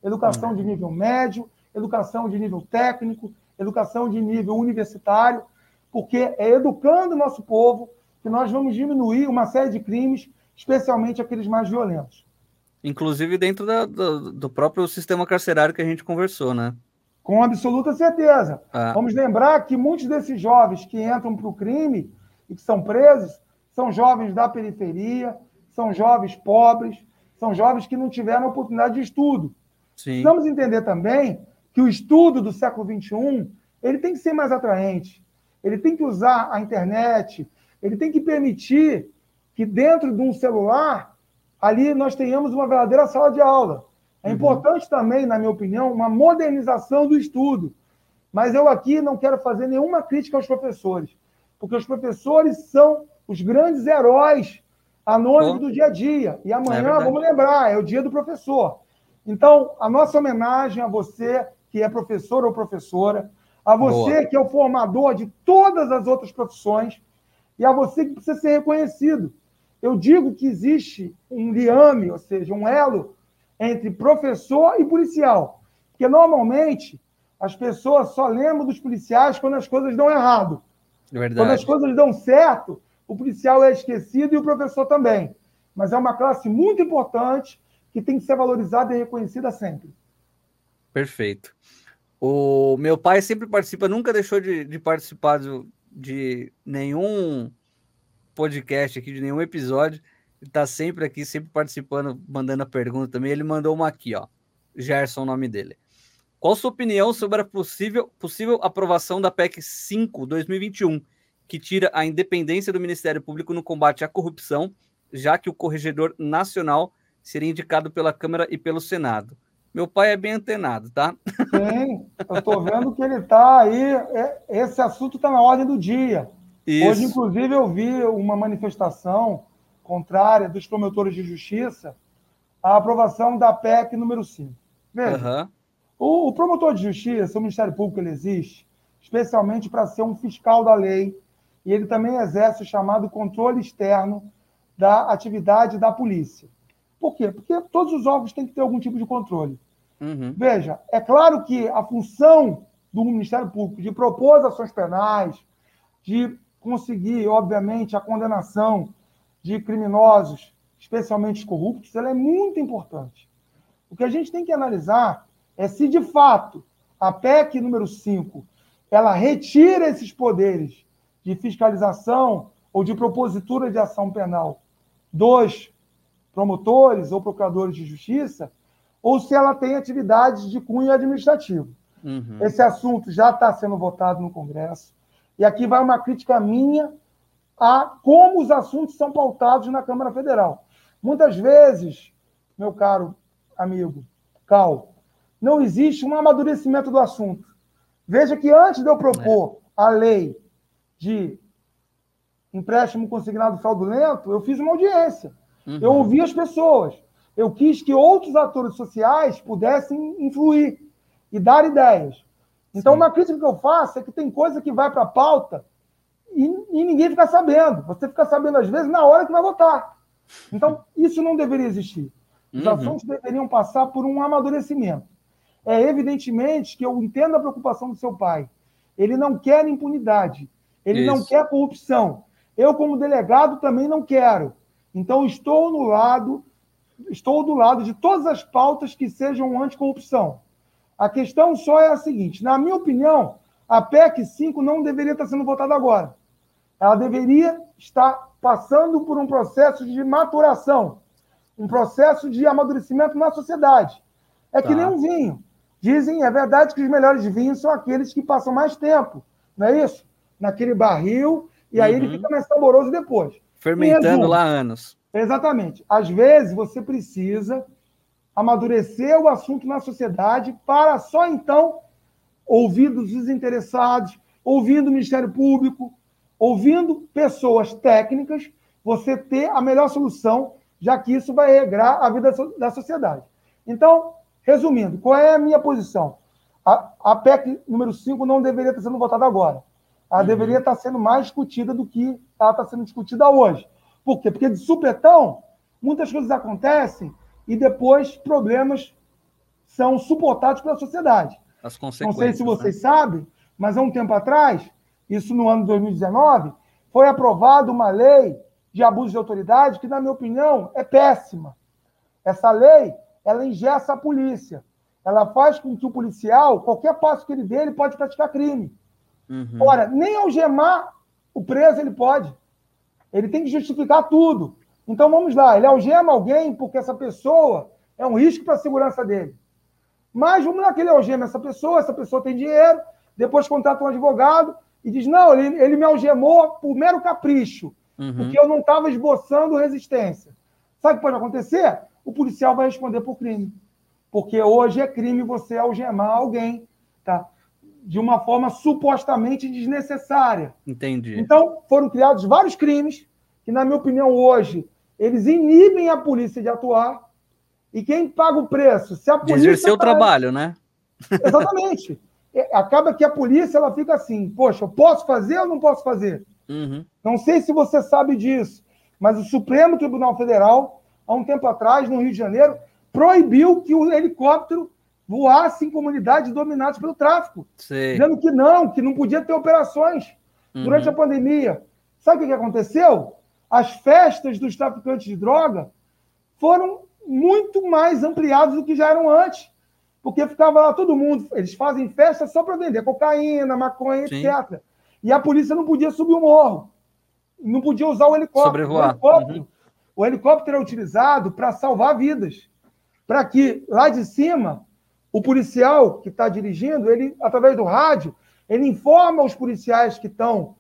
Educação de nível médio, educação de nível técnico, educação de nível universitário, porque é educando o nosso povo que nós vamos diminuir uma série de crimes, especialmente aqueles mais violentos. Inclusive dentro da, do, do, próprio sistema carcerário que a gente conversou, né? Com absoluta certeza. Ah. Vamos lembrar que muitos desses jovens que entram para o crime e que são presos são jovens da periferia, são jovens pobres, são jovens que não tiveram oportunidade de estudo. Sim. Precisamos entender também que o estudo do século XXI ele tem que ser mais atraente, ele tem que usar a internet, ele tem que permitir que dentro de um celular ali nós tenhamos uma verdadeira sala de aula. É uhum. importante também, na minha opinião, uma modernização do estudo. Mas eu aqui não quero fazer nenhuma crítica aos professores, porque os professores são os grandes heróis anônimos do dia a dia. E amanhã, é vamos lembrar, é o dia do professor. Então, a nossa homenagem a você, que é professor ou professora, a você Boa. que é o formador de todas as outras profissões, e a você que precisa ser reconhecido. Eu digo que existe um liame, ou seja, um elo entre professor e policial. Porque normalmente as pessoas só lembram dos policiais quando as coisas dão errado. Verdade. Quando as coisas dão certo, o policial é esquecido e o professor também. Mas é uma classe muito importante que tem que ser valorizada e reconhecida sempre. Perfeito. O meu pai sempre participa, nunca deixou de, de participar de, de nenhum podcast aqui, de nenhum episódio. Está sempre aqui, sempre participando, mandando a pergunta também. Ele mandou uma aqui, ó. Gerson, o nome dele. Qual sua opinião sobre a possível, possível aprovação da PEC 5 2021, que tira a independência do Ministério Público no combate à corrupção, já que o Corregedor Nacional seria indicado pela Câmara e pelo Senado? Meu pai é bem antenado, tá? Sim, eu estou vendo que ele está aí. É, esse assunto está na ordem do dia. Isso. Hoje, inclusive, eu vi uma manifestação contrária dos promotores de justiça à aprovação da PEC número 5. Veja, uhum. o, o, promotor de justiça, o Ministério Público, ele existe especialmente para ser um fiscal da lei e ele também exerce o chamado controle externo da atividade da polícia. Por quê? Porque todos os órgãos têm que ter algum tipo de controle. Uhum. Veja, é claro que a função do Ministério Público de propor ações penais, de conseguir, obviamente, a condenação de criminosos, especialmente corruptos, ela é muito importante. O que a gente tem que analisar é se, de fato, a PEC número 5 ela retira esses poderes de fiscalização ou de propositura de ação penal dos promotores ou procuradores de justiça, ou se ela tem atividades de cunho administrativo. Uhum. Esse assunto já está sendo votado no Congresso. E aqui vai uma crítica minha a como os assuntos são pautados na Câmara Federal. Muitas vezes, meu caro amigo Cal, não existe um amadurecimento do assunto. Veja que antes de eu propor a lei de empréstimo consignado fraudulento, eu fiz uma audiência. Uhum. Eu ouvi as pessoas. Eu quis que outros atores sociais pudessem influir e dar ideias. Então, Sim. uma crítica que eu faço é que tem coisa que vai para a pauta e, e, ninguém fica sabendo. Você fica sabendo, às vezes, na hora que vai votar. Então, isso não deveria existir. Os uhum. assuntos deveriam passar por um amadurecimento. É evidentemente que eu entendo a preocupação do seu pai. Ele não quer impunidade. Ele isso. não quer corrupção. Eu, como delegado, também não quero. Então, estou no lado, estou do lado de todas as pautas que sejam anticorrupção. A questão só é a seguinte: na minha opinião, a PEC 5 não deveria estar sendo votada agora. Ela deveria estar passando por um processo de maturação, um processo de amadurecimento na sociedade. É tá. que nem um vinho. Dizem, é verdade que os melhores vinhos são aqueles que passam mais tempo, não é isso? Naquele barril, e aí ele Uhum. fica mais saboroso depois. Fermentando resumo. lá anos. Exatamente. Às vezes você precisa amadurecer o assunto na sociedade para só então, ouvindo os interessados, ouvindo o Ministério Público, ouvindo pessoas técnicas, você ter a melhor solução, já que isso vai regrar a vida da sociedade. Então, resumindo, qual é a minha posição? A, a PEC número 5 não deveria estar sendo votada agora. Ela Uhum. deveria estar sendo mais discutida do que ela está sendo discutida hoje. Por quê? Porque de supetão, muitas coisas acontecem e depois problemas são suportados pela sociedade. As Não consequências. sei se né? vocês sabem, mas há um tempo atrás, isso no ano de 2019, foi aprovada uma lei de abuso de autoridade que, na minha opinião, é péssima. Essa lei, ela engessa a polícia. Ela faz com que o policial, qualquer passo que ele dê, ele pode praticar crime. Uhum. Ora, nem algemar o preso ele pode. Ele tem que justificar tudo. Então vamos lá, ele algema alguém porque essa pessoa é um risco para a segurança dele. Mas vamos lá que ele algema essa pessoa, essa pessoa tem dinheiro, depois contrata um advogado e diz: não, ele, ele me algemou por mero capricho, Uhum. porque eu não estava esboçando resistência. Sabe o que pode acontecer? O policial vai responder por crime. Porque hoje é crime você algemar alguém? De uma forma supostamente desnecessária. Entendi. Então, foram criados vários crimes que, na minha opinião, hoje, eles inibem a polícia de atuar. E quem paga o preço? Se a De polícia. exercer o trabalho, né? Exatamente. É, Acaba que a polícia ela fica assim: poxa, eu posso fazer ou não posso fazer? Uhum. Não sei se você sabe disso, mas o Supremo Tribunal Federal, há um tempo atrás, no Rio de Janeiro, proibiu que o helicóptero voasse em comunidades dominadas pelo tráfico, Sei. dizendo que não, que não podia ter operações durante a Uhum. pandemia. Sabe o que aconteceu? As festas dos traficantes de droga foram muito mais ampliadas do que já eram antes. Porque ficava lá todo mundo, eles fazem festa só para vender cocaína, maconha, Sim. etc. E a polícia não podia subir o morro. Não podia usar o helicóptero. Sobrevoar. O helicóptero, o helicóptero é utilizado para salvar vidas. Para que lá de cima, o policial que está dirigindo, ele, através do rádio, ele informa os policiais que estão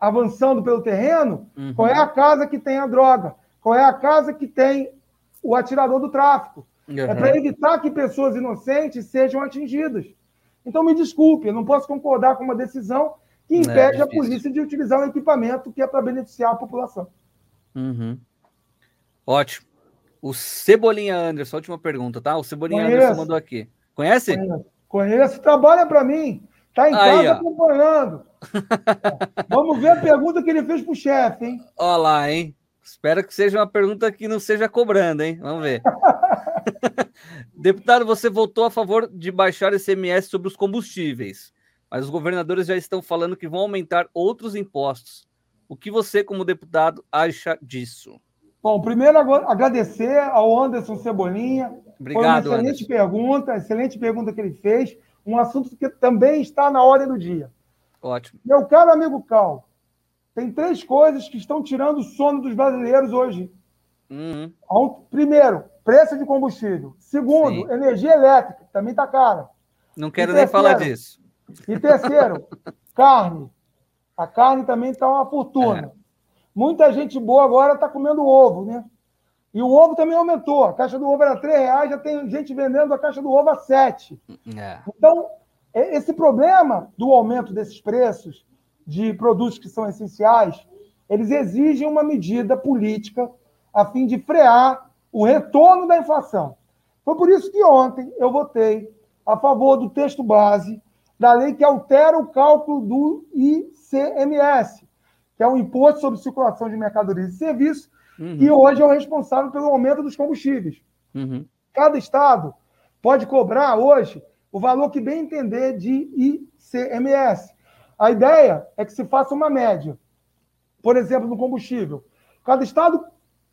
avançando pelo terreno Uhum. qual é a casa que tem a droga, qual é a casa que tem o atirador do tráfico. É Uhum. para evitar que pessoas inocentes sejam atingidas. Então, me desculpe, eu não posso concordar com uma decisão que impede a difícil. polícia de utilizar um equipamento que é para beneficiar a população. Uhum. Ótimo. O Cebolinha Anderson, última pergunta, tá? O Cebolinha Conheço. Anderson mandou aqui. Conhece? Conheço, Conheço, trabalha para mim. Está em Aí, casa ó. acompanhando. Vamos ver a pergunta que ele fez para o chefe, hein? Olha lá, hein? Espero que seja uma pergunta que não seja cobrando, hein? Vamos ver. Deputado, você votou a favor de baixar o ICMS sobre os combustíveis, mas os governadores já estão falando que vão aumentar outros impostos. O que você, como deputado, acha disso? Bom, primeiro agora agradecer ao Anderson Cebolinha. Obrigado, Foi uma excelente Anderson. pergunta, excelente pergunta que ele fez. Um assunto que também está na ordem do dia. Ótimo. Meu caro amigo Cal, tem três coisas que estão tirando o sono dos brasileiros hoje. Uhum. Um- Primeiro, preço de combustível. Segundo, Sim. energia elétrica, que também está cara. Não quero E nem falar terceiro? disso. E terceiro, carne. A carne também está uma fortuna. Muita gente boa agora está comendo ovo, né? E o ovo também aumentou. A caixa do ovo era R$ reais, já tem gente vendendo a caixa do ovo a 7. É. Então, é- esse problema do aumento desses preços de produtos que são essenciais, eles exigem uma medida política a fim de frear o retorno da inflação. Foi por isso que ontem eu votei a favor do texto base da lei que altera o cálculo do ICMS, que é o Imposto sobre Circulação de Mercadorias e Serviços, Uhum. que hoje é o responsável pelo aumento dos combustíveis. Uhum. Cada estado pode cobrar hoje o valor que bem entender de ICMS. A ideia é que se faça uma média. Por exemplo, no combustível. Cada estado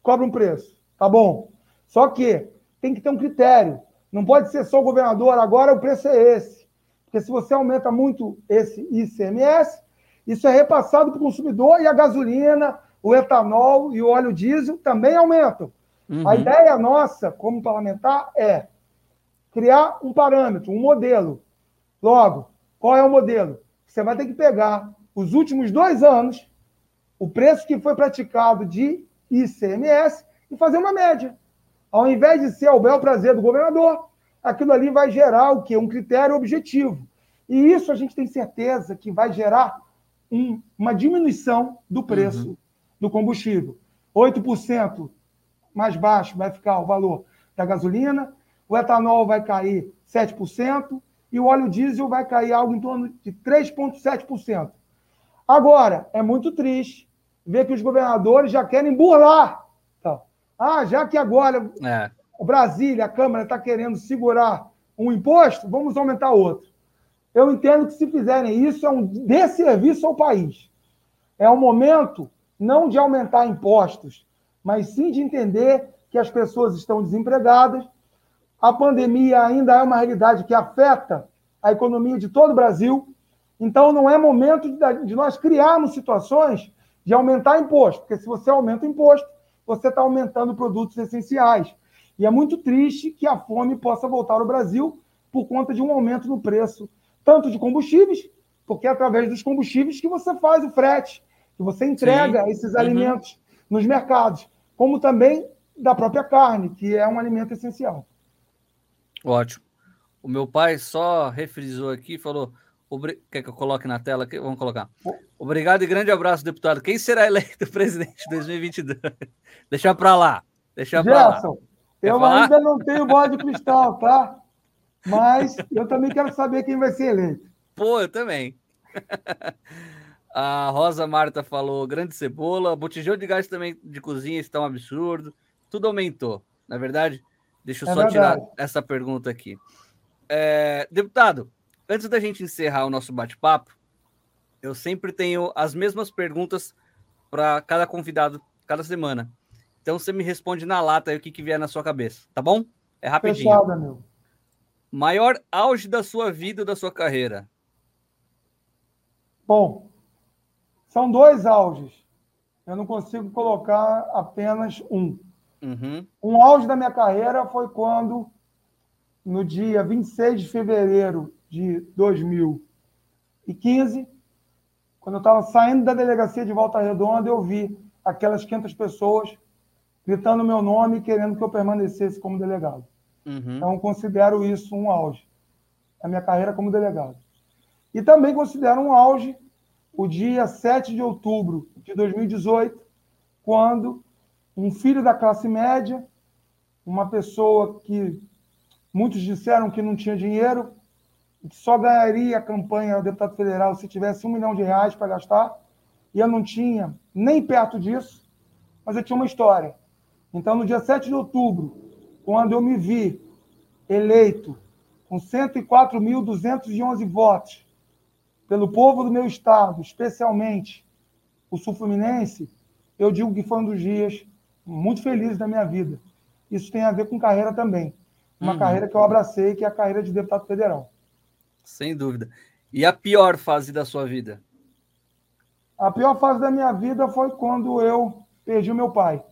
cobra um preço, tá bom? Só que tem que ter um critério. Não pode ser só o governador, agora o preço é esse. Porque se você aumenta muito esse ICMS, isso é repassado para o consumidor e a gasolina, o etanol e o óleo diesel também aumentam. Uhum. A ideia nossa, como parlamentar, é criar um parâmetro, um modelo. Logo, qual é o modelo? Você vai ter que pegar os últimos dois anos, o preço que foi praticado de ICMS e fazer uma média. Ao invés de ser ao bel prazer do governador, aquilo ali vai gerar o quê? Um critério objetivo. E isso a gente tem certeza que vai gerar um, uma diminuição do preço uhum. do combustível. 8% mais baixo vai ficar o valor da gasolina, o etanol vai cair 7% e o óleo diesel vai cair algo em torno de 3,7%. Agora, é muito triste ver que os governadores já querem burlar. Então, ah, já que agora é. o Brasília, a Câmara está querendo segurar um imposto, vamos aumentar outro. Eu entendo que se fizerem isso é um desserviço ao país. É o momento não de aumentar impostos, mas sim de entender que as pessoas estão desempregadas. A pandemia ainda é uma realidade que afeta a economia de todo o Brasil. Então, não é momento de nós criarmos situações de aumentar imposto, porque se você aumenta o imposto, você está aumentando produtos essenciais. E é muito triste que a fome possa voltar ao Brasil por conta de um aumento no preço, tanto de combustíveis, porque é através dos combustíveis que você faz o frete, que você entrega Sim. esses uhum. alimentos nos mercados, como também da própria carne, que é um alimento essencial. Ótimo. O meu pai só refrisou aqui, falou: Obri... Quer que eu coloque na tela? Vamos colocar. Obrigado e grande abraço, deputado. Quem será eleito presidente de 2022? Deixa para lá. Deixa para lá. eu falar? ainda não tenho bola de cristal, tá? Mas eu também quero saber quem vai ser eleito. Pô, eu também. A Rosa Marta falou: grande cebola, botijão de gás também de cozinha está um absurdo. Tudo aumentou, na verdade? Deixa eu é só verdade. tirar essa pergunta aqui. É, deputado, antes da gente encerrar o nosso bate-papo, eu sempre tenho as mesmas perguntas para cada convidado cada semana. Então você me responde na lata aí o que, que vier na sua cabeça, tá bom? É rapidinho. Fechada, meu. Maior auge da sua vida, da sua carreira? Bom, são dois auges. Eu não consigo colocar apenas um. Uhum. Um auge da minha carreira foi quando, no dia 26 de fevereiro de 2015, quando eu estava saindo da delegacia de Volta Redonda, eu vi aquelas 500 pessoas gritando meu nome e querendo que eu permanecesse como delegado. Uhum. Então, considero isso um auge, a minha carreira como delegado. E também considero um auge o dia 7 de outubro de 2018, quando um filho da classe média, uma pessoa que muitos disseram que não tinha dinheiro, que só ganharia a campanha ao deputado federal se tivesse um milhão de reais para gastar, e eu não tinha nem perto disso, mas eu tinha uma história. Então, no dia 7 de outubro, quando eu me vi eleito com 104.211 votos, pelo povo do meu estado, especialmente o sul-fluminense, eu digo que foi um dos dias muito felizes da minha vida. Isso tem a ver com carreira também. Uma uhum. carreira que eu abracei, que é a carreira de deputado federal. Sem dúvida. E a pior fase da sua vida? A pior fase da minha vida foi quando eu perdi o meu pai.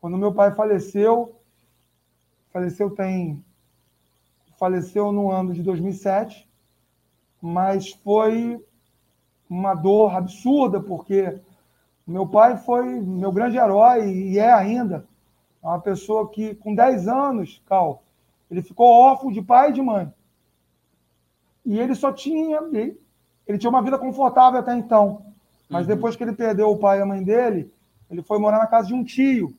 Quando meu pai faleceu, faleceu tem faleceu no ano de 2007 mas foi uma dor absurda, porque meu pai foi meu grande herói e é ainda. Uma pessoa que, com 10 anos, Cal, ele ficou órfão de pai e de mãe. E ele só tinha. Ele, ele tinha uma vida confortável até então. Mas uhum. depois que ele perdeu o pai e a mãe dele, ele foi morar na casa de um tio,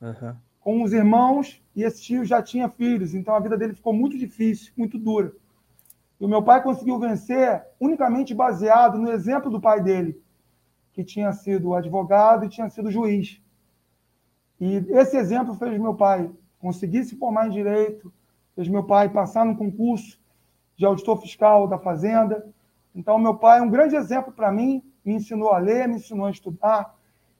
uhum. Com os irmãos, e esse tio já tinha filhos. Então a vida dele ficou muito difícil, muito dura. E o meu pai conseguiu vencer unicamente baseado no exemplo do pai dele, que tinha sido advogado e tinha sido juiz. E esse exemplo fez meu pai conseguir se formar em direito, fez meu pai passar no concurso de auditor fiscal da Fazenda. Então, meu pai é um grande exemplo para mim, me ensinou a ler, me ensinou a estudar.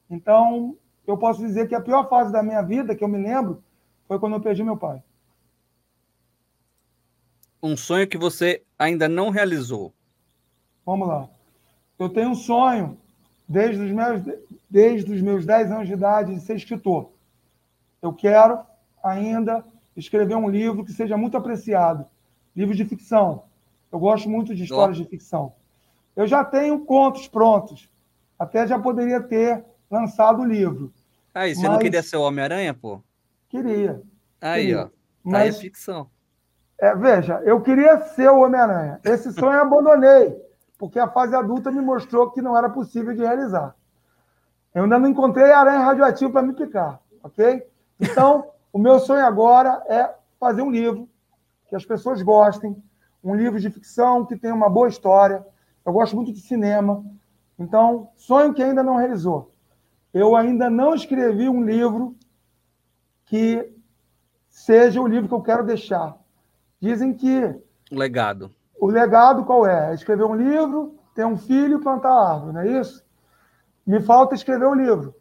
Então, eu posso dizer que a pior fase da minha vida, que eu me lembro, foi quando eu perdi meu pai um sonho que você ainda não realizou? Vamos lá. Eu tenho um sonho desde os meus, desde os meus 10 anos de idade de ser escritor. Eu quero ainda escrever um livro que seja muito apreciado. Livro de ficção. Eu gosto muito de histórias de ficção. Eu já tenho contos prontos. Até já poderia ter lançado o livro. Aí, você mas... não queria ser o Homem-Aranha, pô? Queria. Aí, queria. ó. Mas... Aí é ficção. É, veja, eu queria ser o Homem-Aranha. Esse sonho eu abandonei, porque a fase adulta me mostrou que não era possível de realizar. Eu ainda não encontrei aranha radioativa para me picar, ok? Então, o meu sonho agora é fazer um livro que as pessoas gostem, um livro de ficção que tenha uma boa história. Eu gosto muito de cinema. Então, sonho que ainda não realizou. Eu ainda não escrevi um livro que seja o livro que eu quero deixar. Dizem que. O legado. O legado qual é? é escrever um livro, ter um filho e plantar árvore, não é isso? Me falta escrever um livro.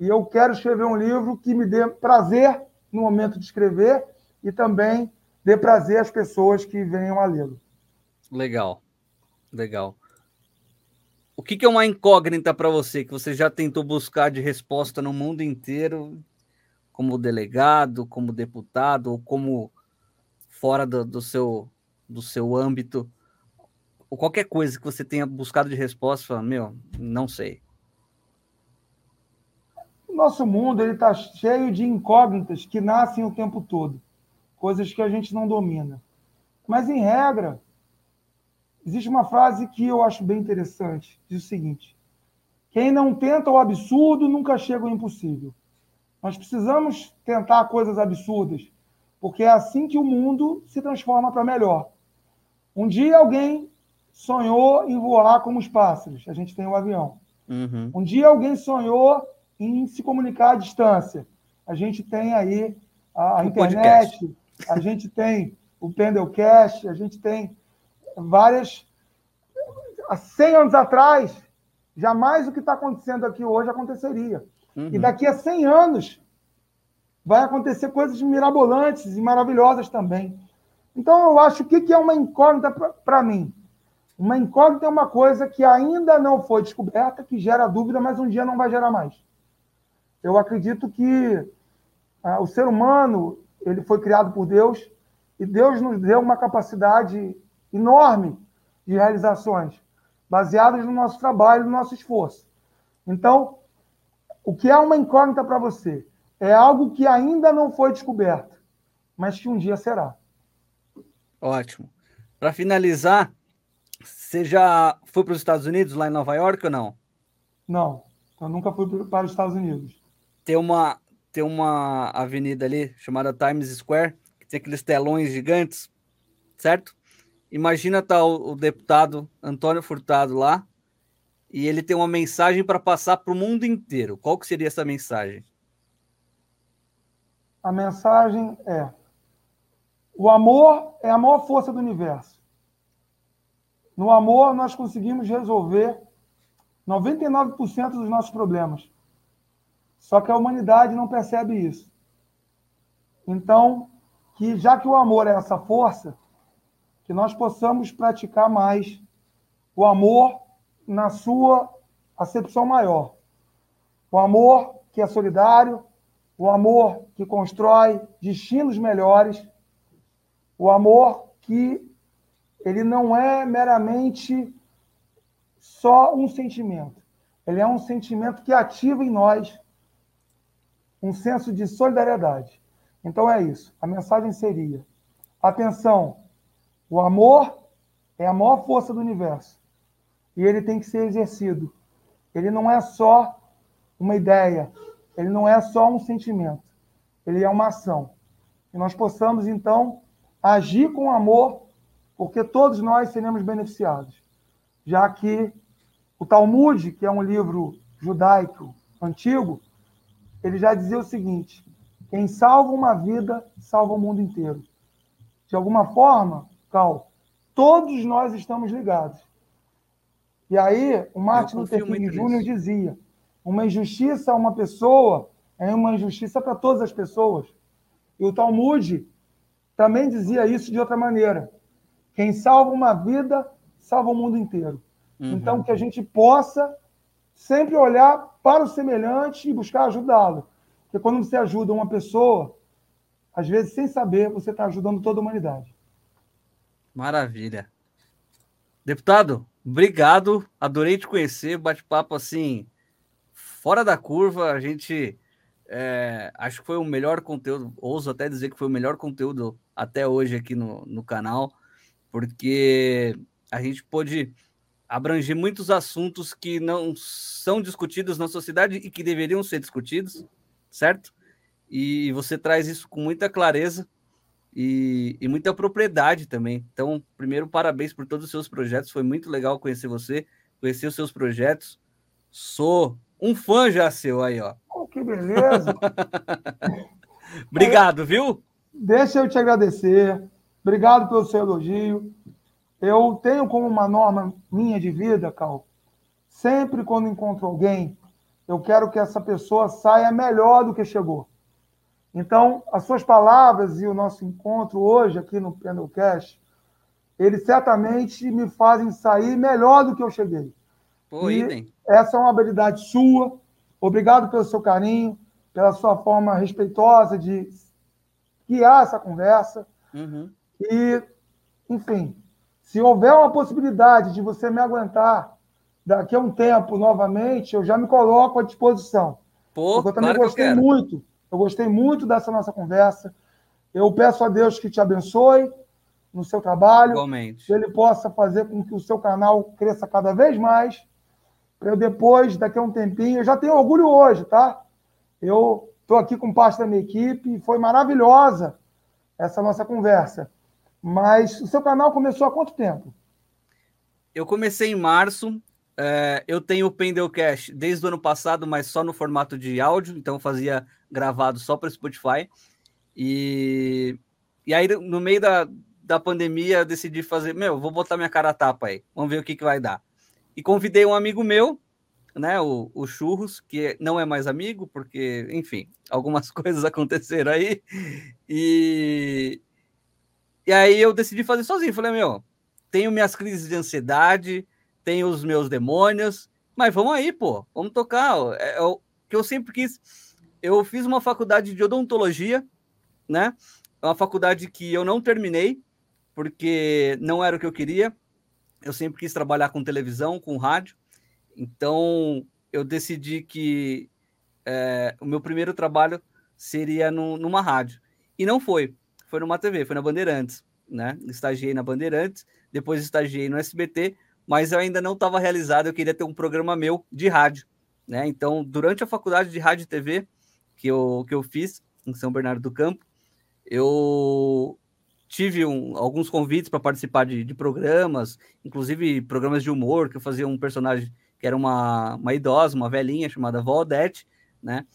E eu quero escrever um livro que me dê prazer no momento de escrever e também dê prazer às pessoas que venham a lê-lo. Legal, legal. O que, que é uma incógnita para você que você já tentou buscar de resposta no mundo inteiro, como delegado, como deputado ou como fora do, do seu do seu âmbito, ou qualquer coisa que você tenha buscado de resposta, meu, não sei. O nosso mundo está cheio de incógnitas que nascem o tempo todo coisas que a gente não domina. Mas, em regra, existe uma frase que eu acho bem interessante: diz o seguinte: quem não tenta o absurdo nunca chega ao impossível. Nós precisamos tentar coisas absurdas, porque é assim que o mundo se transforma para melhor. Um dia alguém sonhou em voar como os pássaros, a gente tem o avião. Uhum. Um dia alguém sonhou em se comunicar à distância, a gente tem aí a, internet, podcast a gente tem o Pendelcast, a gente tem várias. Há 100 anos atrás, jamais o que está acontecendo aqui hoje aconteceria. Uhum. E daqui a 100 anos vai acontecer coisas mirabolantes e maravilhosas também. Então, eu acho que o que é uma incógnita para mim? Uma incógnita é uma coisa que ainda não foi descoberta, que gera dúvida, mas um dia não vai gerar mais. Eu acredito que ah, o ser humano ele foi criado por Deus e Deus nos deu uma capacidade enorme de realizações, baseadas no nosso trabalho, no nosso esforço. Então, o que é uma incógnita para você? É algo que ainda não foi descoberto, mas que um dia será. Ótimo. Para finalizar, você já foi para os Estados Unidos, lá em Nova York ou não? Não, eu nunca fui para os Estados Unidos. Tem uma, tem uma avenida ali chamada Times Square, que tem aqueles telões gigantes, certo? Imagina tá o, o deputado Antônio Furtado lá e ele tem uma mensagem para passar para o mundo inteiro. Qual que seria essa mensagem? A mensagem é: o amor é a maior força do universo. No amor, nós conseguimos resolver 99% dos nossos problemas. Só que a humanidade não percebe isso. Então, que já que o amor é essa força, que nós possamos praticar mais o amor na sua acepção maior. O amor que é solidário, o amor que constrói destinos melhores, o amor que ele não é meramente só um sentimento. Ele é um sentimento que ativa em nós um senso de solidariedade. Então é isso. A mensagem seria: atenção, o amor é a maior força do universo e ele tem que ser exercido. Ele não é só uma ideia, ele não é só um sentimento, ele é uma ação. E nós possamos então agir com amor, porque todos nós seremos beneficiados, já que o Talmud, que é um livro judaico antigo, ele já dizia o seguinte: quem salva uma vida, salva o mundo inteiro. De alguma forma, Cal, todos nós estamos ligados. E aí, o Martin Luther King Jr. dizia: uma injustiça a uma pessoa é uma injustiça para todas as pessoas. E o Talmud também dizia isso de outra maneira: quem salva uma vida, salva o mundo inteiro. Uhum. Então, que a gente possa sempre olhar para o semelhante e buscar ajudá-lo. Porque quando você ajuda uma pessoa, às vezes sem saber, você está ajudando toda a humanidade. Maravilha. Deputado, Obrigado, adorei te conhecer, bate-papo assim, fora da curva, a gente é, acho que foi o melhor conteúdo, ouso até dizer que foi o melhor conteúdo até hoje aqui no, no canal, porque a gente pôde abranger muitos assuntos que não são discutidos na sociedade e que deveriam ser discutidos, certo? E você traz isso com muita clareza e, e, muita propriedade também. Então, primeiro, parabéns por todos os seus projetos. Foi muito legal conhecer você, conhecer os seus projetos. Sou um fã já seu aí, ó. Oh, que beleza! Obrigado, viu? Deixa eu te agradecer. Obrigado pelo seu elogio. Eu tenho como uma norma minha de vida, Cal, sempre quando encontro alguém, eu quero que essa pessoa saia melhor do que chegou. Então, as suas palavras e o nosso encontro hoje aqui no Pendelcast, eles certamente me fazem sair melhor do que eu cheguei. Pô, e essa é uma habilidade sua. Obrigado pelo seu carinho, pela sua forma respeitosa de guiar essa conversa. Uhum. E, enfim, se houver uma possibilidade de você me aguentar daqui a um tempo novamente, eu já me coloco à disposição. Pô, Porque eu também claro gostei muito eu gostei muito dessa nossa conversa. Eu peço a Deus que te abençoe no seu trabalho. Igualmente. Que ele possa fazer com que o seu canal cresça cada vez mais. Para eu depois, daqui a um tempinho, eu já tenho orgulho hoje, tá? Eu estou aqui com parte da minha equipe e foi maravilhosa essa nossa conversa. Mas o seu canal começou há quanto tempo? Eu comecei em março. É, eu tenho o Pendelcast desde o ano passado, mas só no formato de áudio, então fazia gravado só para Spotify. E, e aí, no meio da, da pandemia, eu decidi fazer, meu, vou botar minha cara a tapa aí, vamos ver o que, que vai dar. E convidei um amigo meu, né, o, o Churros, que não é mais amigo, porque, enfim, algumas coisas aconteceram aí. E, e aí eu decidi fazer sozinho. Falei, meu, tenho minhas crises de ansiedade, tenho os meus demônios, mas vamos aí, pô, vamos tocar. É, é o que eu sempre quis eu fiz uma faculdade de odontologia, né? É uma faculdade que eu não terminei, porque não era o que eu queria. Eu sempre quis trabalhar com televisão, com rádio. Então, eu decidi que é, o meu primeiro trabalho seria no, numa rádio. E não foi. Foi numa TV, foi na Bandeirantes. Né? Estagiei na Bandeirantes, depois estagiei no SBT, mas eu ainda não estava realizado. Eu queria ter um programa meu de rádio. Né? Então, durante a faculdade de rádio e TV, que eu, que eu fiz em São Bernardo do Campo. Eu tive um, alguns convites para participar de, de, programas, inclusive programas de humor, que eu fazia um personagem que era uma, uma idosa, uma velhinha chamada Valdete, né?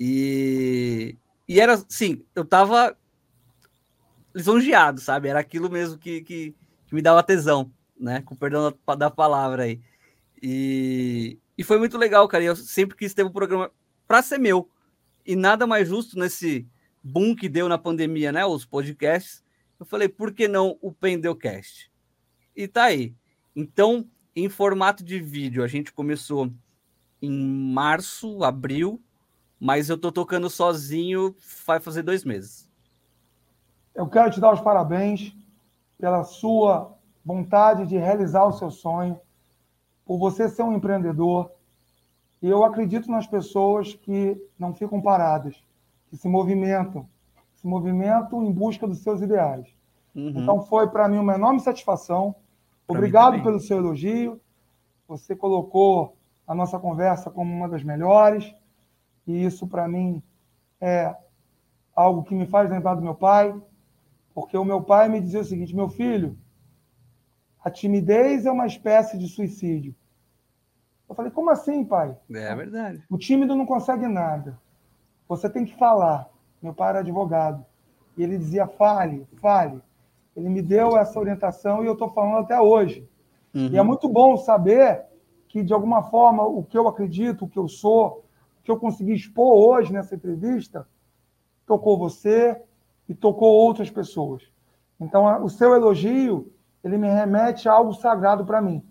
E, e era assim, eu tava lisonjeado, sabe? Era aquilo mesmo que, que, que me dava tesão, né? Com perdão da, da palavra aí. E, e foi muito legal, cara. Eu sempre quis ter um programa para ser meu, e nada mais justo nesse boom que deu na pandemia, né? Os podcasts. Eu falei, por que não o Pendelcast? E tá aí. Então, em formato de vídeo, a gente começou em março, abril, mas eu tô tocando sozinho, vai fazer dois meses. Eu quero te dar os parabéns pela sua vontade de realizar o seu sonho, por você ser um empreendedor, e eu acredito nas pessoas que não ficam paradas, que se movimentam, se movimentam em busca dos seus ideais. Uhum. Então foi para mim uma enorme satisfação. Pra Obrigado pelo seu elogio. Você colocou a nossa conversa como uma das melhores. E isso para mim é algo que me faz lembrar do meu pai, porque o meu pai me dizia o seguinte: meu filho, a timidez é uma espécie de suicídio. Eu falei, como assim, pai? É verdade. O tímido não consegue nada. Você tem que falar. Meu pai era advogado. E ele dizia, fale, fale. Ele me deu essa orientação e eu estou falando até hoje. Uhum. E é muito bom saber que, de alguma forma, o que eu acredito, o que eu sou, o que eu consegui expor hoje nessa entrevista, tocou você e tocou outras pessoas. Então, o seu elogio, ele me remete a algo sagrado para mim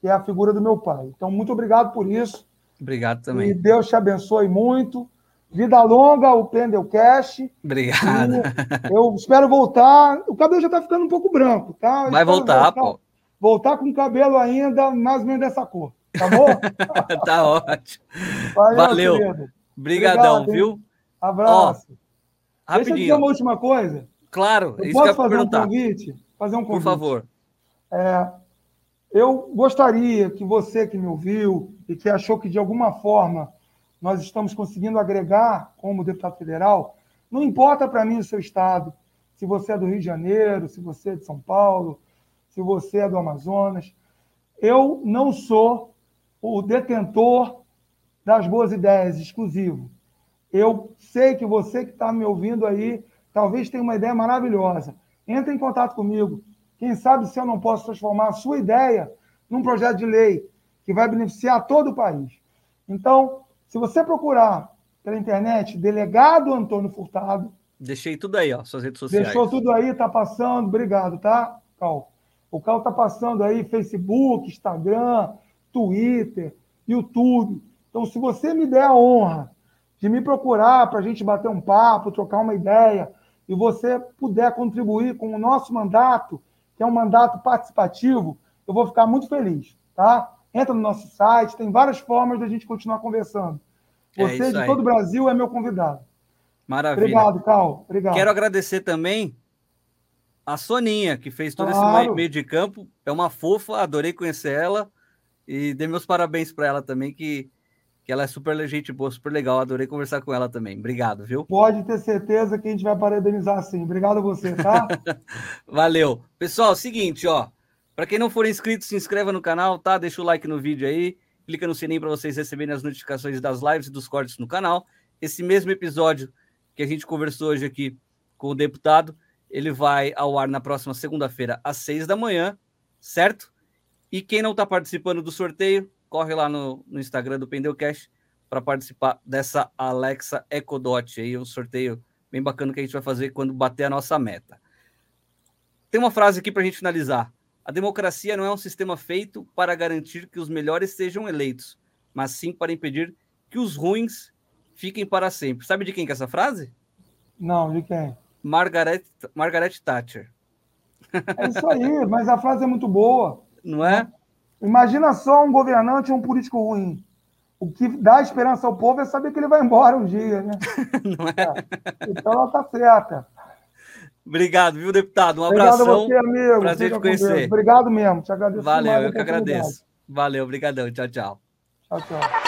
que é a figura do meu pai. Então, muito obrigado por isso. Obrigado também. E Deus te abençoe muito. Vida longa, o Pendelcast. Obrigado. E eu espero voltar. O cabelo já está ficando um pouco branco, tá? Vai voltar, voltar, pô. voltar com o cabelo ainda mais ou menos dessa cor. Tá bom? tá ótimo. Valeu. Valeu. Obrigadão, Obrigado, viu? Abraço. Ó, rapidinho. Deixa eu dizer uma última coisa. Claro, eu posso fazer perguntar. um convite? Fazer um convite. Por favor. É, eu gostaria que você que me ouviu e que achou que de alguma forma nós estamos conseguindo agregar como deputado federal, não importa para mim o seu estado, se você é do Rio de Janeiro, se você é de São Paulo, se você é do Amazonas, eu não sou o detentor das boas ideias exclusivo. Eu sei que você que está me ouvindo aí talvez tenha uma ideia maravilhosa. Entre em contato comigo. Quem sabe se eu não posso transformar a sua ideia num projeto de lei que vai beneficiar todo o país. Então, se você procurar pela internet, delegado Antônio Furtado. Deixei tudo aí, ó, suas redes sociais. Deixou tudo aí, tá passando. Obrigado, tá, Cal? O Cal tá passando aí Facebook, Instagram, Twitter, YouTube. Então, se você me der a honra de me procurar para a gente bater um papo, trocar uma ideia, e você puder contribuir com o nosso mandato, que é um mandato participativo, eu vou ficar muito feliz, tá? Entra no nosso site, tem várias formas da gente continuar conversando. É você é de todo o Brasil é meu convidado. Maravilha. Obrigado, Cal. Obrigado. Quero agradecer também a Soninha, que fez todo claro. esse meio de campo. É uma fofa, adorei conhecer ela. E dê meus parabéns para ela também, que que ela é super gente boa, super legal. Adorei conversar com ela também. Obrigado, viu? Pode ter certeza que a gente vai parabenizar sim. Obrigado a você, tá? Valeu. Pessoal, seguinte, ó. Para quem não for inscrito, se inscreva no canal, tá? Deixa o like no vídeo aí. Clica no sininho para vocês receberem as notificações das lives e dos cortes no canal. Esse mesmo episódio que a gente conversou hoje aqui com o deputado, ele vai ao ar na próxima segunda-feira, às seis da manhã, certo? E quem não está participando do sorteio, corre lá no, no Instagram do Pendeucast para participar dessa Alexa Ecodot aí, um sorteio bem bacana que a gente vai fazer quando bater a nossa meta. Tem uma frase aqui para a gente finalizar. A democracia não é um sistema feito para garantir que os melhores sejam eleitos, mas sim para impedir que os ruins fiquem para sempre. Sabe de quem que é essa frase? Não, de quem? Margaret, Margaret Thatcher. É isso aí, mas a frase é muito boa. Não é? Imagina só um governante e um político ruim. O que dá esperança ao povo é saber que ele vai embora um dia, né? Não é? é. Então ela está certa. Obrigado, viu, deputado? Um abraço. Obrigado a você, amigo. Prazer te conhecer. Obrigado mesmo. Te agradeço. Valeu, eu que agradeço. Valeu, obrigadão. Tchau, tchau. Tchau, tchau.